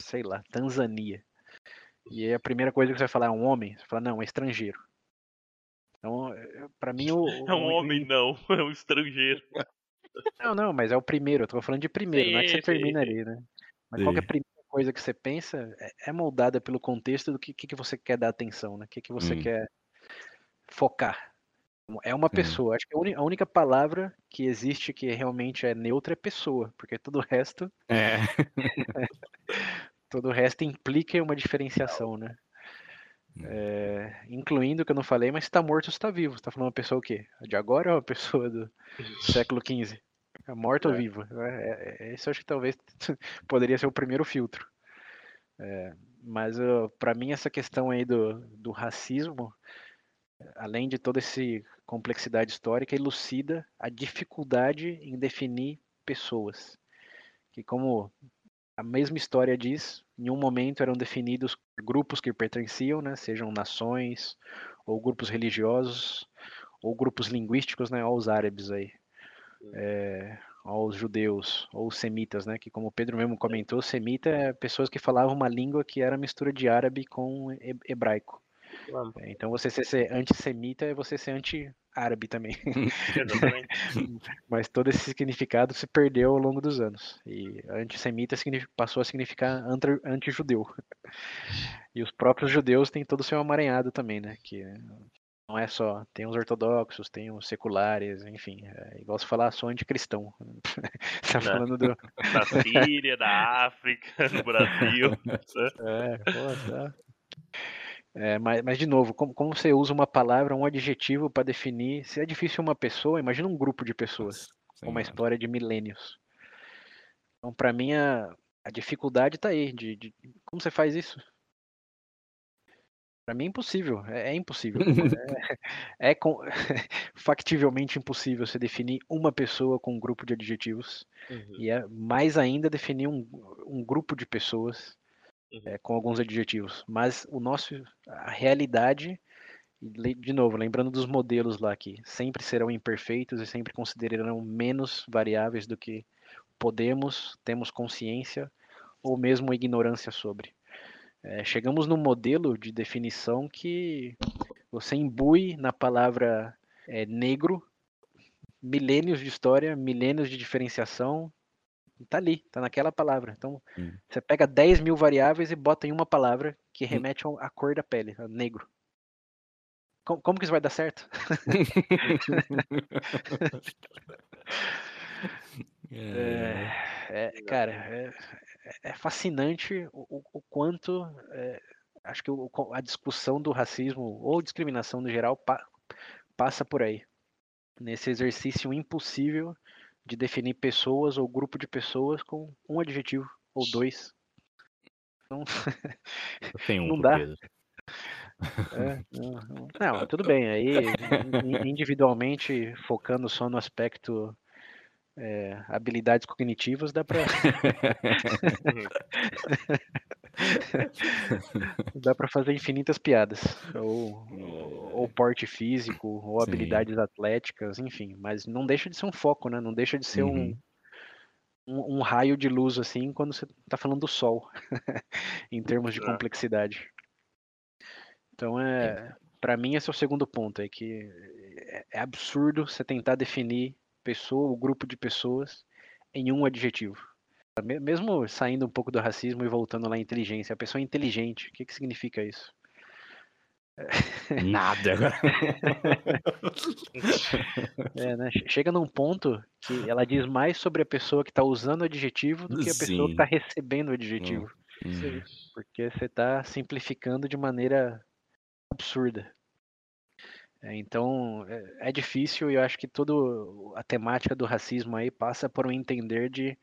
B: sei lá, Tanzânia. E aí a primeira coisa que você vai falar é um homem, você fala, não, é estrangeiro. Então, eh, para mim o,
C: É um o... homem não, é um estrangeiro.
B: Não, não, mas é o primeiro, eu tô falando de primeiro, sim, não é que você sim, termina sim. ali, né? Mas qual é a primeira coisa que você pensa é, é moldada pelo contexto do que, que, você quer dar atenção, né? O que, que você
A: Hum.
B: quer focar. É uma
A: Sim.
B: pessoa. Acho que a única palavra que existe que realmente é neutra é pessoa, porque todo o resto,
A: É.
B: todo o resto implica uma diferenciação, né? É, incluindo o que eu não falei, mas se tá morto, você tá vivo. Você tá falando uma pessoa o quê? De agora ou uma pessoa do século XV? É morta ou
C: É.
B: viva? É, é, esse eu acho que talvez poderia ser o primeiro filtro. É, mas para mim essa questão aí do, do racismo, além de toda essa complexidade histórica, elucida a dificuldade em definir pessoas. Que como a mesma história diz, em um momento eram definidos grupos que pertenciam, né, sejam nações, ou grupos religiosos, ou grupos linguísticos, né, aos árabes aí, é, aos judeus, ou semitas, né, que como o Pedro mesmo comentou, semita é pessoas que falavam uma língua que era mistura de árabe com he- hebraico.
C: Vamos.
B: É, Então você ser, ser antissemita é você ser anti-árabe também. Mas todo esse significado se perdeu ao longo dos anos. E antissemita passou a significar anti- anti-judeu. E os próprios judeus têm todo o seu amaranhado também, né? Que não é só. Tem os ortodoxos, tem os seculares, enfim. É igual se falar só anticristão. Você tá
C: Né.
B: falando do.
C: Na Síria, na África, no Brasil. né?
B: É, pô, tá. É, mas, mas, de novo, como, como você usa uma palavra, um adjetivo para definir. Se é difícil uma pessoa, imagina um grupo de pessoas.
A: Sim,
B: uma
A: é.
B: história de milênios. Então, para mim, a, a dificuldade está aí. De, de- como você faz isso? Para mim é impossível. É, é impossível. é é com- factivelmente impossível você definir uma pessoa com um grupo de adjetivos.
C: Uhum.
B: E é mais ainda definir um, um grupo de pessoas
C: Uhum.
B: é, com alguns adjetivos. Mas o nosso, a realidade, de novo, lembrando dos modelos lá que sempre serão imperfeitos e sempre considerarão menos variáveis do que podemos, temos consciência ou mesmo ignorância sobre. É, chegamos num modelo de definição que você imbui na palavra é, negro milênios de história, milênios de diferenciação, tá ali, tá naquela palavra. Então,
A: Hum.
B: você pega 10 mil variáveis e bota em uma palavra que remete ao- à cor da pele, a negro. Como, como que isso vai dar certo?
A: É.
B: É, cara, é, é fascinante o, o- quanto é, acho que a discussão do racismo ou discriminação no geral pa- passa por aí. Nesse exercício impossível de definir pessoas ou grupo de pessoas com um adjetivo ou dois. Então,
A: um
B: Não dá. É, não, não- não, tudo bem. Aí, in- individualmente, focando só no aspecto é, habilidades cognitivas, dá pra, dá pra fazer infinitas piadas. Ou, ou porte físico, ou
A: Sim.
B: habilidades atléticas, enfim. Mas não deixa de ser um foco, né? Não deixa de ser um,
A: Uhum.
B: um, um raio de luz, assim, quando você tá falando do sol, em termos de complexidade. Então, é, para mim, esse é o segundo ponto, é que é, é absurdo você tentar definir pessoa ou grupo de pessoas em um adjetivo. Me- Mesmo saindo um pouco do racismo e voltando lá à inteligência, a pessoa é inteligente, o que, que significa isso?
A: Nada agora.
B: É, né? che- Chega num ponto que ela diz mais sobre a pessoa que está usando o adjetivo do que a pessoa que
A: Sim.
B: está recebendo o adjetivo.
A: Hum.
B: Porque você está simplificando de maneira absurda. É, então é, é difícil e eu acho que toda a temática do racismo aí passa por um entender de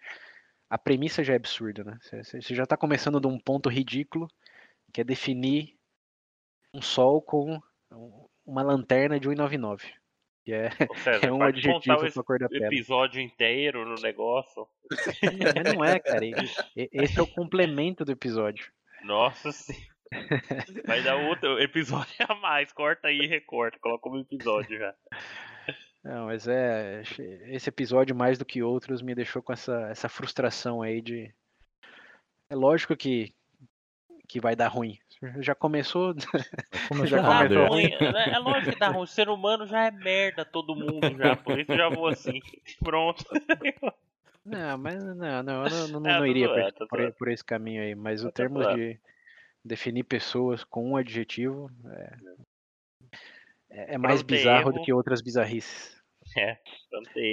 B: a premissa já é absurda, né? Você- já está começando de um ponto ridículo que é definir um sol com um- uma lanterna de 1,99. Que é,
C: César,
B: é um adjetivo para a cor da
C: episódio inteiro no negócio.
B: Mas não é, cara. Esse é o complemento do episódio.
C: Nossa senhora. Vai dar outro episódio a mais. Corta aí e recorta. Coloca como episódio já.
B: Não, mas é. Esse episódio, mais do que outros, me deixou com essa, essa frustração aí de. É lógico que, que vai dar ruim. Já começou. Já
C: Dá
A: errado,
B: começou
A: é.
C: ruim. É é lógico que dá ruim. O ser humano já é merda, todo mundo já. Por isso já vou assim. Pronto.
B: Não, mas não, não, eu não, não,
C: É,
B: não iria por, por, por esse caminho aí. Mas o termo de definir pessoas com um adjetivo é, é, é mais
C: ter
B: bizarro do
C: erro.
B: que outras bizarrices.
C: É,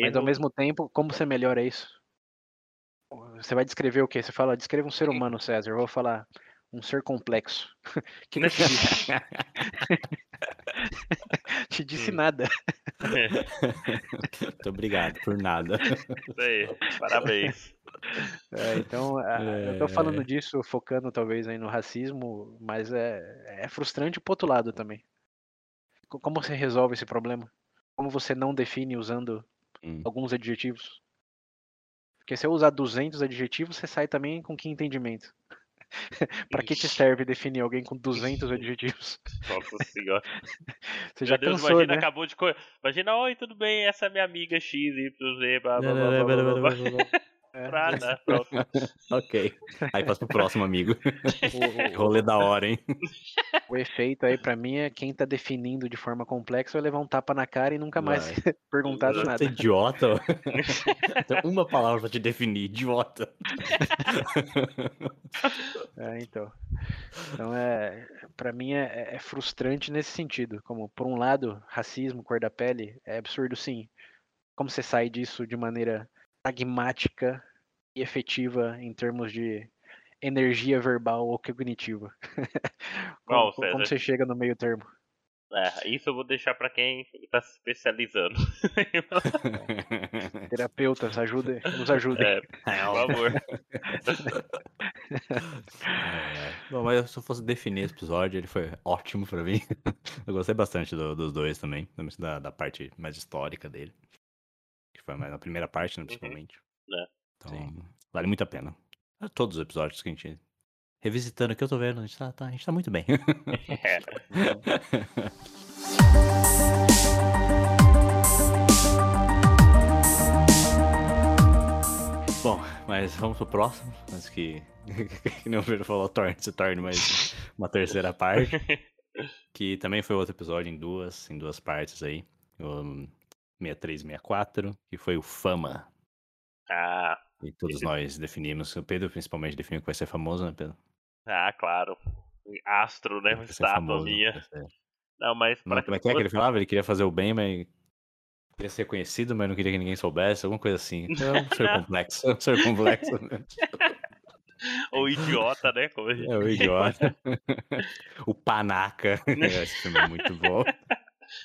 B: Mas ao mesmo tempo, como você melhora isso? Você vai descrever o quê? Você fala, descreva um ser humano, César. Eu vou falar um ser complexo. O que, que te disse? te disse nada.
A: Muito obrigado por nada.
C: Isso aí, parabéns.
B: É, então, a- eu tô
A: É.
B: falando disso, focando talvez aí no racismo, mas é, é frustrante pro outro lado também. Co- Como você resolve esse problema? Como você não define usando
A: Hum.
B: alguns adjetivos? Porque se eu usar 200 adjetivos, você sai também com que entendimento? Pra que te serve definir alguém com 200 adjetivos?
C: Nossa senhora.
B: Você
C: Meu
B: já
C: Deus,
B: cansou,
C: imagina,
B: né?
C: acabou de. Co... Imagina, oi, tudo bem? Essa é minha amiga X, Y, Z, blá, blá, blá, blá, blá, blá,
A: não,
C: blá.
B: É,
C: Pra nada, pronto.
A: Ok. Aí passa pro próximo amigo.
B: o,
A: Rolê da hora, hein?
B: o efeito aí pra mim é quem tá definindo de forma complexa vai levar um tapa na cara e nunca mais
A: Vai.
B: perguntar nada.
A: Você é idiota. Tem uma palavra pra te definir, idiota.
B: É, então. Então é, para mim é, é frustrante nesse sentido. Como por um lado, racismo, cor da pele é absurdo, sim. Como você sai disso de maneira pragmática e efetiva em termos de energia verbal ou cognitiva? como,
C: Qual,
B: como você chega no meio termo?
C: É, isso eu vou deixar pra quem tá se especializando.
B: Terapeutas, ajuda, nos ajudem.
C: É, por favor.
A: É. Bom, mas se eu fosse definir esse episódio, ele foi ótimo pra mim. Eu gostei bastante do- dos dois também, também da, da parte mais histórica dele. Foi mais na primeira parte, né, principalmente.
C: É,
A: Então, vale muito a pena. Todos os episódios que a gente. Revisitando aqui, eu tô vendo, a gente tá, tá- a gente tá muito bem.
C: É.
A: Bom, mas vamos pro próximo, antes que, que nem o Pedro falou, torne, se torne mais uma terceira parte. Que também foi outro episódio em duas, em duas partes aí. O 63 64, que foi o Fama.
C: Ah,
A: E todos
C: Esse-
A: nós definimos, o Pedro principalmente definiu que vai ser famoso, né, Pedro?
C: ah, claro. Astro, né? Estátua
A: famoso,
C: minha. Não, mas
A: Não, como é que é que ele falava? Ele queria fazer o bem, mas queria ser conhecido, mas não queria que ninguém soubesse, alguma coisa assim. É um ser complexo, é um ser complexo. né?
C: Ou idiota, né? Como gente
A: É o idiota. o Panaca. Esse filme é muito bom.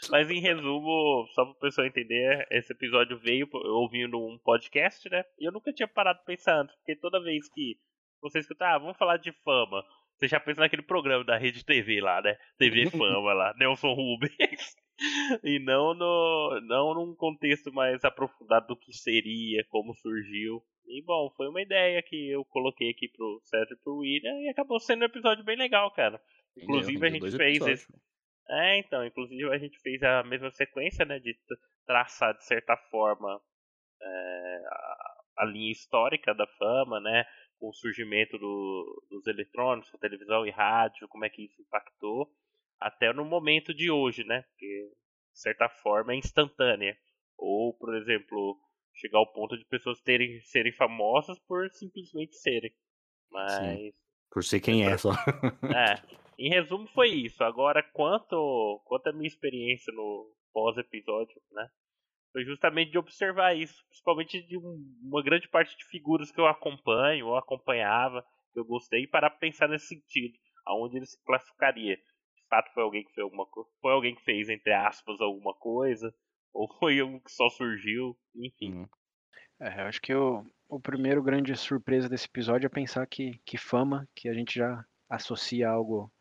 C: Mas em resumo, só para o pessoal entender, esse episódio veio ouvindo um podcast, né? E eu nunca tinha parado pra pensar antes, porque toda vez que você escuta, ah, vamos falar de fama, você já pensa naquele programa da Rede TV lá, né? TV Fama lá, Nelson Rubens. E não no não num contexto mais aprofundado do que seria, como surgiu. E bom, foi uma ideia que eu coloquei aqui pro Sérgio e pro William e acabou sendo um episódio bem legal, cara. Inclusive a gente fez esse, é, então, inclusive a gente fez a mesma sequência, né, de traçar de certa forma é, a, a linha histórica da fama, né, com o surgimento do- dos eletrônicos, televisão e rádio, como é que isso impactou, até no momento de hoje, né, porque de certa forma é instantânea. Ou, por exemplo, chegar ao ponto de pessoas terem serem famosas por simplesmente serem. Mas
A: Por ser quem é só.
C: é, em resumo foi isso. Agora, quanto, quanto a minha experiência no pós-episódio, né? Foi justamente de observar isso, principalmente de um- uma grande parte de figuras que eu acompanho ou acompanhava, que eu gostei, pra pensar nesse sentido, aonde ele se classificaria. De fato, foi alguém que fez alguma foi alguém que fez, entre aspas, alguma coisa, ou foi um que só surgiu, enfim.
B: É, eu acho que o, o primeiro grande surpresa desse episódio é pensar que, que fama, que a gente já associa algo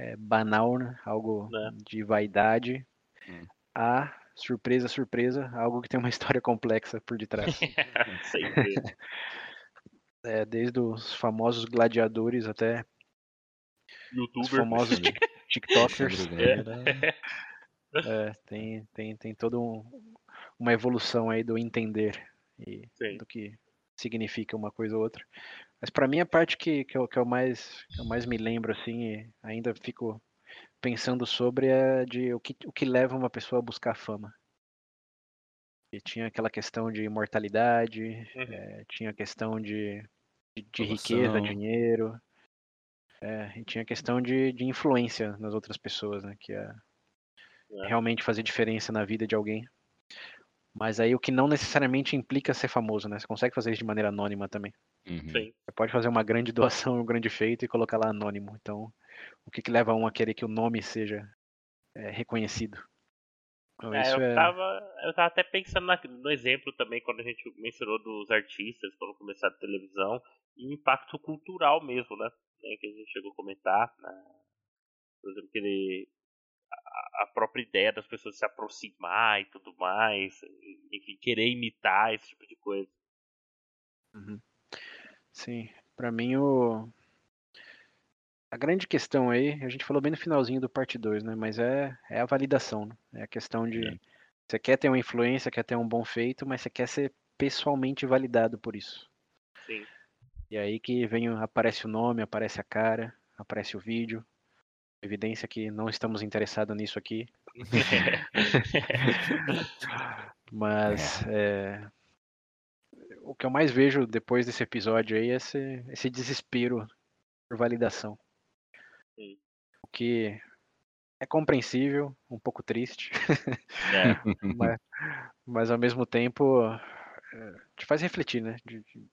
B: é, banal, né? algo
C: Né.
B: de vaidade,
A: Hum.
B: a surpresa, surpresa, algo que tem uma história complexa por detrás. É, desde os famosos gladiadores até os
C: Youtuber.
B: famosos tik- tiktokers,
A: era-
B: é, tem, tem, tem toda um, uma evolução aí do entender e
C: Sim.
B: do que significa uma coisa ou outra. Mas para mim a parte que, que, eu, que, eu mais, que eu mais me lembro assim e ainda fico pensando sobre é de o que, o que leva uma pessoa a buscar fama. E tinha aquela questão de imortalidade,
C: Uhum.
B: é, tinha a questão de, de, de riqueza, dinheiro, é, e tinha a questão de, de influência nas outras pessoas, né? Que é
C: É.
B: realmente fazer diferença na vida de alguém. Mas aí o que não necessariamente implica ser famoso, né? Você consegue fazer isso de maneira anônima também.
A: Uhum.
C: Sim.
B: Você pode fazer uma grande doação, um grande feito e colocar lá anônimo. Então, o que, que leva um a querer que o nome seja é, reconhecido? Então,
C: É,
B: isso
C: eu,
B: é-
C: tava, eu tava até pensando na- no exemplo também, quando a gente mencionou dos artistas, quando começaram a televisão, e o impacto cultural mesmo, né? né, Que a gente chegou a comentar. né, Por exemplo, que ele, a, própria ideia das pessoas se aproximar e tudo mais, enfim, querer imitar esse tipo de coisa.
B: Sim, pra mim o a grande questão aí, a gente falou bem no finalzinho do parte 2, né, mas é, é a validação, né? É a questão de
A: É.
B: você quer ter uma influência, quer ter um bom feito, mas você quer ser pessoalmente validado por isso.
C: Sim.
B: E aí que vem, aparece o nome, aparece a cara, aparece o vídeo. Evidência que não estamos interessados nisso aqui. Mas é, o que eu mais vejo depois desse episódio aí é esse, esse desespero por validação.
C: Sim.
B: O que é compreensível, um pouco triste,
C: É,
B: mas, mas ao mesmo tempo é, te faz refletir, né? De- de-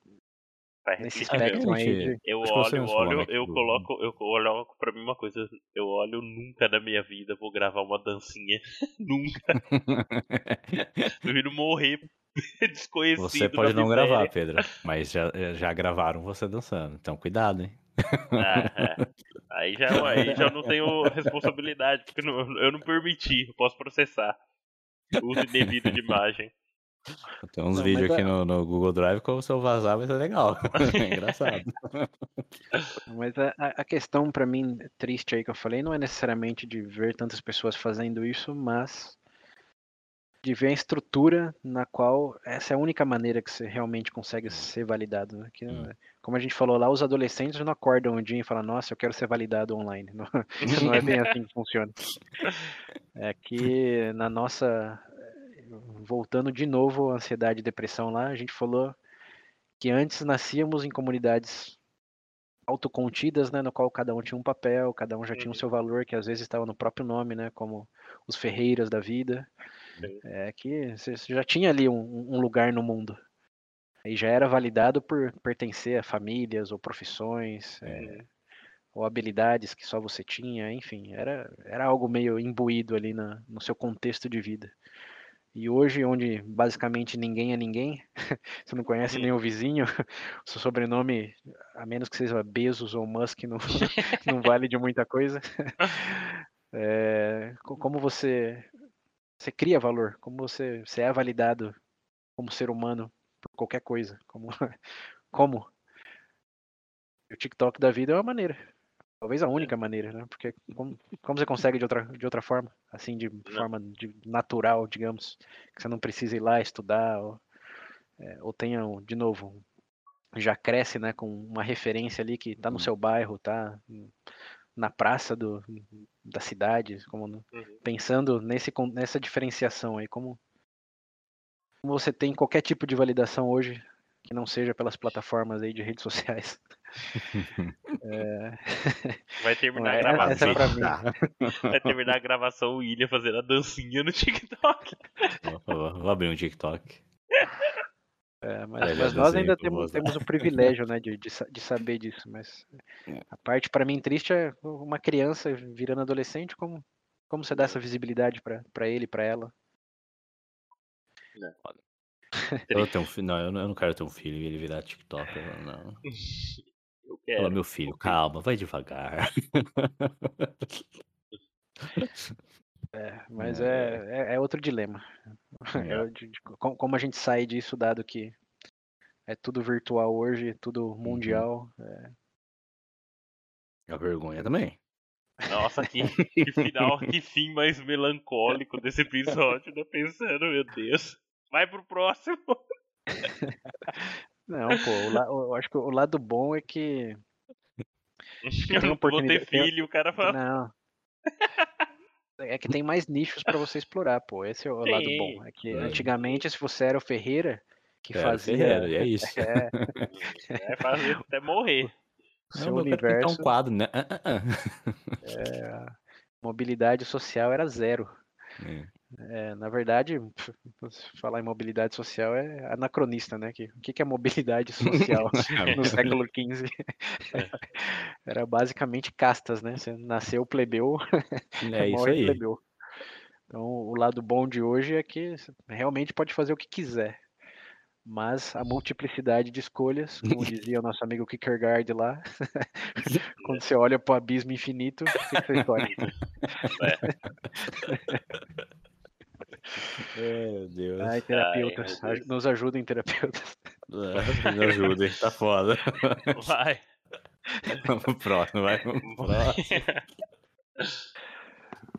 B: nesse
C: mesmo.
B: espectro aí
C: Eu olho,
A: mesmo falou,
C: olho, eu coloco, eu coloco pra mim uma coisa, eu olho nunca na minha vida vou gravar uma dancinha. nunca. Prefiro morrer desconhecido.
A: Você pode não
C: miséria.
A: gravar, Pedro, mas já, já gravaram você dançando. Então cuidado, hein?
C: Ah, é. Aí já, aí já não tenho responsabilidade, porque não- eu não permiti, eu posso processar. Uso indevido de imagem.
A: Tem uns vídeos
B: mas
A: aqui
B: é-
A: no, no Google Drive que se eu vazar vai ser legal. É engraçado.
B: Mas a, a- questão pra mim triste aí que eu falei não é necessariamente de ver tantas pessoas fazendo isso, mas de ver a estrutura na qual essa é a única maneira que você realmente consegue ser validado. Né? Que,
A: Hum.
B: Como a gente falou lá, os adolescentes não acordam um dia e falam, nossa, eu quero ser validado online. Não, não é bem assim que funciona. É que na nossa. Voltando de novo à ansiedade e depressão lá, a gente falou que antes nascíamos em comunidades autocontidas, né, no qual cada um tinha um papel, cada um já tinha o
C: Uhum.
B: seu valor, que às vezes estava no próprio nome, né, como os ferreiras da vida. É que você já tinha ali um, um lugar no mundo. E já era validado por pertencer a famílias ou profissões, é, ou habilidades que só você tinha, enfim, era, era algo meio imbuído ali na, no seu contexto de vida. E hoje, onde basicamente ninguém é ninguém, você não conhece
C: Uhum.
B: nem o vizinho, o seu sobrenome, a menos que seja Bezos ou Musk, não, não vale de muita coisa. É, co- como você, você cria valor, como você, você é validado como ser humano por qualquer coisa. Como, como? O TikTok da vida é uma maneira. Talvez a única maneira, né? Porque como, como você consegue de outra, de outra forma? Assim, de forma de- natural, digamos. Que você não precisa ir lá estudar, ou, é, ou tenha, de novo, já cresce né, com uma referência ali que tá no
A: Uhum.
B: seu bairro, tá na praça do, da cidade, como
C: Uhum.
B: pensando nesse, nessa diferenciação aí, como, como você tem qualquer tipo de validação hoje que não seja pelas plataformas aí de redes sociais.
C: Vai terminar a
B: É,
C: gravação.
B: essa é.
C: Vai terminar a gravação o William fazendo a dancinha no TikTok.
A: Vou, vou abrir um TikTok.
B: É, mas, mas nós
A: desenho
B: ainda temos, temos o privilégio né, de, de, de saber disso, mas
A: É.
B: a parte para mim triste é uma criança virando adolescente, como, como você dá essa visibilidade para ele, para ela?
A: Eu, tenho um filho, não, eu não, eu não quero ter um filho e ele virar TikToker, não. Fala, meu filho, calma, vai devagar.
B: É, mas
A: É.
B: é, é, é outro dilema. É o de- de co- como a gente sai disso, dado que é tudo virtual hoje, tudo mundial.
A: A vergonha também.
C: Nossa, que, que final, que fim mais melancólico desse episódio, né? Pensando, meu Deus. Vai pro próximo.
B: Não, pô, eu acho que o lado bom é que.
C: Eu não vou ter filho, o cara fala.
B: Não. É que tem mais nichos para você explorar, pô. Esse é o lado
C: Sim.
B: bom. É que
A: É.
B: antigamente, se você era o Ferreira, que
A: Era
B: fazia
A: Ferreira, é isso.
B: é,
C: É fazer até morrer.
B: seu
A: Não,
B: universo,
A: um quadro, né? Ah, ah, ah.
B: mobilidade social era zero.
A: É.
B: É, na verdade, falar em mobilidade social é anacronista, né? Que, o que é mobilidade social no século XV? Era basicamente castas, né? Você nasceu plebeu,
A: É isso aí.
B: plebeu. Então, o lado bom de hoje é que você realmente pode fazer o que quiser. Mas a multiplicidade de escolhas, como dizia o nosso amigo Kierkegaard lá, quando você olha para o abismo infinito, o que você escolhe?
A: Ai, meu Deus.
B: Ai, terapeutas, aj-
C: Deus.
B: nos ajudem, terapeutas.
A: Me ajuda, hein? Tá foda.
C: Vai.
A: Vamos pro próximo, vai. Vamos pro próximo.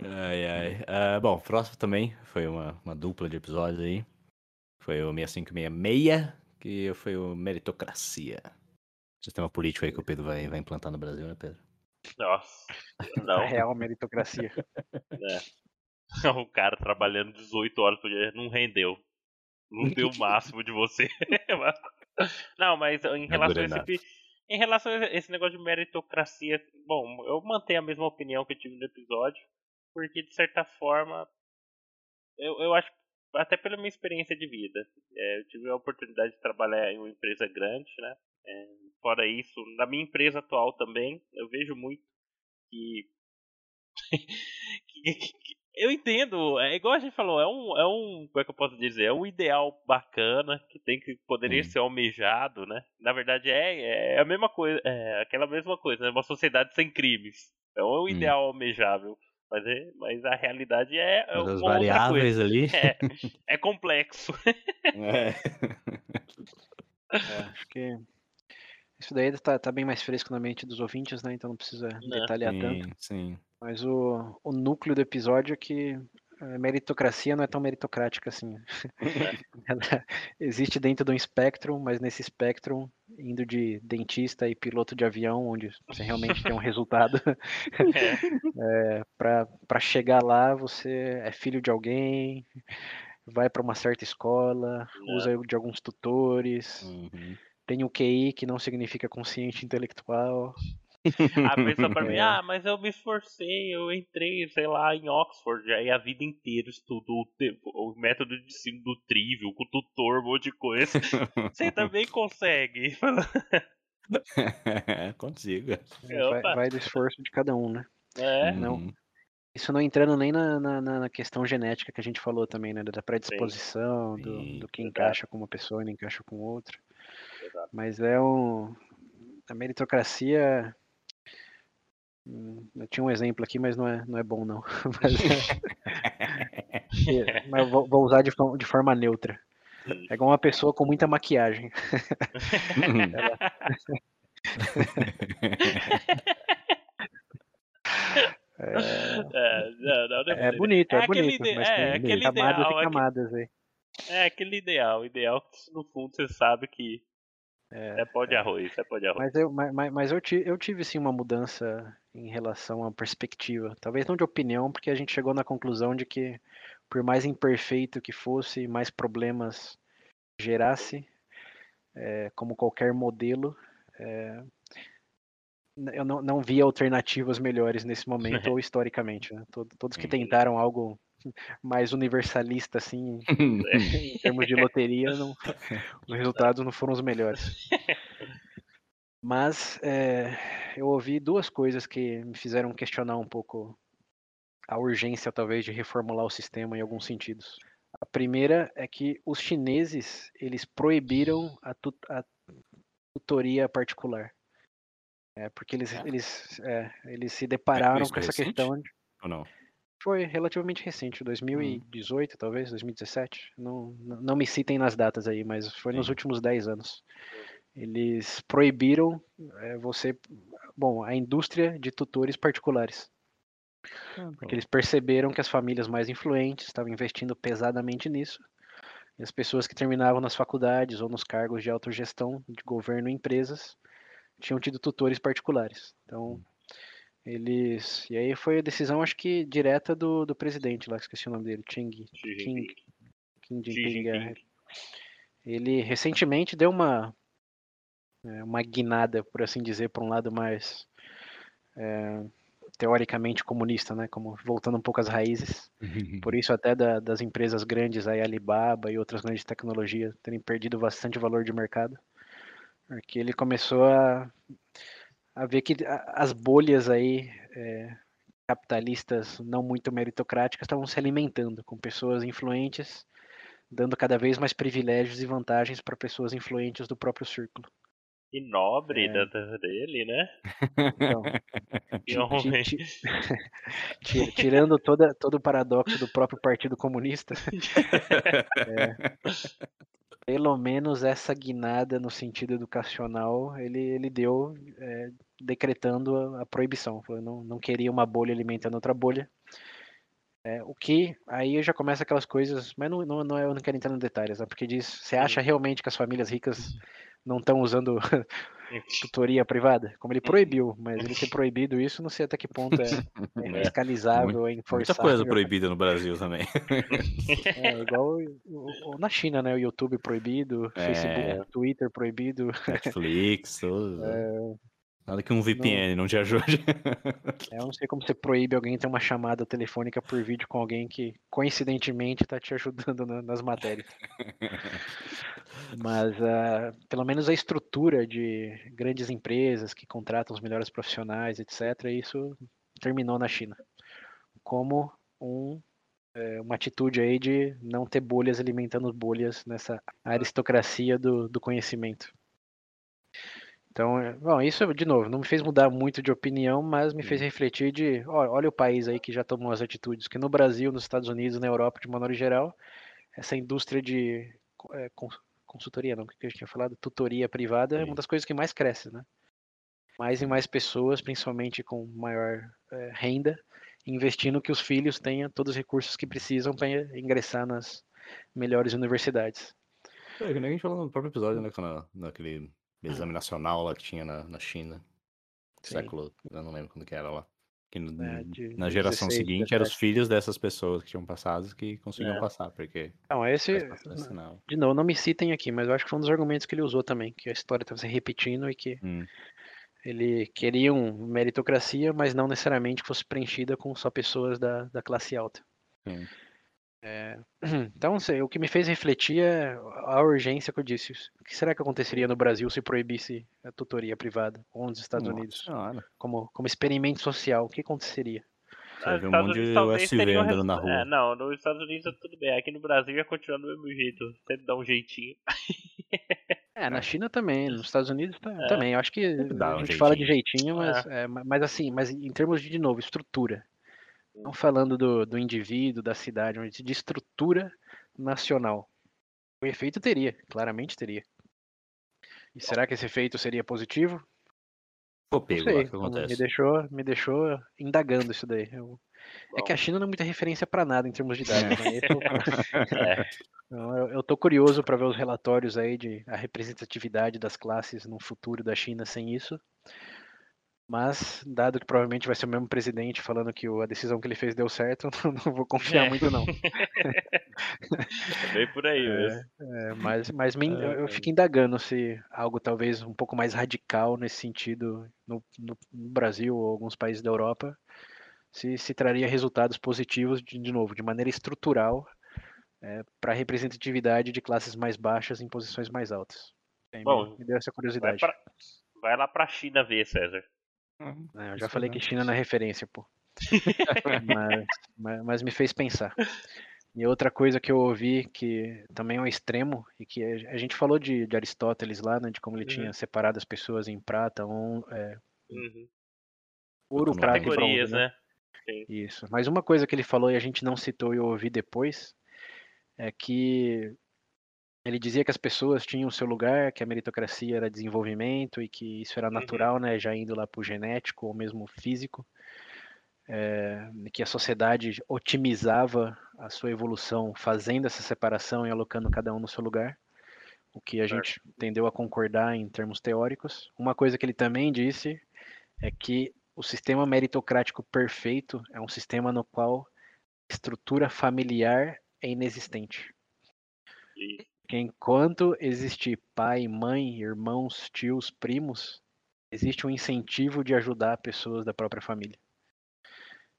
A: Ai, ai. Ah, bom, próximo também foi uma, uma dupla de episódios aí. Foi o 6566, que foi o Meritocracia. Sistema político aí que o Pedro vai, vai implantar no Brasil, né, Pedro?
C: Nossa.
B: A
C: Não,
B: real meritocracia.
C: o cara trabalhando 18 horas por dia não rendeu. Não deu o máximo de você. Não, mas em relação a esse, em relação a esse negócio de meritocracia, bom, eu mantenho a mesma opinião que eu tive no episódio, porque de certa forma, eu, eu acho, até pela minha experiência de vida, é, eu tive a oportunidade de trabalhar em uma empresa grande, né? É, fora isso, na minha empresa atual também, eu vejo muito que- que- que- eu entendo, é igual a gente falou, é um, é um, como é que eu posso dizer, é um ideal bacana que tem que poderia
A: Sim.
C: ser almejado, né? Na verdade é, é a mesma coisa, é aquela mesma coisa, é uma sociedade sem crimes. É um ideal almejável, mas, é, mas a realidade é, é
A: as
C: outra coisa.
A: variáveis ali.
C: É, é complexo.
A: É.
B: É, acho que isso daí tá, tá bem mais fresco na mente dos ouvintes, né? Então não precisa
C: Né.
B: detalhar tanto.
A: Sim, sim.
B: Mas o, o núcleo do episódio é que a meritocracia não é tão meritocrática assim. Ela existe dentro de um espectro, mas nesse espectro, indo de dentista e piloto de avião, onde você realmente tem um resultado,
C: É,
B: para chegar lá você é filho de alguém, vai para uma certa escola,
C: Né.
B: usa de alguns tutores,
A: Uhum.
B: Tem o QI, que não significa consciente intelectual.
C: A pessoa pra mim,
B: É.
C: ah, mas eu me esforcei, eu entrei, sei lá, em Oxford, aí a vida inteira estudou o, o método de ensino do trivial, com tutor, um monte de coisa. Você também consegue.
A: Consigo.
B: Vai,
C: Opa.
B: vai do esforço de cada um, né?
C: É,
B: Não.
A: Uhum.
B: Isso não entrando nem na, na, na- questão genética que a gente falou também, né? Da predisposição, do,
A: Sim,
B: do que
C: exato.
B: encaixa com uma pessoa e não encaixa com outra.
C: Exato.
B: Mas é um. A meritocracia. hum, Eu tinha um exemplo aqui, mas não é, não é bom, não. Mas, é- mas vou, vou usar de, forma- de forma neutra. É igual uma pessoa com muita maquiagem. É,
C: é, não, não, não
B: é bonito, é,
C: É
B: bonito.
C: ide-
B: Mas
C: é,
B: tem camadas
C: ideal,
B: e
C: é que-
B: camadas aí.
C: É aquele ideal, ideal que no fundo você sabe que é, pó de arroz, é pó de arroz.
B: Mas eu, mas, mas- eu, ti- eu tive sim uma mudança em relação à perspectiva. Talvez não de opinião, porque a gente chegou na conclusão de que, por mais imperfeito que fosse, mais problemas gerasse, é, como qualquer modelo, é, eu não, não via alternativas melhores nesse momento ou historicamente. né? Tod- Todos que tentaram algo mais universalista, assim, em termos de loteria, não, os resultados não foram os melhores. Mas é, eu ouvi duas coisas que me fizeram questionar um pouco a urgência, talvez, de reformular o sistema em alguns sentidos. A primeira é que os chineses eles proibiram a, tu- a tutoria particular. É, porque eles, eles, é, eles se depararam
A: isso
B: com essa
A: recente?
B: questão de
A: Ou não?
B: Foi relativamente recente, 2018, talvez, 2017. Não, não não me citem nas datas aí, mas foi nos
A: Sim.
B: últimos 10 anos. Eles proibiram eh, você. Bom, a indústria de tutores particulares. Porque eles perceberam que as famílias mais influentes estavam investindo pesadamente nisso. E as pessoas que terminavam nas faculdades ou nos cargos de autogestão de governo e empresas tinham tido tutores particulares. Então, Eles. E aí foi a decisão, acho que direta do, do presidente lá, esqueci o nome dele, Ching.
C: Xi
B: King.
C: Jinping. Xi
B: Jinping. é. Ele recentemente deu uma é, uma guinada, por assim dizer, para um lado mais é, teoricamente comunista, né? Como voltando um pouco às raízes. Por isso até da- das empresas grandes, aí Alibaba e outras grandes tecnologias terem perdido bastante valor de mercado, porque ele começou a, a ver que as bolhas aí é, capitalistas não muito meritocráticas estavam se alimentando com pessoas influentes, dando cada vez mais privilégios e vantagens para pessoas influentes do próprio círculo.
C: E nobre
B: É.
C: dele, né?
B: Então, tirando toda, todo o paradoxo do próprio Partido Comunista, pelo menos essa guinada no sentido educacional ele, ele deu é, decretando a, a proibição. Falou, não, não queria uma bolha alimentando outra bolha. É, o que aí já começa aquelas coisas, mas não, não, não é, eu não quero entrar nos detalhes, né? porque diz, você acha realmente que as famílias ricas não estão usando tutoria privada? Como ele proibiu, mas ele ter proibido isso, não sei até que ponto é, é
A: É,
B: fiscalizável, é
A: Muita
B: enforçável.
A: coisa proibida no Brasil também.
B: É igual o- o- o- na China, né? O YouTube proibido,
A: É.
B: Facebook, Twitter proibido.
A: Netflix, tudo. Nada que um VPN não, te ajude.
B: É, Eu não sei como você proíbe alguém ter uma chamada telefônica por vídeo com alguém que coincidentemente está te ajudando na- nas matérias. Mas ah, pelo menos a estrutura de grandes empresas que contratam os melhores profissionais, etc., isso terminou na China. Como um, é, uma atitude aí de não ter bolhas alimentando bolhas nessa aristocracia do, do conhecimento. Então, é, bom, isso, de novo, não me fez mudar muito de opinião, mas me fez refletir de, ó, olha o país aí que já tomou as atitudes, que no Brasil, nos Estados Unidos, na Europa, de maneira geral, essa indústria de é, cons- consultoria, não, o que a gente tinha falado, tutoria privada é
A: Sim.
B: uma das coisas que mais cresce, né? Mais e mais pessoas, principalmente com maior é, renda, investindo que os filhos tenham todos os recursos que precisam para ingressar nas melhores universidades.
A: É, que nem a gente falou no próprio episódio, né? quando- naquele exame nacional lá que tinha na, na China.
B: Sim.
A: Século, eu não lembro quando que era lá. Que no-
B: É, de
A: na geração
B: 16,
A: seguinte eram os
B: 17.
A: filhos dessas pessoas que tinham passado que conseguiam
C: É.
A: passar, porque
B: Não, esse,
A: sinal.
B: de novo, não me citem aqui, mas eu acho que foi um dos argumentos que ele usou também, que a história estava se repetindo e que
A: Hum.
B: ele queria um meritocracia, mas não necessariamente que fosse preenchida com só pessoas da, da classe alta.
A: Sim.
B: Então, sei, o que me fez refletir é a urgência que eu disse. O que será que aconteceria no Brasil se proibisse a tutoria privada ou nos Estados
A: Nossa
B: Unidos?
A: Senhora.
B: Como, como experimento social, o que aconteceria?
A: Você vê um
C: Estados
A: monte de
C: teriam
A: andando na rua.
C: É, não, nos Estados Unidos é tudo bem. Aqui no Brasil ia continuar do mesmo jeito. Sempre dá um jeitinho.
B: É, na China também, nos Estados Unidos
C: É.
B: também. Eu acho que
A: dá
B: a
A: um
B: gente fala de
A: jeitinho.
B: mas, é, ma- mas assim, mas em termos de, de novo, estrutura. Não falando do, do indivíduo, da cidade, mas de estrutura nacional. O efeito teria, claramente teria. E será que esse efeito seria positivo?
A: Pô, pego
B: sei.
A: o que
B: Me
A: acontece?
B: deixou, me deixou indagando isso daí. Eu- é que a China não é muita referência para nada em termos de dados. Né? Eu tô-
C: É,
B: Então, eu, eu tô curioso para ver os relatórios aí de a representatividade das classes no futuro da China sem isso. Mas, dado que provavelmente vai ser o mesmo presidente falando que a decisão que ele fez deu certo, não vou confiar
C: É.
B: muito não.
C: é bem por aí mesmo.
B: É, mas mas me- eu, eu
A: É.
B: fico indagando se algo talvez um pouco mais radical nesse sentido no, no- no Brasil ou alguns países da Europa, se, se traria resultados positivos, de, de novo, de maneira estrutural, para a representatividade de classes mais baixas em posições mais altas. Aí me-
C: Bom,
B: me deu essa
C: Vai,
B: curiosidade.
C: pra- vai lá pra China ver, César.
B: É, eu já falei que China não é referência, pô. mas, mas, mas me fez pensar. E outra coisa que eu ouvi que também é um extremo, e que a gente falou de, de Aristóteles lá, né, de como ele
C: Uhum.
B: tinha separado as pessoas em prata, on, é,
C: Uhum.
B: ouro, prata e
C: Categorias,
B: bronze, né?
C: né?
B: Isso. Mas uma coisa que ele falou e a gente não citou e eu ouvi depois é que ele dizia que as pessoas tinham o seu lugar, que a meritocracia era desenvolvimento e que isso era
C: Uhum.
B: natural, né, já indo lá para o genético ou mesmo físico, é, que a sociedade otimizava a sua evolução fazendo essa separação e alocando cada um no seu lugar, o que a
C: Certo.
B: gente tendeu a concordar em termos teóricos. Uma coisa que ele também disse é que o sistema meritocrático perfeito é um sistema no qual estrutura familiar é inexistente. Porque enquanto existir pai, mãe, irmãos, tios, primos, existe um incentivo de ajudar pessoas da própria família.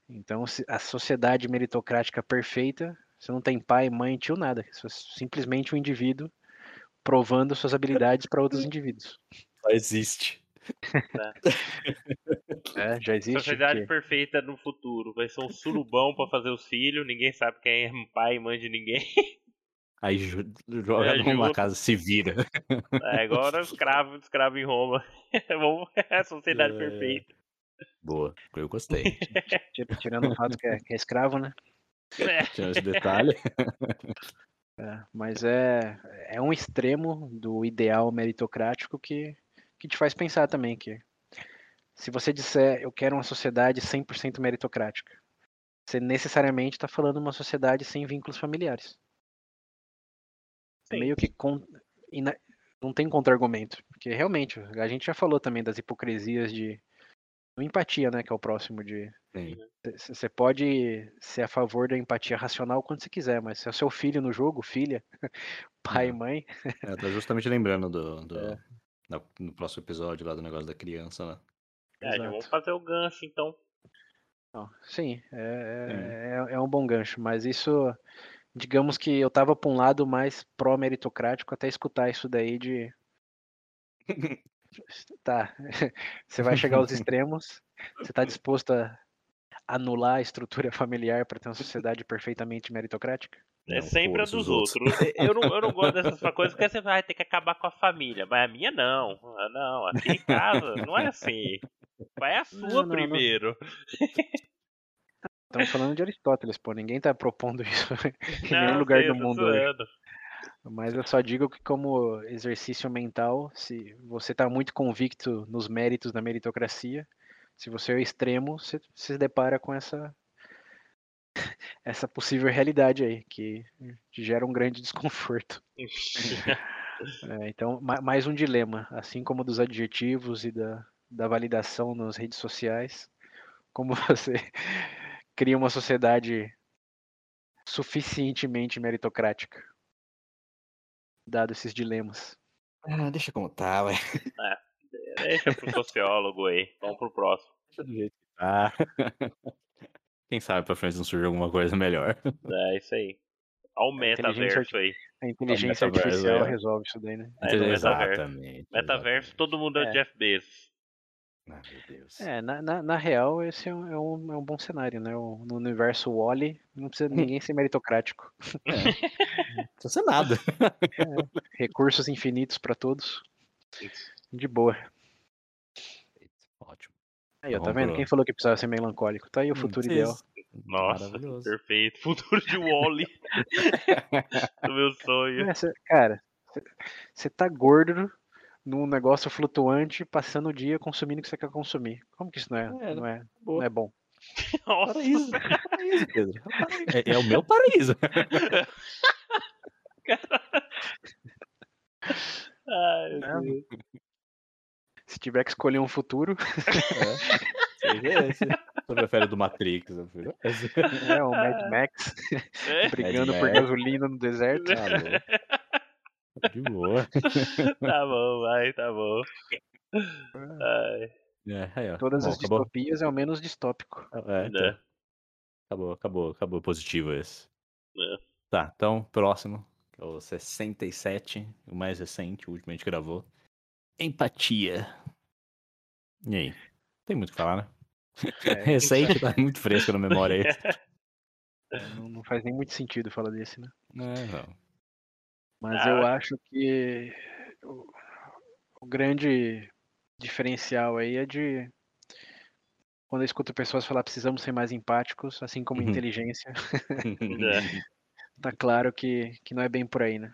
B: Então, a sociedade meritocrática perfeita, você não tem pai, mãe, tio, nada. Você é simplesmente um indivíduo provando suas habilidades para outros indivíduos.
A: Só existe.
B: É, já existe.
C: Sociedade perfeita no futuro. Vai ser um surubão pra fazer os filhos, ninguém sabe quem é pai e mãe de ninguém.
A: Aí jo- joga
C: É,
A: numa casa, se vira.
C: É, agora escravo, escravo em Roma. É a sociedade
A: É.
C: perfeita.
A: Boa, eu gostei.
B: Tira- Tirando o fato que é, que é escravo, né?
C: É,
A: Tinha esse detalhe.
B: É, mas é, é um extremo do ideal meritocrático que, que te faz pensar também que se você disser eu quero uma sociedade 100% meritocrática, você necessariamente está falando uma sociedade sem vínculos familiares. É
C: Sim.
B: meio que con- ina- não tem contra-argumento, porque realmente a gente já falou também das hipocrisias de empatia, né, que é o próximo de você pode ser a favor da empatia racional quando você quiser, mas se é o seu filho no jogo, filha, pai e
A: Uhum.
B: mãe,
A: É, tô justamente lembrando do, do-
B: É.
A: no próximo episódio lá do negócio da criança, né?
C: é, já
B: Exato.
C: vamos fazer o gancho então.
B: Não, sim, é, é, é um bom gancho, mas isso, digamos que eu tava pra um lado mais pró-meritocrático até escutar isso daí de. Tá, você vai chegar aos extremos, você tá disposto a anular a estrutura familiar para ter uma sociedade perfeitamente meritocrática?
C: É
A: Não,
C: sempre a dos outros. Eu não, eu não gosto dessas coisas porque você vai ter que acabar com a família. Mas a minha não. Ah, Não, aqui em casa não é assim. Vai a sua
B: Não, não, não.
C: primeiro.
B: Estamos falando de Aristóteles, pô, ninguém tá propondo isso em nenhum lugar do mundo
C: zoando.
B: Mas eu só digo que como exercício mental, se você está muito convicto nos méritos da meritocracia, se você é o extremo, você se depara com essa essa possível realidade aí, que te gera um grande desconforto. É, então, ma- mais um dilema, assim como dos adjetivos e da, da validação nas redes sociais, como você cria uma sociedade suficientemente meritocrática, dado esses dilemas.
A: Ah, deixa como tá, ué.
C: Deixa pro sociólogo aí. Vamos pro próximo.
A: Deixa do jeito que tá. Quem sabe pra frente não surge alguma coisa melhor.
C: É isso aí. Olha o
B: inteligência
C: metaverso aí.
B: A inteligência artificial
A: é.
B: resolve isso daí, né?
C: É, metaverso.
A: exatamente.
C: Metaverso, todo mundo é,
B: É.
C: Jeff Bezos.
A: Ah, meu Deus.
B: É, na, na, na real, esse é um, é um, é um bom cenário, né? O- no universo Wally, não precisa ninguém ser meritocrático.
A: Não precisa ser nada.
B: Recursos infinitos para todos. De boa.
A: Ótimo.
B: Aí, ó,
A: Então
B: tá vendo? Quem falou que precisava ser melancólico? Tá aí o futuro ideal.
C: Nossa, perfeito. Futuro de Wally. do meu sonho.
B: É, cê- cara, você tá gordo num negócio flutuante, passando o dia consumindo o que você quer consumir. Como que isso não é,
A: É,
B: não é,
A: boa.
B: não é bom?
C: Nossa.
A: Paraíso. Paraíso, Pedro. É, é o meu paraíso.
C: Ai,
B: É, Se tiver que escolher um futuro,
A: Seja esse. Você prefere do Matrix?
B: é o Mad Max
C: é?
B: brigando
A: Mad
B: por
A: Max.
B: gasolina no deserto.
A: Louco. De boa.
C: Tá bom, vai, tá bom. Ai,
A: É, aí, ó.
B: Todas
A: Bom,
B: as
A: acabou.
B: distopias é o menos distópico.
A: É, então,
C: né?
A: acabou, acabou, acabou positivo esse.
C: É.
A: Tá, então, próximo, que é o 67, o mais recente, o último que a gente gravou. Empatia. E aí? Tem muito o que falar, né?
B: É,
A: Recente, tá muito fresco na memória aí.
B: não, não faz nem muito sentido falar desse, né?
A: É, não.
B: Mas
C: Ah,
B: eu acho que o, o grande diferencial aí é de quando eu escuto pessoas falar precisamos ser mais empáticos, assim como
A: Uhum.
B: inteligência,
C: É.
B: tá claro que, que não é bem por aí, né?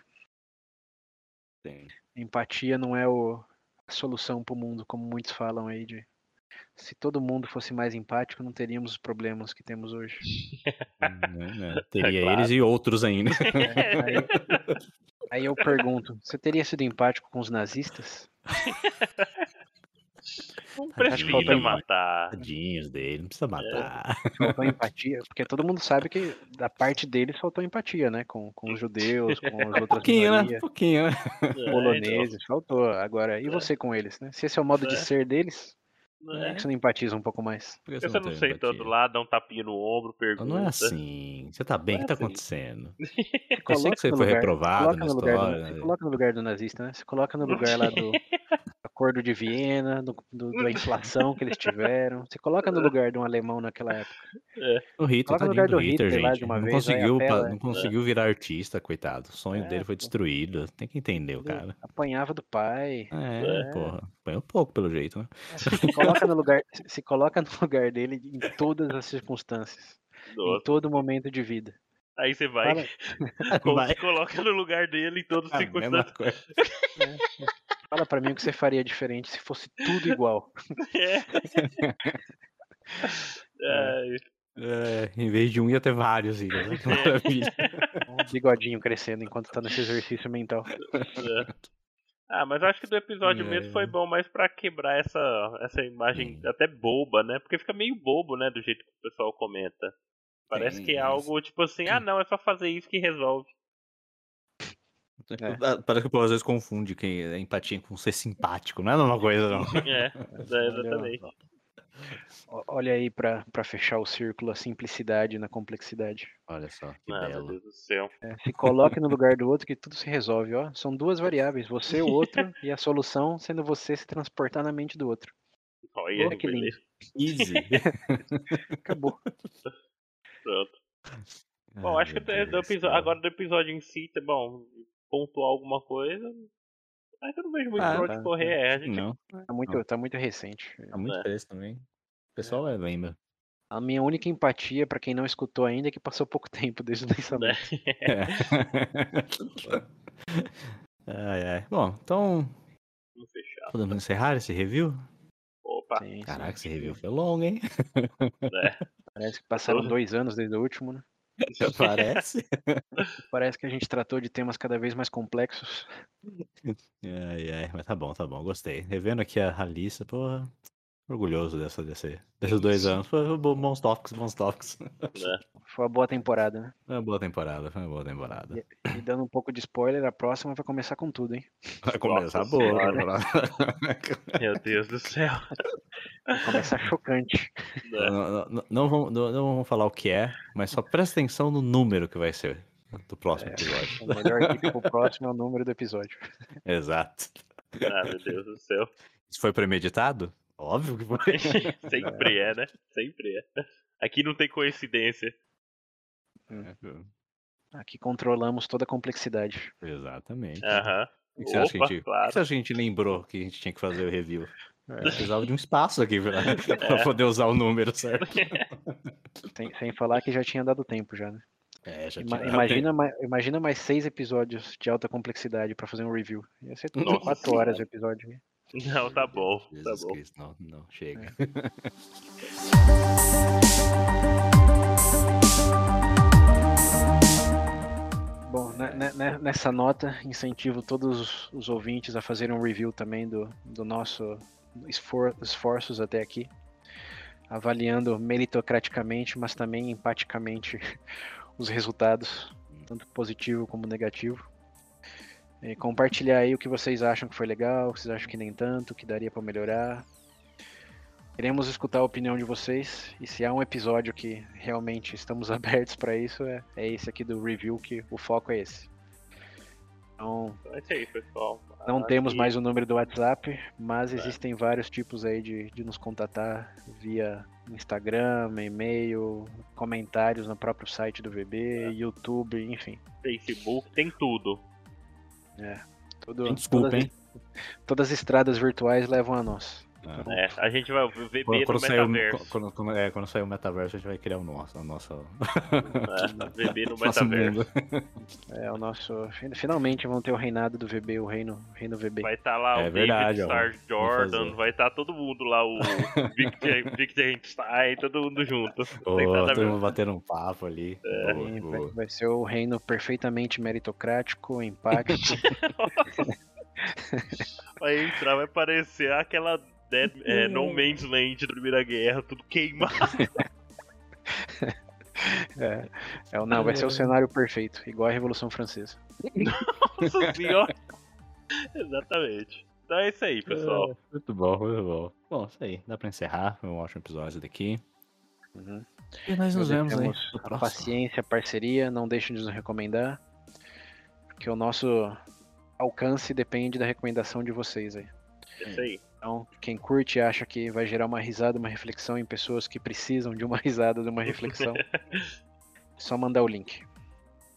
A: Tem.
B: Empatia não é o, a solução para o mundo, como muitos falam aí de se todo mundo fosse mais empático, não teríamos os problemas que temos hoje.
A: Né, né? Teria
C: claro.
A: eles e outros ainda.
B: É, aí, aí eu pergunto, você teria sido empático com os nazistas?
C: Não precisa matar.
A: Tadinhos dele, não precisa matar.
B: Faltou empatia, porque todo mundo sabe que da parte deles faltou empatia, né? Com, com os judeus, com as outras
A: pouquinho, né? pouquinho, né?
C: É, então,
B: poloneses, faltou. Agora, e
C: É.
B: você com eles, né? Se esse é o modo de
C: É.
B: ser deles,
C: não
B: por
C: é?
B: que que você não empatiza um pouco mais?
A: Por que
C: Você não
A: tem
C: senta
A: empatia?
C: do lado, dá um tapinha no ombro, pergunta.
A: Não é assim. Você tá bem? O
C: Não
A: que
C: é
A: tá
C: assim.
A: acontecendo? Eu sei que você foi
B: lugar-
A: reprovado
B: coloca
A: na
B: no lugar do-
A: história.
B: se
A: né?
B: coloca no lugar do nazista, né? Se coloca no lugar lá do acordo de Viena, do, do- da inflação que eles tiveram. Se coloca no lugar de um alemão naquela época.
A: O Hitler,
B: Coloca no lugar
A: do Hitler,
B: Hitler lá
A: gente.
B: de uma
A: não,
B: vez,
A: conseguiu, não conseguiu virar artista, coitado. O sonho
B: É,
A: dele foi destruído. Tem que entender o cara.
B: Apanhava do pai.
A: É,
B: É.
A: porra. Apanhou pouco pelo jeito, né?
B: Se coloca no lugar, se coloca no lugar dele em todas as circunstâncias, em
C: Nossa.
B: todo momento de vida.
C: Aí você vai, ou
A: Vai.
C: se coloca no lugar dele em todas as circunstâncias.
B: fala pra mim o que você faria diferente se fosse tudo igual.
C: É. Ai,
A: É, em vez de um, ia ter vários. Olha Que maravilha.
B: Um bigodinho crescendo enquanto tá nesse exercício mental.
C: é. Ah, mas acho que do episódio
A: É.
C: mesmo foi bom mais pra quebrar essa, essa imagem até boba, né? Porque fica meio bobo, né? Do jeito que o pessoal comenta. Parece
A: Sim,
C: que é
A: mas-
C: algo tipo assim, ah não, é só fazer isso que resolve.
A: Ah, Parece que o povo às vezes confunde quem é empatia com ser simpático. Não é a mesma coisa, não.
C: É, é, exatamente.
B: Olha aí pra, pra fechar o círculo a simplicidade na complexidade.
A: Olha só, que
C: Ah, meu
A: belo.
C: Deus do céu.
B: É, se coloque no lugar do outro que tudo se resolve, ó. São duas variáveis, você, o outro, e a solução sendo você se transportar na mente do outro.
C: Olha,
B: Olha que lindo.
A: Easy.
B: Acabou.
C: Pronto. Bom, acho que do- do episódio- agora do episódio em si, tá bom, pontuar alguma coisa. Mas eu não vejo muito
A: Ah,
C: pra onde
B: tá.
C: correr. É, a gente
A: Não,
B: Tá muito, tá muito recente.
A: tá muito
C: É.
A: fresco também. O pessoal é, lembra.
B: A minha única empatia, pra quem não escutou ainda, é que passou pouco tempo desde o lançamento.
A: É. ai, ai. Bom, então
C: Vamos fechar.
A: podemos encerrar esse review?
C: Opa,
B: Sim, sim.
A: Caraca, esse review foi longo, hein?
C: né?
B: Parece que passaram dois anos desde o último, né?
A: Parece.
B: Parece que a gente tratou de temas cada vez mais complexos.
A: Ai, ai, mas tá bom, tá bom, gostei. Revendo aqui a, a lista, porra, orgulhoso dessa, desse, desses dois anos. Foi bo- bons tópicos, bons tópicos.
C: né?
B: Foi uma boa temporada, né?
A: Foi uma boa temporada, foi uma boa temporada.
B: E dando um pouco de spoiler, a próxima vai começar com tudo, hein?
A: Vai começar
C: Nossa
A: boa. Temporada.
C: Meu Deus do céu.
B: Vai começar chocante.
C: Né?
A: não, não, não, não vamos, não, não vamos falar o que é, mas só presta atenção no número que vai ser do próximo episódio.
B: O melhor equipe pro próximo é o número do episódio.
A: Exato.
C: Ah, meu Deus do céu.
A: Isso foi premeditado? Óbvio que foi.
C: Sempre é, né? Sempre é. Aqui não tem coincidência.
B: Aqui controlamos toda a complexidade.
A: Exatamente.
C: Aham.
A: O que você acha que a
C: Opa,
A: gente,
C: claro.
A: que você acha que a gente lembrou que a gente tinha que fazer o review? É, precisava de um espaço aqui pra, pra poder usar o número certo.
B: Sem, sem falar que já tinha dado tempo já, né?
A: É, já
B: Ima-
A: tinha-
B: imagina, mais, imagina mais seis episódios de alta complexidade pra fazer um review. Ia ser tudo
C: Nossa
B: quatro horas o episódio.
C: Não, tá bom. Tá
A: Jesus
C: bom.
A: Cristo, não, não, chega.
B: Bom, né- né- né- nessa nota, incentivo todos os ouvintes a fazerem um review também do, do nosso esfor- esforços até aqui, avaliando meritocraticamente, mas também empaticamente os resultados, tanto positivo como negativo. E compartilhar aí o que vocês acham que foi legal, o que vocês acham que nem tanto, o que daria para melhorar. Queremos escutar a opinião de vocês e se há um episódio que realmente estamos abertos para isso, é, é esse aqui do review, que o foco é esse. Então,
C: é isso aí, pessoal.
B: não temos mais o número do WhatsApp, mas
C: É.
B: existem vários tipos aí de, de nos contatar via Instagram, e-mail, comentários no próprio site do VB,
C: É.
B: YouTube, enfim.
C: Facebook, tem tudo.
B: Tudo,
A: Desculpa,
B: todas,
A: hein?
B: todas as estradas virtuais levam a nós.
A: Ah.
C: É, a gente vai ver
A: Quando,
C: no
A: quando, sair o,
C: metaverso.
A: quando, quando- é, quando sair o metaverso, a gente vai criar o nosso, o nosso,
C: É, VB no
A: nosso
C: metaverso.
A: mundo.
B: É o nosso. Finalmente vão ter o reinado do VB, o reino, reino VB.
C: Vai estar lá
A: É
C: o
A: verdade,
C: David Star Jordan, vai estar todo mundo lá, o Victor, Victor Einstein, todo mundo junto. A
A: todo mundo batendo um papo ali. Boa,
B: Sim, vai,
A: boa.
B: vai ser o reino perfeitamente meritocrático, empático.
C: Vai entrar, vai aparecer aquela Dead, é, no Man's Land da Primeira Guerra, tudo queimado.
B: É, é, o- não, vai ser o cenário perfeito, igual a Revolução Francesa.
C: Nossa senhora. Exatamente. Então é isso aí, pessoal.
A: É, muito bom, muito bom. Bom, isso aí. Dá pra encerrar. Foi um ótimo episódio daqui.
B: Uhum.
A: E nós nos vemos aí.
B: A paciência, a parceria, não deixem de nos recomendar, porque o nosso alcance depende da recomendação de vocês aí.
C: É isso aí.
B: Então, quem curte e acha que vai gerar uma risada, uma reflexão em pessoas que precisam de uma risada, de uma reflexão, é só mandar o link.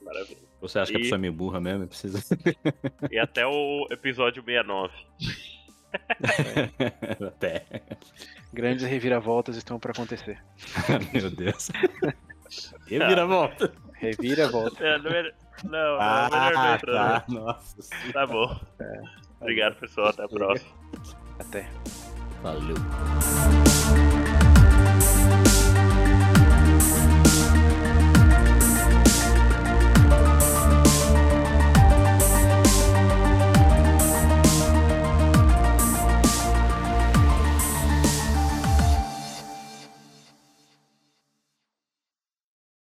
C: Maravilha.
A: Você acha que a
C: E-
A: pessoa é meio burra mesmo? Precisa.
C: E até o episódio 69.
A: Até.
B: Grandes reviravoltas estão para acontecer.
A: Meu Deus. E vira volta.
B: Reviravolta.
C: É, não, é- não, não,
A: Ah,
C: melhor não entrar,
A: tá. Nossa.
C: Tá bom. Obrigado, pessoal. Até a próxima.
B: Cuídate.
A: Salud.